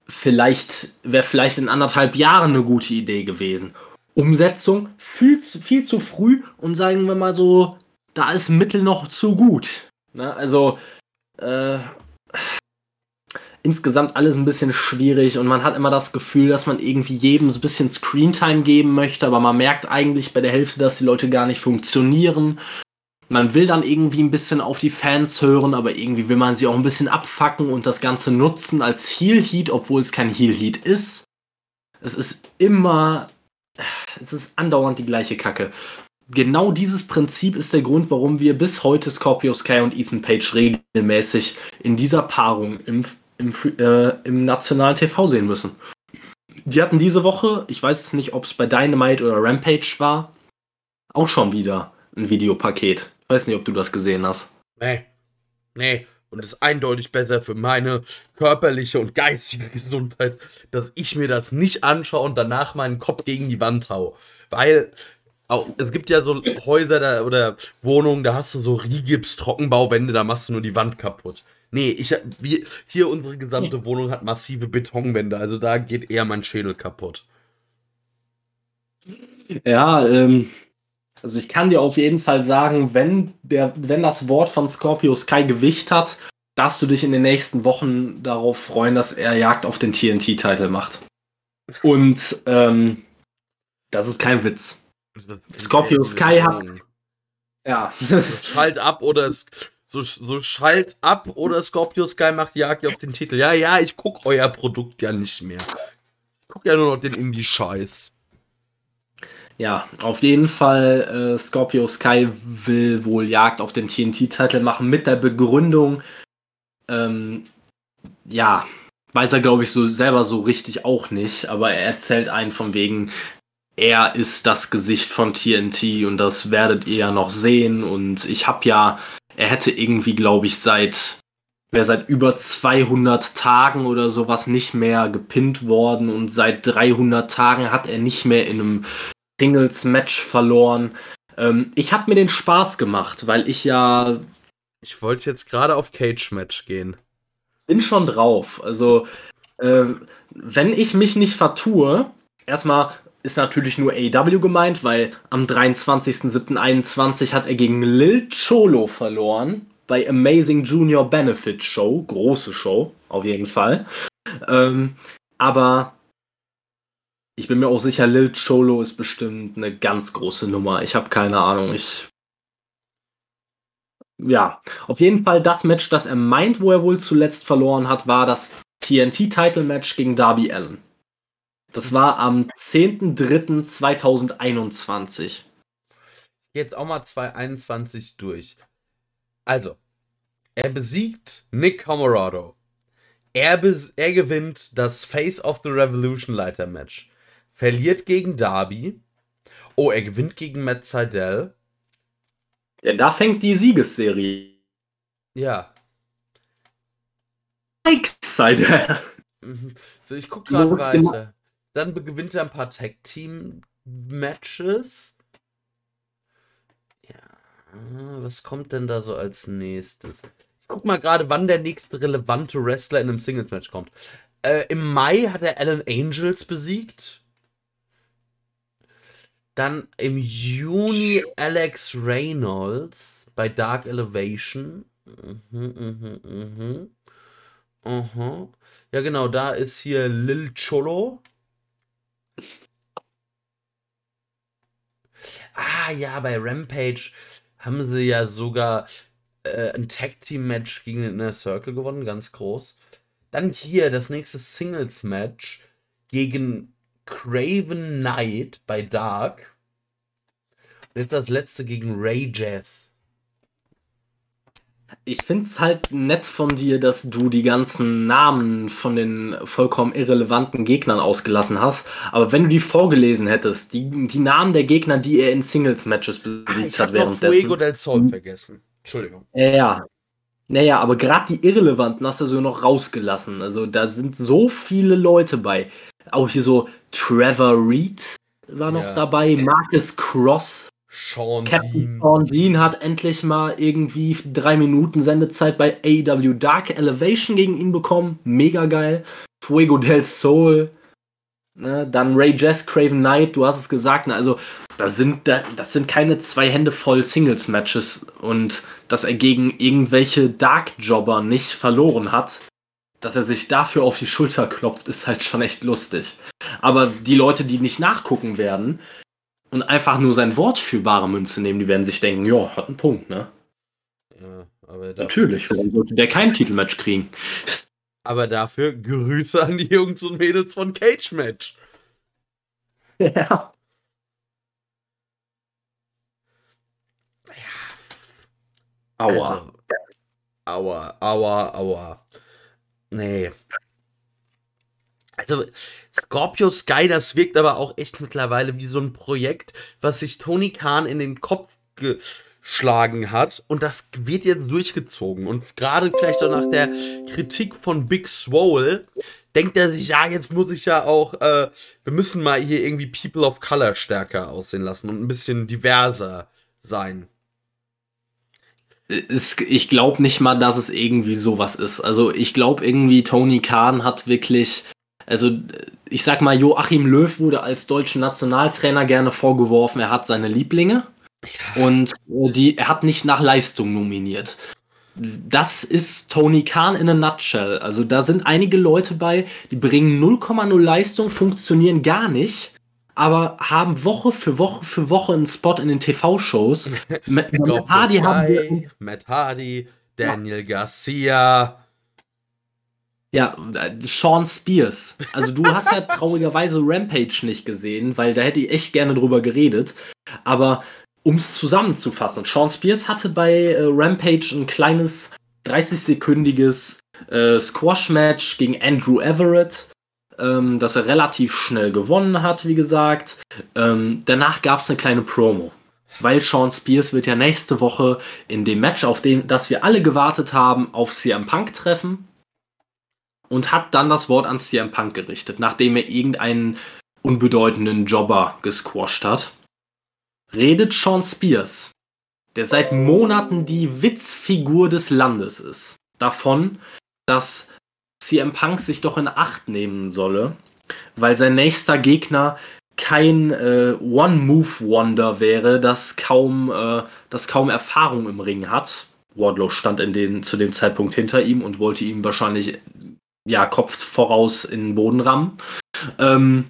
S3: Vielleicht wäre vielleicht in anderthalb Jahren eine gute Idee gewesen. Umsetzung viel zu, viel zu früh und sagen wir mal so, da ist Mittel noch zu gut. Ne? Also äh, insgesamt alles ein bisschen schwierig und man hat immer das Gefühl, dass man irgendwie jedem so ein bisschen Screentime geben möchte, aber man merkt eigentlich bei der Hälfte, dass die Leute gar nicht funktionieren man will dann irgendwie ein bisschen auf die Fans hören, aber irgendwie will man sie auch ein bisschen abfacken und das Ganze nutzen als Heal Heat, obwohl es kein Heal Heat ist. Es ist immer, es ist andauernd die gleiche Kacke. Genau dieses Prinzip ist der Grund, warum wir bis heute Scorpio Sky und Ethan Page regelmäßig in dieser Paarung im, im, äh, im nationalen TV sehen müssen. Die hatten diese Woche, ich weiß jetzt nicht, ob es bei Dynamite oder Rampage war, auch schon wieder ein Videopaket. Weiß nicht, ob du das gesehen hast.
S2: Nee. Nee. Und es ist eindeutig besser für meine körperliche und geistige Gesundheit, dass ich mir das nicht anschaue und danach meinen Kopf gegen die Wand hau. Weil Auch, es gibt ja so Häuser da, oder Wohnungen, da hast du so Rigips, Trockenbauwände, da machst du nur die Wand kaputt. Nee, ich, wir, hier unsere gesamte Wohnung hat massive Betonwände, also da geht eher mein Schädel kaputt.
S3: Ja, ähm, also ich kann dir auf jeden Fall sagen, wenn, der, wenn das Wort von Scorpio Sky Gewicht hat, darfst du dich in den nächsten Wochen darauf freuen, dass er Jagd auf den TNT-Titel macht. Und ähm, das ist kein Witz. Scorpio Sky hat. Ja.
S2: Schalt ab oder so, so schalt ab oder Scorpio Sky macht Jagd auf den Titel. Ja, ja, ich guck euer Produkt ja nicht mehr. Ich guck ja nur noch den Indie-Scheiß.
S3: Ja, auf jeden Fall, äh, Scorpio Sky will wohl Jagd auf den TNT-Titel machen mit der Begründung, ähm, ja, weiß er, glaube ich, so selber so richtig auch nicht, aber er erzählt einen von wegen, er ist das Gesicht von TNT und das werdet ihr ja noch sehen. Und ich habe ja, er hätte irgendwie, glaube ich, seit, wäre seit über 200 Tagen oder sowas nicht mehr gepinnt worden und seit 300 Tagen hat er nicht mehr in einem Singles-Match verloren. Ähm, ich habe mir den Spaß gemacht, weil ich ja
S2: ich wollte jetzt gerade auf Cage-Match gehen.
S3: Bin schon drauf. Also, äh, wenn ich mich nicht vertue, erstmal ist natürlich nur AW gemeint, weil am 23.07.21 hat er gegen Lil Cholo verloren bei Amazing Junior Benefit Show. Große Show, auf jeden Fall. Ähm, aber ich bin mir auch sicher, Lil Cholo ist bestimmt eine ganz große Nummer. Ich habe keine Ahnung. Ich ja, auf jeden Fall das Match, das er meint, wo er wohl zuletzt verloren hat, war das TNT-Title-Match gegen Darby Allen. Das war am 10.03.2021.
S2: Jetzt auch mal 2021 durch. Also, er besiegt Nick Comorado. Er, er gewinnt das Face of the Revolution Leiter Match. Verliert gegen Darby. Oh, er gewinnt gegen Matt Seidel.
S3: Ja, da fängt die Siegesserie.
S2: Ja.
S3: Seite.
S2: Mhm. So, ich guck gerade weiter. Dann gewinnt er ein paar Tag Team Matches. Ja, was kommt denn da so als nächstes? Ich guck mal gerade, wann der nächste relevante Wrestler in einem Singles Match kommt. Äh, Im Mai hat er Alan Angels besiegt. Dann im Juni Alex Reynolds bei Dark Elevation. Mhm, mhm, mhm. Aha. Ja, genau, da ist hier Lil Cholo. Ah, ja, bei Rampage haben sie ja sogar äh, ein Tag Team Match gegen den Inner Circle gewonnen, ganz groß. Dann hier das nächste Singles Match gegen Craven Knight bei Dark. Jetzt das letzte gegen Ray Jazz.
S3: Ich finde es halt nett von dir, dass du die ganzen Namen von den vollkommen irrelevanten Gegnern ausgelassen hast. Aber wenn du die vorgelesen hättest, die, die Namen der Gegner, die er in Singles-Matches besiegt ah, ich hat währenddessen.
S2: Fuego del Sol vergessen. Entschuldigung.
S3: Ja. Naja, aber gerade die irrelevanten hast du so noch rausgelassen. Also da sind so viele Leute bei. Auch hier so Trevor Reed war noch ja. dabei, Marcus Cross,
S2: Sean
S3: Captain Dean. Sean Dean hat endlich mal irgendwie drei Minuten Sendezeit bei AEW Dark Elevation gegen ihn bekommen. Mega geil. Fuego del Sol. Ne, dann Ray Jess, Craven Knight, du hast es gesagt. Ne, also, das sind, das sind keine zwei Hände voll Singles-Matches. Und dass er gegen irgendwelche Dark-Jobber nicht verloren hat, dass er sich dafür auf die Schulter klopft, ist halt schon echt lustig. Aber die Leute, die nicht nachgucken werden, und einfach nur sein Wort für bare Münze nehmen, die werden sich denken, ja, hat einen Punkt, ne?
S2: Ja, aber
S3: Natürlich, warum sollte der kein Titelmatch kriegen?
S2: Aber dafür Grüße an die Jungs und Mädels von Cage Match.
S3: Ja.
S2: Aua. Also, aua, aua, aua. Nee. Also, Scorpio Sky, das wirkt aber auch echt mittlerweile wie so ein Projekt, was sich Tony Khan in den Kopf geschlagen hat. Und das wird jetzt durchgezogen. Und gerade vielleicht auch nach der Kritik von Big Swole, denkt er sich, ja, jetzt muss ich ja auch, äh, wir müssen mal hier irgendwie People of Color stärker aussehen lassen und ein bisschen diverser sein.
S3: Es, ich glaube nicht mal, dass es irgendwie sowas ist. Also ich glaube irgendwie, Tony Khan hat wirklich, also ich sag mal, Joachim Löw wurde als deutschen Nationaltrainer gerne vorgeworfen, er hat seine Lieblinge. Und äh, die, er hat nicht nach Leistung nominiert das ist Tony Khan in a nutshell. Also da sind einige Leute bei, die bringen 0,0 Leistung, funktionieren gar nicht, aber haben Woche für Woche für Woche einen Spot in den TV-Shows.
S2: Matt, Matt Hardy haben wir, Matt Hardy, Daniel ja. Garcia.
S3: Ja, Sean Spears. Also du hast ja traurigerweise Rampage nicht gesehen, weil da hätte ich echt gerne drüber geredet. Aber um es zusammenzufassen, Sean Spears hatte bei äh, Rampage ein kleines 30-sekündiges äh, Squash-Match gegen Andrew Everett, ähm, das er relativ schnell gewonnen hat, wie gesagt. Ähm, danach gab es eine kleine Promo. Weil Sean Spears wird ja nächste Woche in dem Match, auf dem, das wir alle gewartet haben, auf CM Punk treffen. Und hat dann das Wort an CM Punk gerichtet, nachdem er irgendeinen unbedeutenden Jobber gesquasht hat redet Sean Spears, der seit Monaten die Witzfigur des Landes ist, davon, dass CM Punk sich doch in Acht nehmen solle, weil sein nächster Gegner kein äh, One-Move-Wonder wäre, das kaum, äh, das kaum Erfahrung im Ring hat. Wardlow stand in den, zu dem Zeitpunkt hinter ihm und wollte ihm wahrscheinlich ja, Kopf voraus in den Boden rammen. Ähm,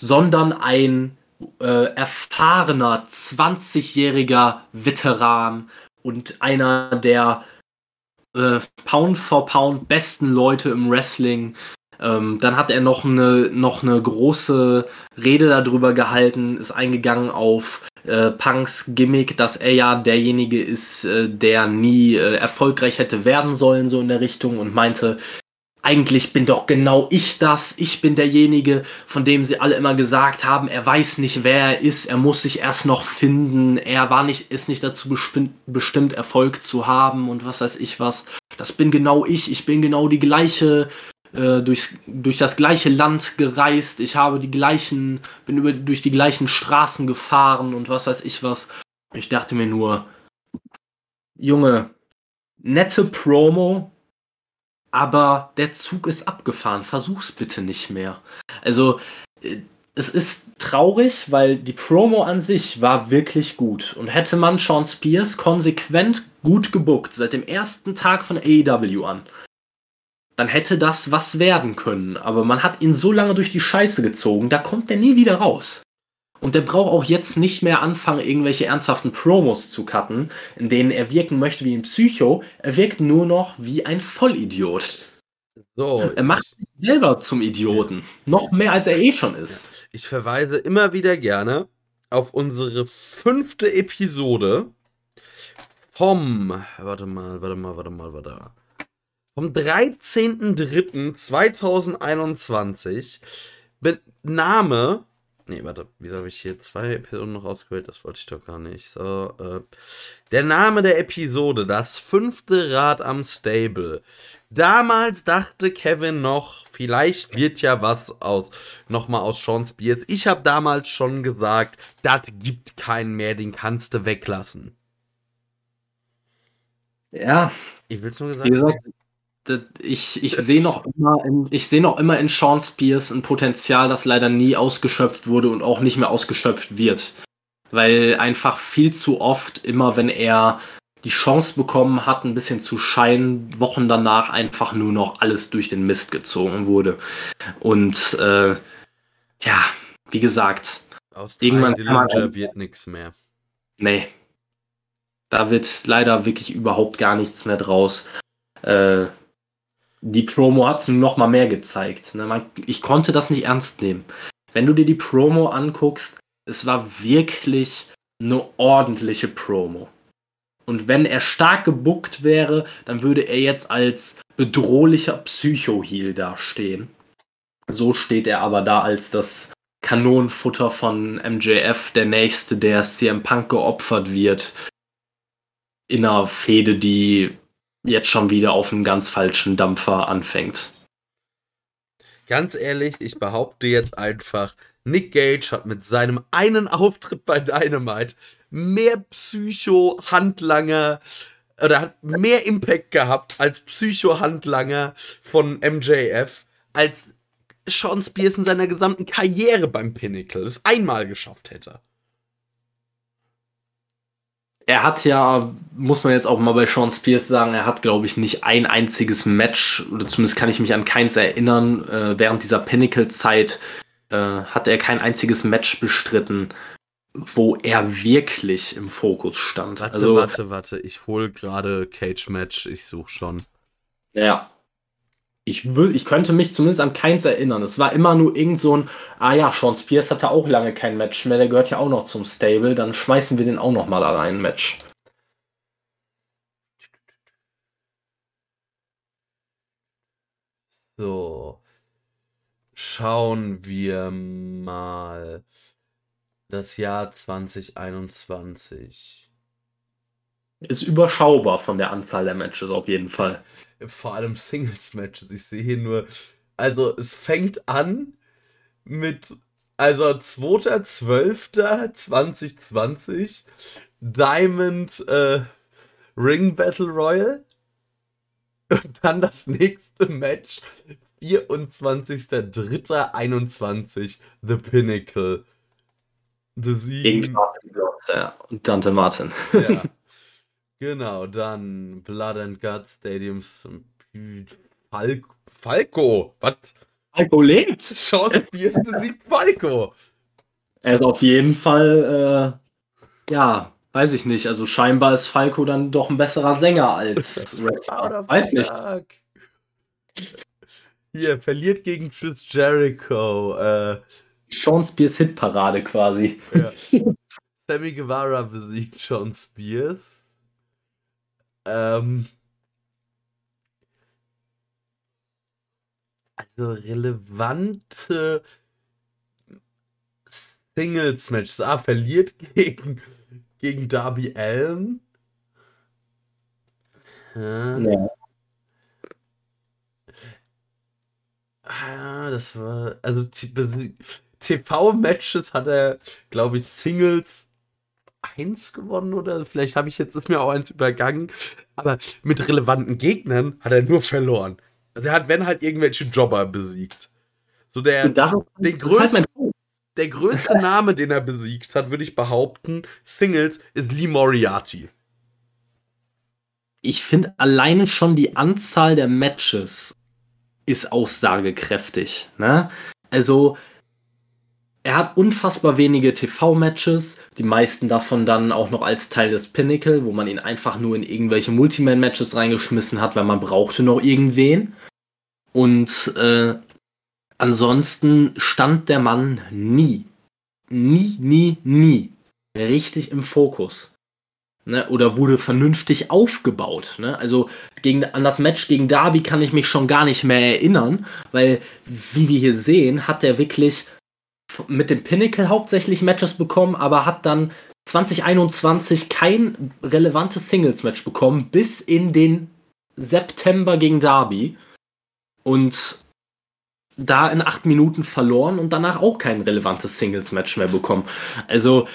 S3: sondern ein äh, erfahrener 20-jähriger Veteran und einer der äh, Pound for Pound besten Leute im Wrestling. Ähm, dann hat er noch eine, noch eine große Rede darüber gehalten, ist eingegangen auf äh, Punks Gimmick, dass er ja derjenige ist, äh, der nie äh, erfolgreich hätte werden sollen, so in der Richtung, und meinte, eigentlich bin doch genau ich das. Ich bin derjenige, von dem sie alle immer gesagt haben, er weiß nicht, wer er ist, er muss sich erst noch finden, er war nicht, ist nicht dazu bestimmt, Erfolg zu haben und was weiß ich was. Das bin genau ich, ich bin genau die gleiche, äh, durchs, durch das gleiche Land gereist, ich habe die gleichen, bin über, durch die gleichen Straßen gefahren und was weiß ich was. Ich dachte mir nur, Junge, nette Promo, aber der Zug ist abgefahren. Versuch's bitte nicht mehr. Also, äh, es ist traurig, weil die Promo an sich war wirklich gut. Und hätte man Sean Spears konsequent gut gebuckt, seit dem ersten Tag von AEW an, dann hätte das was werden können. Aber man hat ihn so lange durch die Scheiße gezogen, da kommt er nie wieder raus. Und der braucht auch jetzt nicht mehr anfangen, irgendwelche ernsthaften Promos zu cutten, in denen er wirken möchte wie ein Psycho. Er wirkt nur noch wie ein Vollidiot. So, er macht sich selber zum Idioten. Noch mehr als er eh schon ist.
S2: Ich verweise immer wieder gerne auf unsere fünfte Episode vom. Warte mal, warte mal, warte mal, warte mal. Vom 13.03.2021. Name Nee, warte, wieso habe ich hier zwei Episoden noch ausgewählt? Das wollte ich doch gar nicht. So, äh, der Name der Episode, das fünfte Rad am Stable. Damals dachte Kevin noch, vielleicht wird ja was aus, nochmal aus Sean Spears. Ich habe damals schon gesagt, das gibt keinen mehr, den kannst du weglassen.
S3: Ja.
S2: Ich will es nur gesagt haben
S3: ich, ich sehe noch, immer in, seh noch immer in Sean Spears ein Potenzial, das leider nie ausgeschöpft wurde und auch nicht mehr ausgeschöpft wird. Weil einfach viel zu oft, immer wenn er die Chance bekommen hat, ein bisschen zu scheinen, Wochen danach einfach nur noch alles durch den Mist gezogen wurde. Und äh, ja, wie gesagt,
S2: Aus irgendwann Dillinger wird nichts mehr.
S3: Nee. Da wird leider wirklich überhaupt gar nichts mehr draus. Äh, die Promo hat es noch mal mehr gezeigt. Ne? ich konnte das nicht ernst nehmen. Wenn du dir die Promo anguckst, es war wirklich eine ordentliche Promo. Und wenn er stark gebuckt wäre, dann würde er jetzt als bedrohlicher Psycho-Heal dastehen. So steht er aber da als das Kanonenfutter von MJF, der nächste, der CM Punk geopfert wird. In einer Fehde, die jetzt schon wieder auf einen ganz falschen Dampfer anfängt.
S2: ganz ehrlich, ich behaupte jetzt einfach, Nick Gage hat mit seinem einen Auftritt bei Dynamite mehr Psycho-Handlanger oder hat mehr Impact gehabt als Psycho-Handlanger von MJF, als Sean Spears in seiner gesamten Karriere beim Pinnacle es einmal geschafft hätte.
S3: Er hat ja, muss man jetzt auch mal bei Sean Spears sagen, er hat, glaube ich, nicht ein einziges Match, oder zumindest kann ich mich an keins erinnern, äh, während dieser Pinnacle-Zeit äh, hat er kein einziges Match bestritten, wo er wirklich im Fokus stand.
S2: Warte,
S3: also,
S2: warte, warte. Ich hole gerade Cage Match. Ich suche schon.
S3: Ja. Ich, will, ich könnte mich zumindest an keins erinnern. Es war immer nur irgend so ein, ah ja, Sean Spears hatte auch lange kein Match mehr, der gehört ja auch noch zum Stable, dann schmeißen wir den auch noch mal da rein, Match.
S2: So. Schauen wir mal das Jahr 2021.
S3: Ist überschaubar von der Anzahl der Matches auf jeden Fall.
S2: Vor allem Singles-Matches. Ich sehe hier nur. Also, es fängt an mit. Also, 2.12.2020. Diamond äh, Ring Battle Royal. Und dann das nächste Match. 24.03.21. The Pinnacle.
S3: Gegen
S2: Besiegen.
S3: Martin Glotz, ja. Und Dante Martin.
S2: Ja. Genau, dann Blood and Guts Stadiums. Fal Falco. Was?
S3: Falco lebt.
S2: Sean Spears besiegt Falco.
S3: Er ist auf jeden Fall, äh, ja, weiß ich nicht. Also scheinbar ist Falco dann doch ein besserer Sänger als Wrestler. Weiß nicht.
S2: Hier, verliert gegen Chris Jericho. Äh,
S3: Sean Spears Hitparade quasi.
S2: ja. Sammy Guevara besiegt Sean Spears. Ähm, also relevante Singles-Matches. Ah, verliert gegen, gegen Darby Allen. Ja.
S3: Ja.
S2: Ah, das war. Also TV-Matches hat er, glaube ich, Singles 1 gewonnen oder vielleicht habe ich jetzt, ist mir auch eins übergangen. Aber mit relevanten Gegnern hat er nur verloren. Also er hat, wenn halt, irgendwelche Jobber besiegt. So der,
S3: Das
S2: den
S3: halt
S2: größten, der größte Name, den er besiegt hat, würde ich behaupten, Singles, ist Lee Moriarty.
S3: Ich finde alleine schon die Anzahl der Matches ist aussagekräftig. Ne? Also, er hat unfassbar wenige TV-Matches, die meisten davon dann auch noch als Teil des Pinnacle, wo man ihn einfach nur in irgendwelche Multiman-Matches reingeschmissen hat, weil man brauchte noch irgendwen. Und äh, ansonsten stand der Mann nie, nie, nie, nie richtig im Fokus. Ne, oder wurde vernünftig aufgebaut. Ne? Also gegen, an das Match gegen Darby kann ich mich schon gar nicht mehr erinnern, weil, wie wir hier sehen, hat er wirklich mit dem Pinnacle hauptsächlich Matches bekommen, aber hat dann 2021 kein relevantes Singles-Match bekommen, bis in den September gegen Darby. Und da in acht Minuten verloren und danach auch kein relevantes Singles-Match mehr bekommen. Also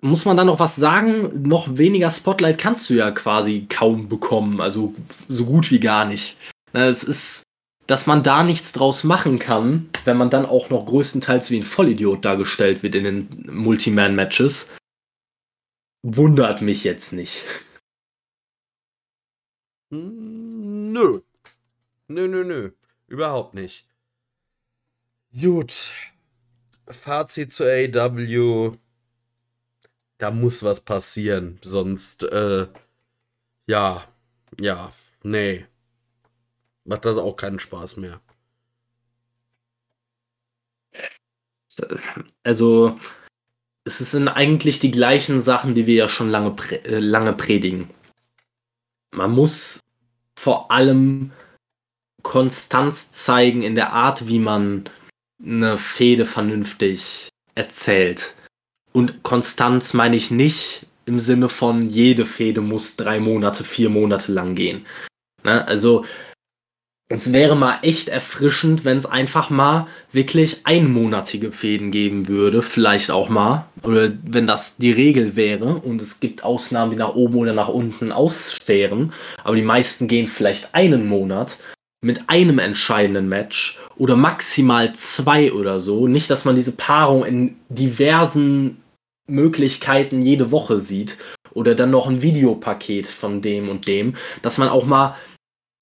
S3: muss man da noch was sagen? Noch weniger Spotlight kannst du ja quasi kaum bekommen, also so gut wie gar nicht. Es ist, dass man da nichts draus machen kann, wenn man dann auch noch größtenteils wie ein Vollidiot dargestellt wird in den Multiman-Matches, wundert mich jetzt nicht.
S2: Nö. Nö, nö, nö. Überhaupt nicht. Gut. Fazit zu AW. Da muss was passieren. Sonst, äh, ja, ja, nee. Macht das auch keinen Spaß mehr.
S3: Also, es sind eigentlich die gleichen Sachen, die wir ja schon lange, äh, lange predigen. Man muss vor allem Konstanz zeigen in der Art, wie man eine Fehde vernünftig erzählt. Und Konstanz meine ich nicht im Sinne von, jede Fehde muss drei Monate, vier Monate lang gehen. Ne? Also, es wäre mal echt erfrischend, wenn es einfach mal wirklich einmonatige Fäden geben würde, vielleicht auch mal. Oder wenn das die Regel wäre und es gibt Ausnahmen, die nach oben oder nach unten ausstehen, aber die meisten gehen vielleicht einen Monat mit einem entscheidenden Match oder maximal zwei oder so. Nicht, dass man diese Paarung in diversen Möglichkeiten jede Woche sieht oder dann noch ein Videopaket von dem und dem, dass man auch mal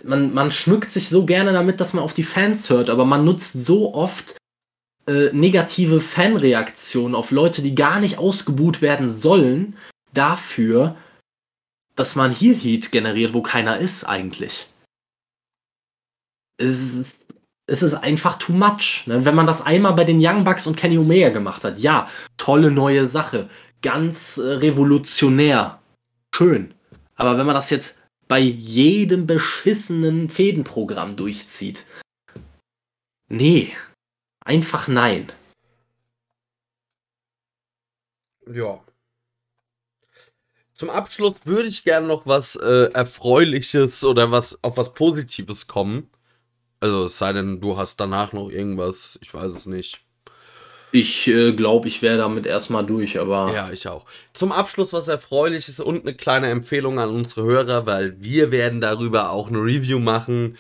S3: man, man schmückt sich so gerne damit, dass man auf die Fans hört, aber man nutzt so oft äh, negative Fanreaktionen auf Leute, die gar nicht ausgebuht werden sollen, dafür, dass man hier Heat generiert, wo keiner ist eigentlich. Es ist, es ist einfach too much. Ne? Wenn man das einmal bei den Young Bucks und Kenny Omega gemacht hat, ja, tolle neue Sache, ganz äh, revolutionär, schön. Aber wenn man das jetzt bei jedem beschissenen Fädenprogramm durchzieht. Nee, einfach nein.
S2: Ja. Zum Abschluss würde ich gerne noch was äh, Erfreuliches oder was auf was Positives kommen. Also es sei denn, du hast danach noch irgendwas, ich weiß es nicht.
S3: Ich äh, glaube, ich wäre damit erstmal durch, aber.
S2: Ja, ich auch. Zum Abschluss was Erfreuliches und eine kleine Empfehlung an unsere Hörer, weil wir werden darüber auch eine Review machen.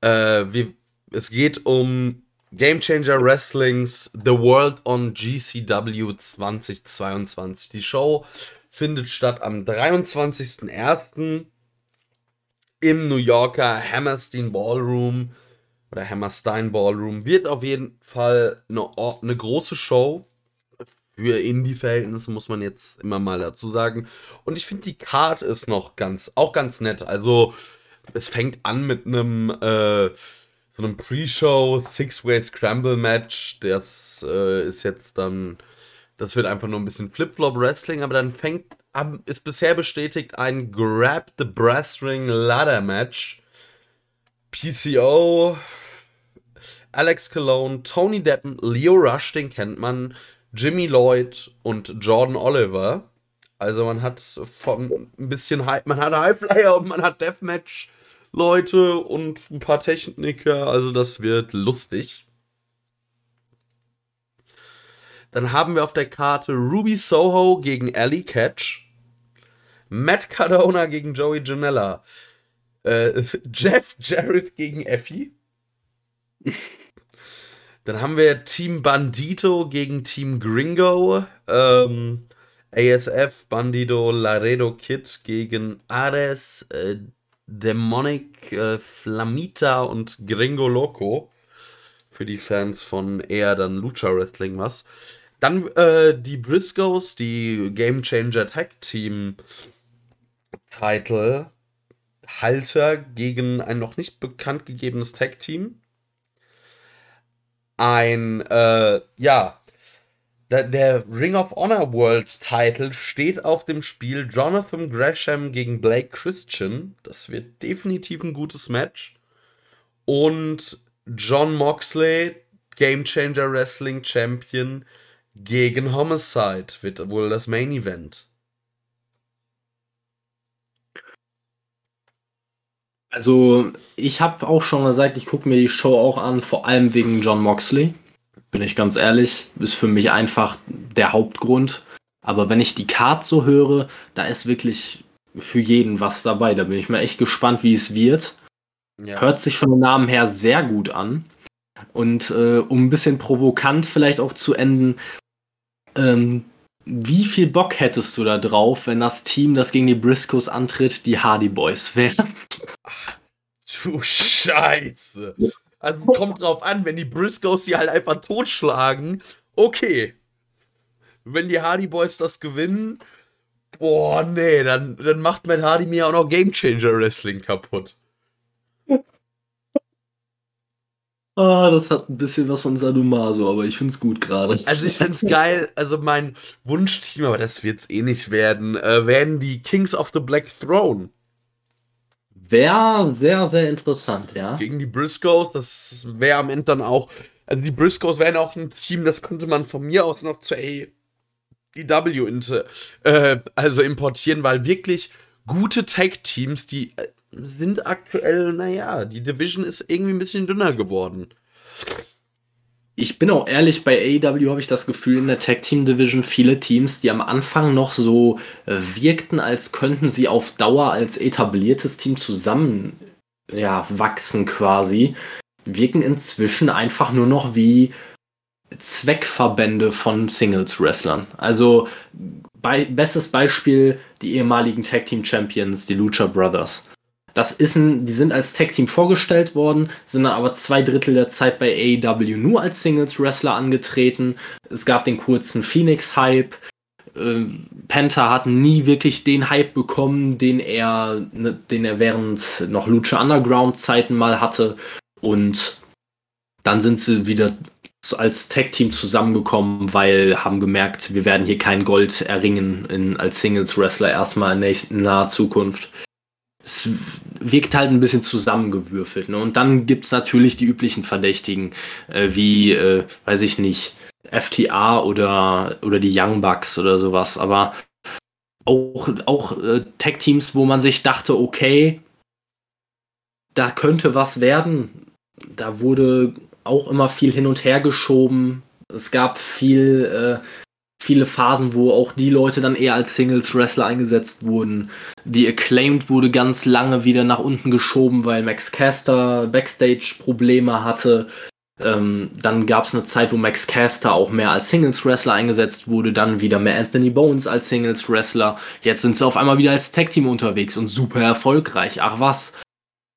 S2: Äh, wir, es geht um Game Changer Wrestlings The World on GCW 2022. Die Show findet statt am 23.01. im New Yorker Hammerstein Ballroom oder Hammerstein Ballroom wird auf jeden Fall eine, eine große Show. Für Indie-Verhältnisse muss man jetzt immer mal dazu sagen. Und ich finde, die Card ist noch ganz, auch ganz nett. Also, es fängt an mit einem, äh, so einem Pre-Show Six-Way Scramble Match. Das äh, ist jetzt dann, das wird einfach nur ein bisschen Flip-Flop Wrestling, aber dann fängt, ist bisher bestätigt ein Grab the Brass Ring Ladder Match. PCO, Alex Cologne, Tony Deppen, Leo Rush, den kennt man, Jimmy Lloyd und Jordan Oliver. Also man hat von ein bisschen High, man hat Highflyer und man hat Deathmatch Leute und ein paar Techniker, also das wird lustig. Dann haben wir auf der Karte Ruby Soho gegen Ellie Catch, Matt Cardona gegen Joey Janella, äh, Jeff Jarrett gegen Effie. Dann haben wir Team Bandito gegen Team Gringo. Ähm, ASF, Bandito, Laredo Kid gegen Ares, äh, Demonic, äh, Flamita und Gringo Loco. Für die Fans von eher dann Lucha Wrestling was. Dann äh, die Briscoes, die Game Changer Tag Team Title Halter gegen ein noch nicht bekannt gegebenes Tag Team ein, äh, ja, der, der, Ring of Honor World Title steht auf dem Spiel Jonathan Gresham gegen Blake Christian. Das wird definitiv ein gutes Match. Und John Moxley, Game Changer Wrestling Champion, gegen Homicide wird wohl das Main Event.
S3: Also, ich habe auch schon gesagt, ich gucke mir die Show auch an, vor allem wegen John Moxley. Bin ich ganz ehrlich, ist für mich einfach der Hauptgrund. Aber wenn ich die Card so höre, da ist wirklich für jeden was dabei. Da bin ich mal echt gespannt, wie es wird. Ja. Hört sich von den Namen her sehr gut an. Und äh, um ein bisschen provokant vielleicht auch zu enden, ähm, wie viel Bock hättest du da drauf, wenn das Team, das gegen die Briscoes antritt, die Hardy Boys wäre?
S2: Ach, du Scheiße. Also kommt drauf an, wenn die Briscoes die halt einfach totschlagen, okay. Wenn die Hardy Boys das gewinnen, boah, nee, dann, dann macht Matt Hardy mir auch noch Game Changer Wrestling kaputt.
S3: Ah, das hat ein bisschen was von Sadomaso, aber ich find's gut gerade.
S2: Also ich find's geil. Also mein Wunschteam, aber das wird's eh nicht werden, äh, werden die Kings of the Black Throne.
S3: Wäre sehr, sehr interessant, ja.
S2: Gegen die Briscoes, das wäre am Ende dann auch. Also die Briscoes wären auch ein Team, das könnte man von mir aus noch zur AEW äh, also importieren, weil wirklich gute Tag-Teams, die äh, sind aktuell, naja, die Division ist irgendwie ein bisschen dünner geworden.
S3: Ich bin auch ehrlich, bei AEW habe ich das Gefühl, in der Tag Team Division viele Teams, die am Anfang noch so äh, wirkten, als könnten sie auf Dauer als etabliertes Team zusammen ja, wachsen quasi, wirken inzwischen einfach nur noch wie Zweckverbände von Singles-Wrestlern. Also bei, bestes Beispiel die ehemaligen Tag Team Champions, die Lucha Brothers. Das ist ein, die sind als Tag Team vorgestellt worden, sind dann aber zwei Drittel der Zeit bei AEW nur als Singles Wrestler angetreten. Es gab den kurzen Phoenix Hype. Ähm, Penta hat nie wirklich den Hype bekommen, den er, ne, den er während noch Lucha Underground Zeiten mal hatte. Und dann sind sie wieder als Tag-Team zusammengekommen, weil haben gemerkt, wir werden hier kein Gold erringen in, als Singles-Wrestler erstmal in, nächsten, in naher Zukunft. Es wirkt halt ein bisschen zusammengewürfelt. Ne? Und dann gibt es natürlich die üblichen Verdächtigen, äh, wie, äh, weiß ich nicht, FTA oder, oder die Young Bucks oder sowas. Aber auch, auch äh, Tag-Teams, wo man sich dachte, okay, da könnte was werden. Da wurde auch immer viel hin und her geschoben. Es gab viel, äh, viele Phasen, wo auch die Leute dann eher als Singles-Wrestler eingesetzt wurden. Die Acclaimed wurde ganz lange wieder nach unten geschoben, weil Max Caster Backstage-Probleme hatte. Ähm, dann gab es eine Zeit, wo Max Caster auch mehr als Singles-Wrestler eingesetzt wurde, dann wieder mehr Anthony Bones als Singles-Wrestler. Jetzt sind sie auf einmal wieder als Tag-Team unterwegs und super erfolgreich. Ach was.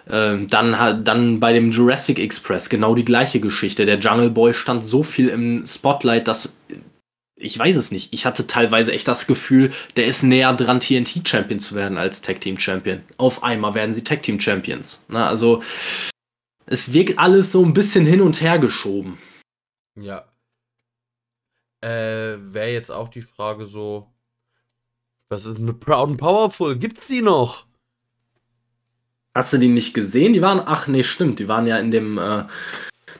S3: Ähm, dann, dann bei dem Jurassic Express genau die gleiche Geschichte. Der Jungle Boy stand so viel im Spotlight, dass ich weiß es nicht. Ich hatte teilweise echt das Gefühl, der ist näher dran, TNT-Champion zu werden als Tag-Team-Champion. Auf einmal werden sie Tag-Team-Champions. Also, es wirkt alles so ein bisschen hin und her geschoben.
S2: Ja. Äh, wäre jetzt auch die Frage so, was ist eine Proud and Powerful? Gibt's die noch?
S3: Hast du die nicht gesehen? Die waren, ach nee, stimmt, die waren ja in dem, äh,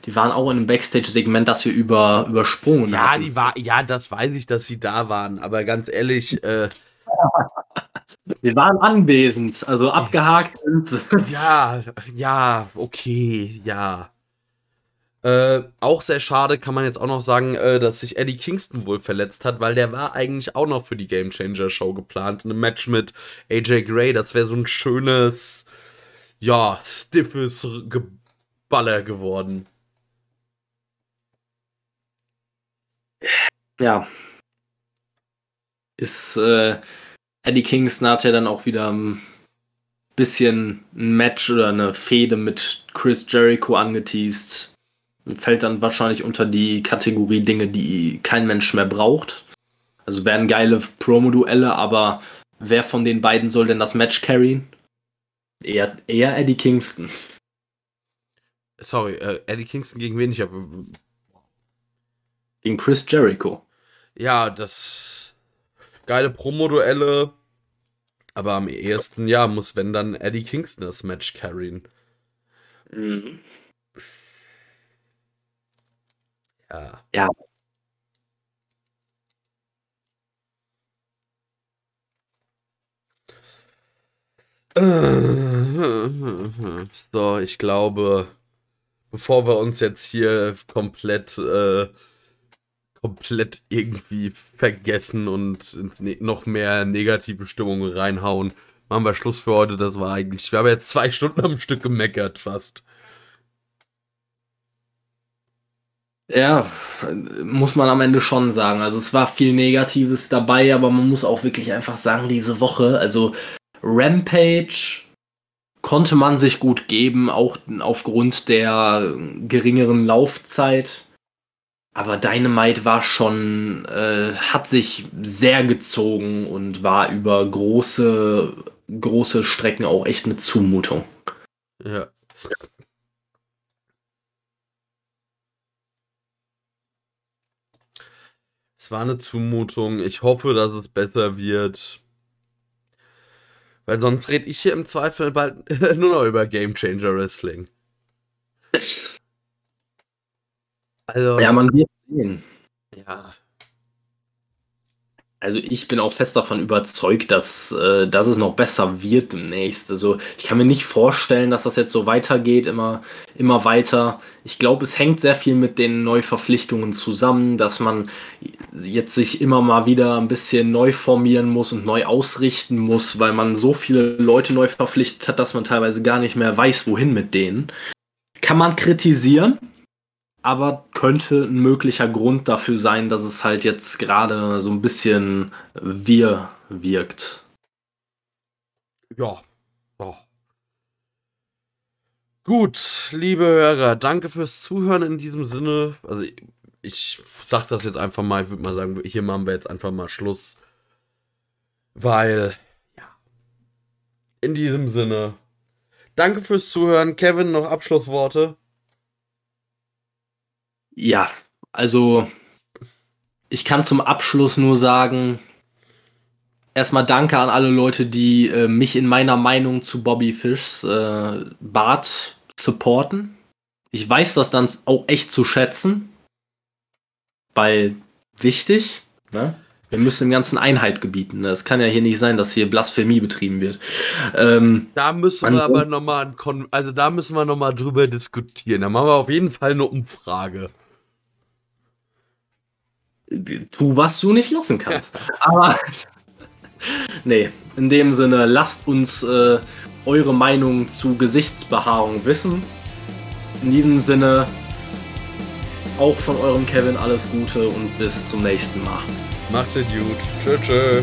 S3: die waren auch in einem Backstage-Segment, das wir über, übersprungen
S2: ja, haben. Die war, ja, das weiß ich, dass sie da waren, aber ganz ehrlich, äh,
S3: Wir waren anwesend, also abgehakt
S2: Ja, ja, okay, ja. Äh, auch sehr schade kann man jetzt auch noch sagen, äh, dass sich Eddie Kingston wohl verletzt hat, weil der war eigentlich auch noch für die Game Changer Show geplant. Ein Match mit AJ Gray, das wäre so ein schönes, ja, stiffes Geballer geworden.
S3: Ja. Ist, äh, Eddie Kingston hat ja dann auch wieder ein bisschen ein Match oder eine Fehde mit Chris Jericho angeteased. Fällt dann wahrscheinlich unter die Kategorie Dinge, die kein Mensch mehr braucht. Also werden geile Promo-Duelle, aber wer von den beiden soll denn das Match carryen? Eher, eher Eddie Kingston.
S2: Sorry, äh, Eddie Kingston gegen wen? Ich hab...
S3: Gegen Chris Jericho.
S2: Ja, das. Geile Promo-Duelle. Aber am ehesten, ja, muss, wenn dann Eddie Kingston das Match carryen.
S3: Mhm.
S2: Ja.
S3: Ja.
S2: So, ich glaube, bevor wir uns jetzt hier komplett, äh, komplett irgendwie vergessen und ne noch mehr negative Stimmung reinhauen, machen wir Schluss für heute. Das war eigentlich, wir haben jetzt zwei Stunden am Stück gemeckert fast.
S3: Ja, muss man am Ende schon sagen. Also es war viel Negatives dabei, aber man muss auch wirklich einfach sagen, diese Woche, also Rampage konnte man sich gut geben, auch aufgrund der geringeren Laufzeit. Aber Dynamite war schon, äh, hat sich sehr gezogen und war über große, große Strecken auch echt eine Zumutung.
S2: Ja. Es war eine Zumutung. Ich hoffe, dass es besser wird. Weil sonst rede ich hier im Zweifel bald nur noch über Game Changer Wrestling.
S3: Also. Ja, man wird sehen.
S2: Ja.
S3: Also ich bin auch fest davon überzeugt, dass, äh, dass es noch besser wird demnächst. Also ich kann mir nicht vorstellen, dass das jetzt so weitergeht, immer, immer weiter. Ich glaube, es hängt sehr viel mit den Neuverpflichtungen zusammen, dass man jetzt sich immer mal wieder ein bisschen neu formieren muss und neu ausrichten muss, weil man so viele Leute neu verpflichtet hat, dass man teilweise gar nicht mehr weiß, wohin mit denen. Kann man kritisieren, aber könnte ein möglicher Grund dafür sein, dass es halt jetzt gerade so ein bisschen wir wirkt.
S2: Ja, doch. Gut, liebe Hörer, danke fürs Zuhören in diesem Sinne. Also ich, ich sag das jetzt einfach mal, ich würde mal sagen, hier machen wir jetzt einfach mal Schluss. Weil, ja. In diesem Sinne, danke fürs Zuhören. Kevin, noch Abschlussworte.
S3: Ja, also ich kann zum Abschluss nur sagen, erstmal danke an alle Leute, die äh, mich in meiner Meinung zu Bobby Fishs äh, Bart supporten. Ich weiß das dann auch echt zu schätzen, weil wichtig, ne? Wir müssen dem Ganzen Einheit gebieten. Ne? Es kann ja hier nicht sein, dass hier Blasphemie betrieben wird. Ähm,
S2: da müssen wir aber nochmal, also da müssen wir nochmal drüber diskutieren. Da machen wir auf jeden Fall eine Umfrage
S3: tu, was du nicht lassen kannst. Aber nee, in dem Sinne, lasst uns äh, eure Meinung zu Gesichtsbehaarung wissen. In diesem Sinne, auch von eurem Kevin alles Gute und bis zum nächsten Mal.
S2: Macht's gut. Tschö, tschö.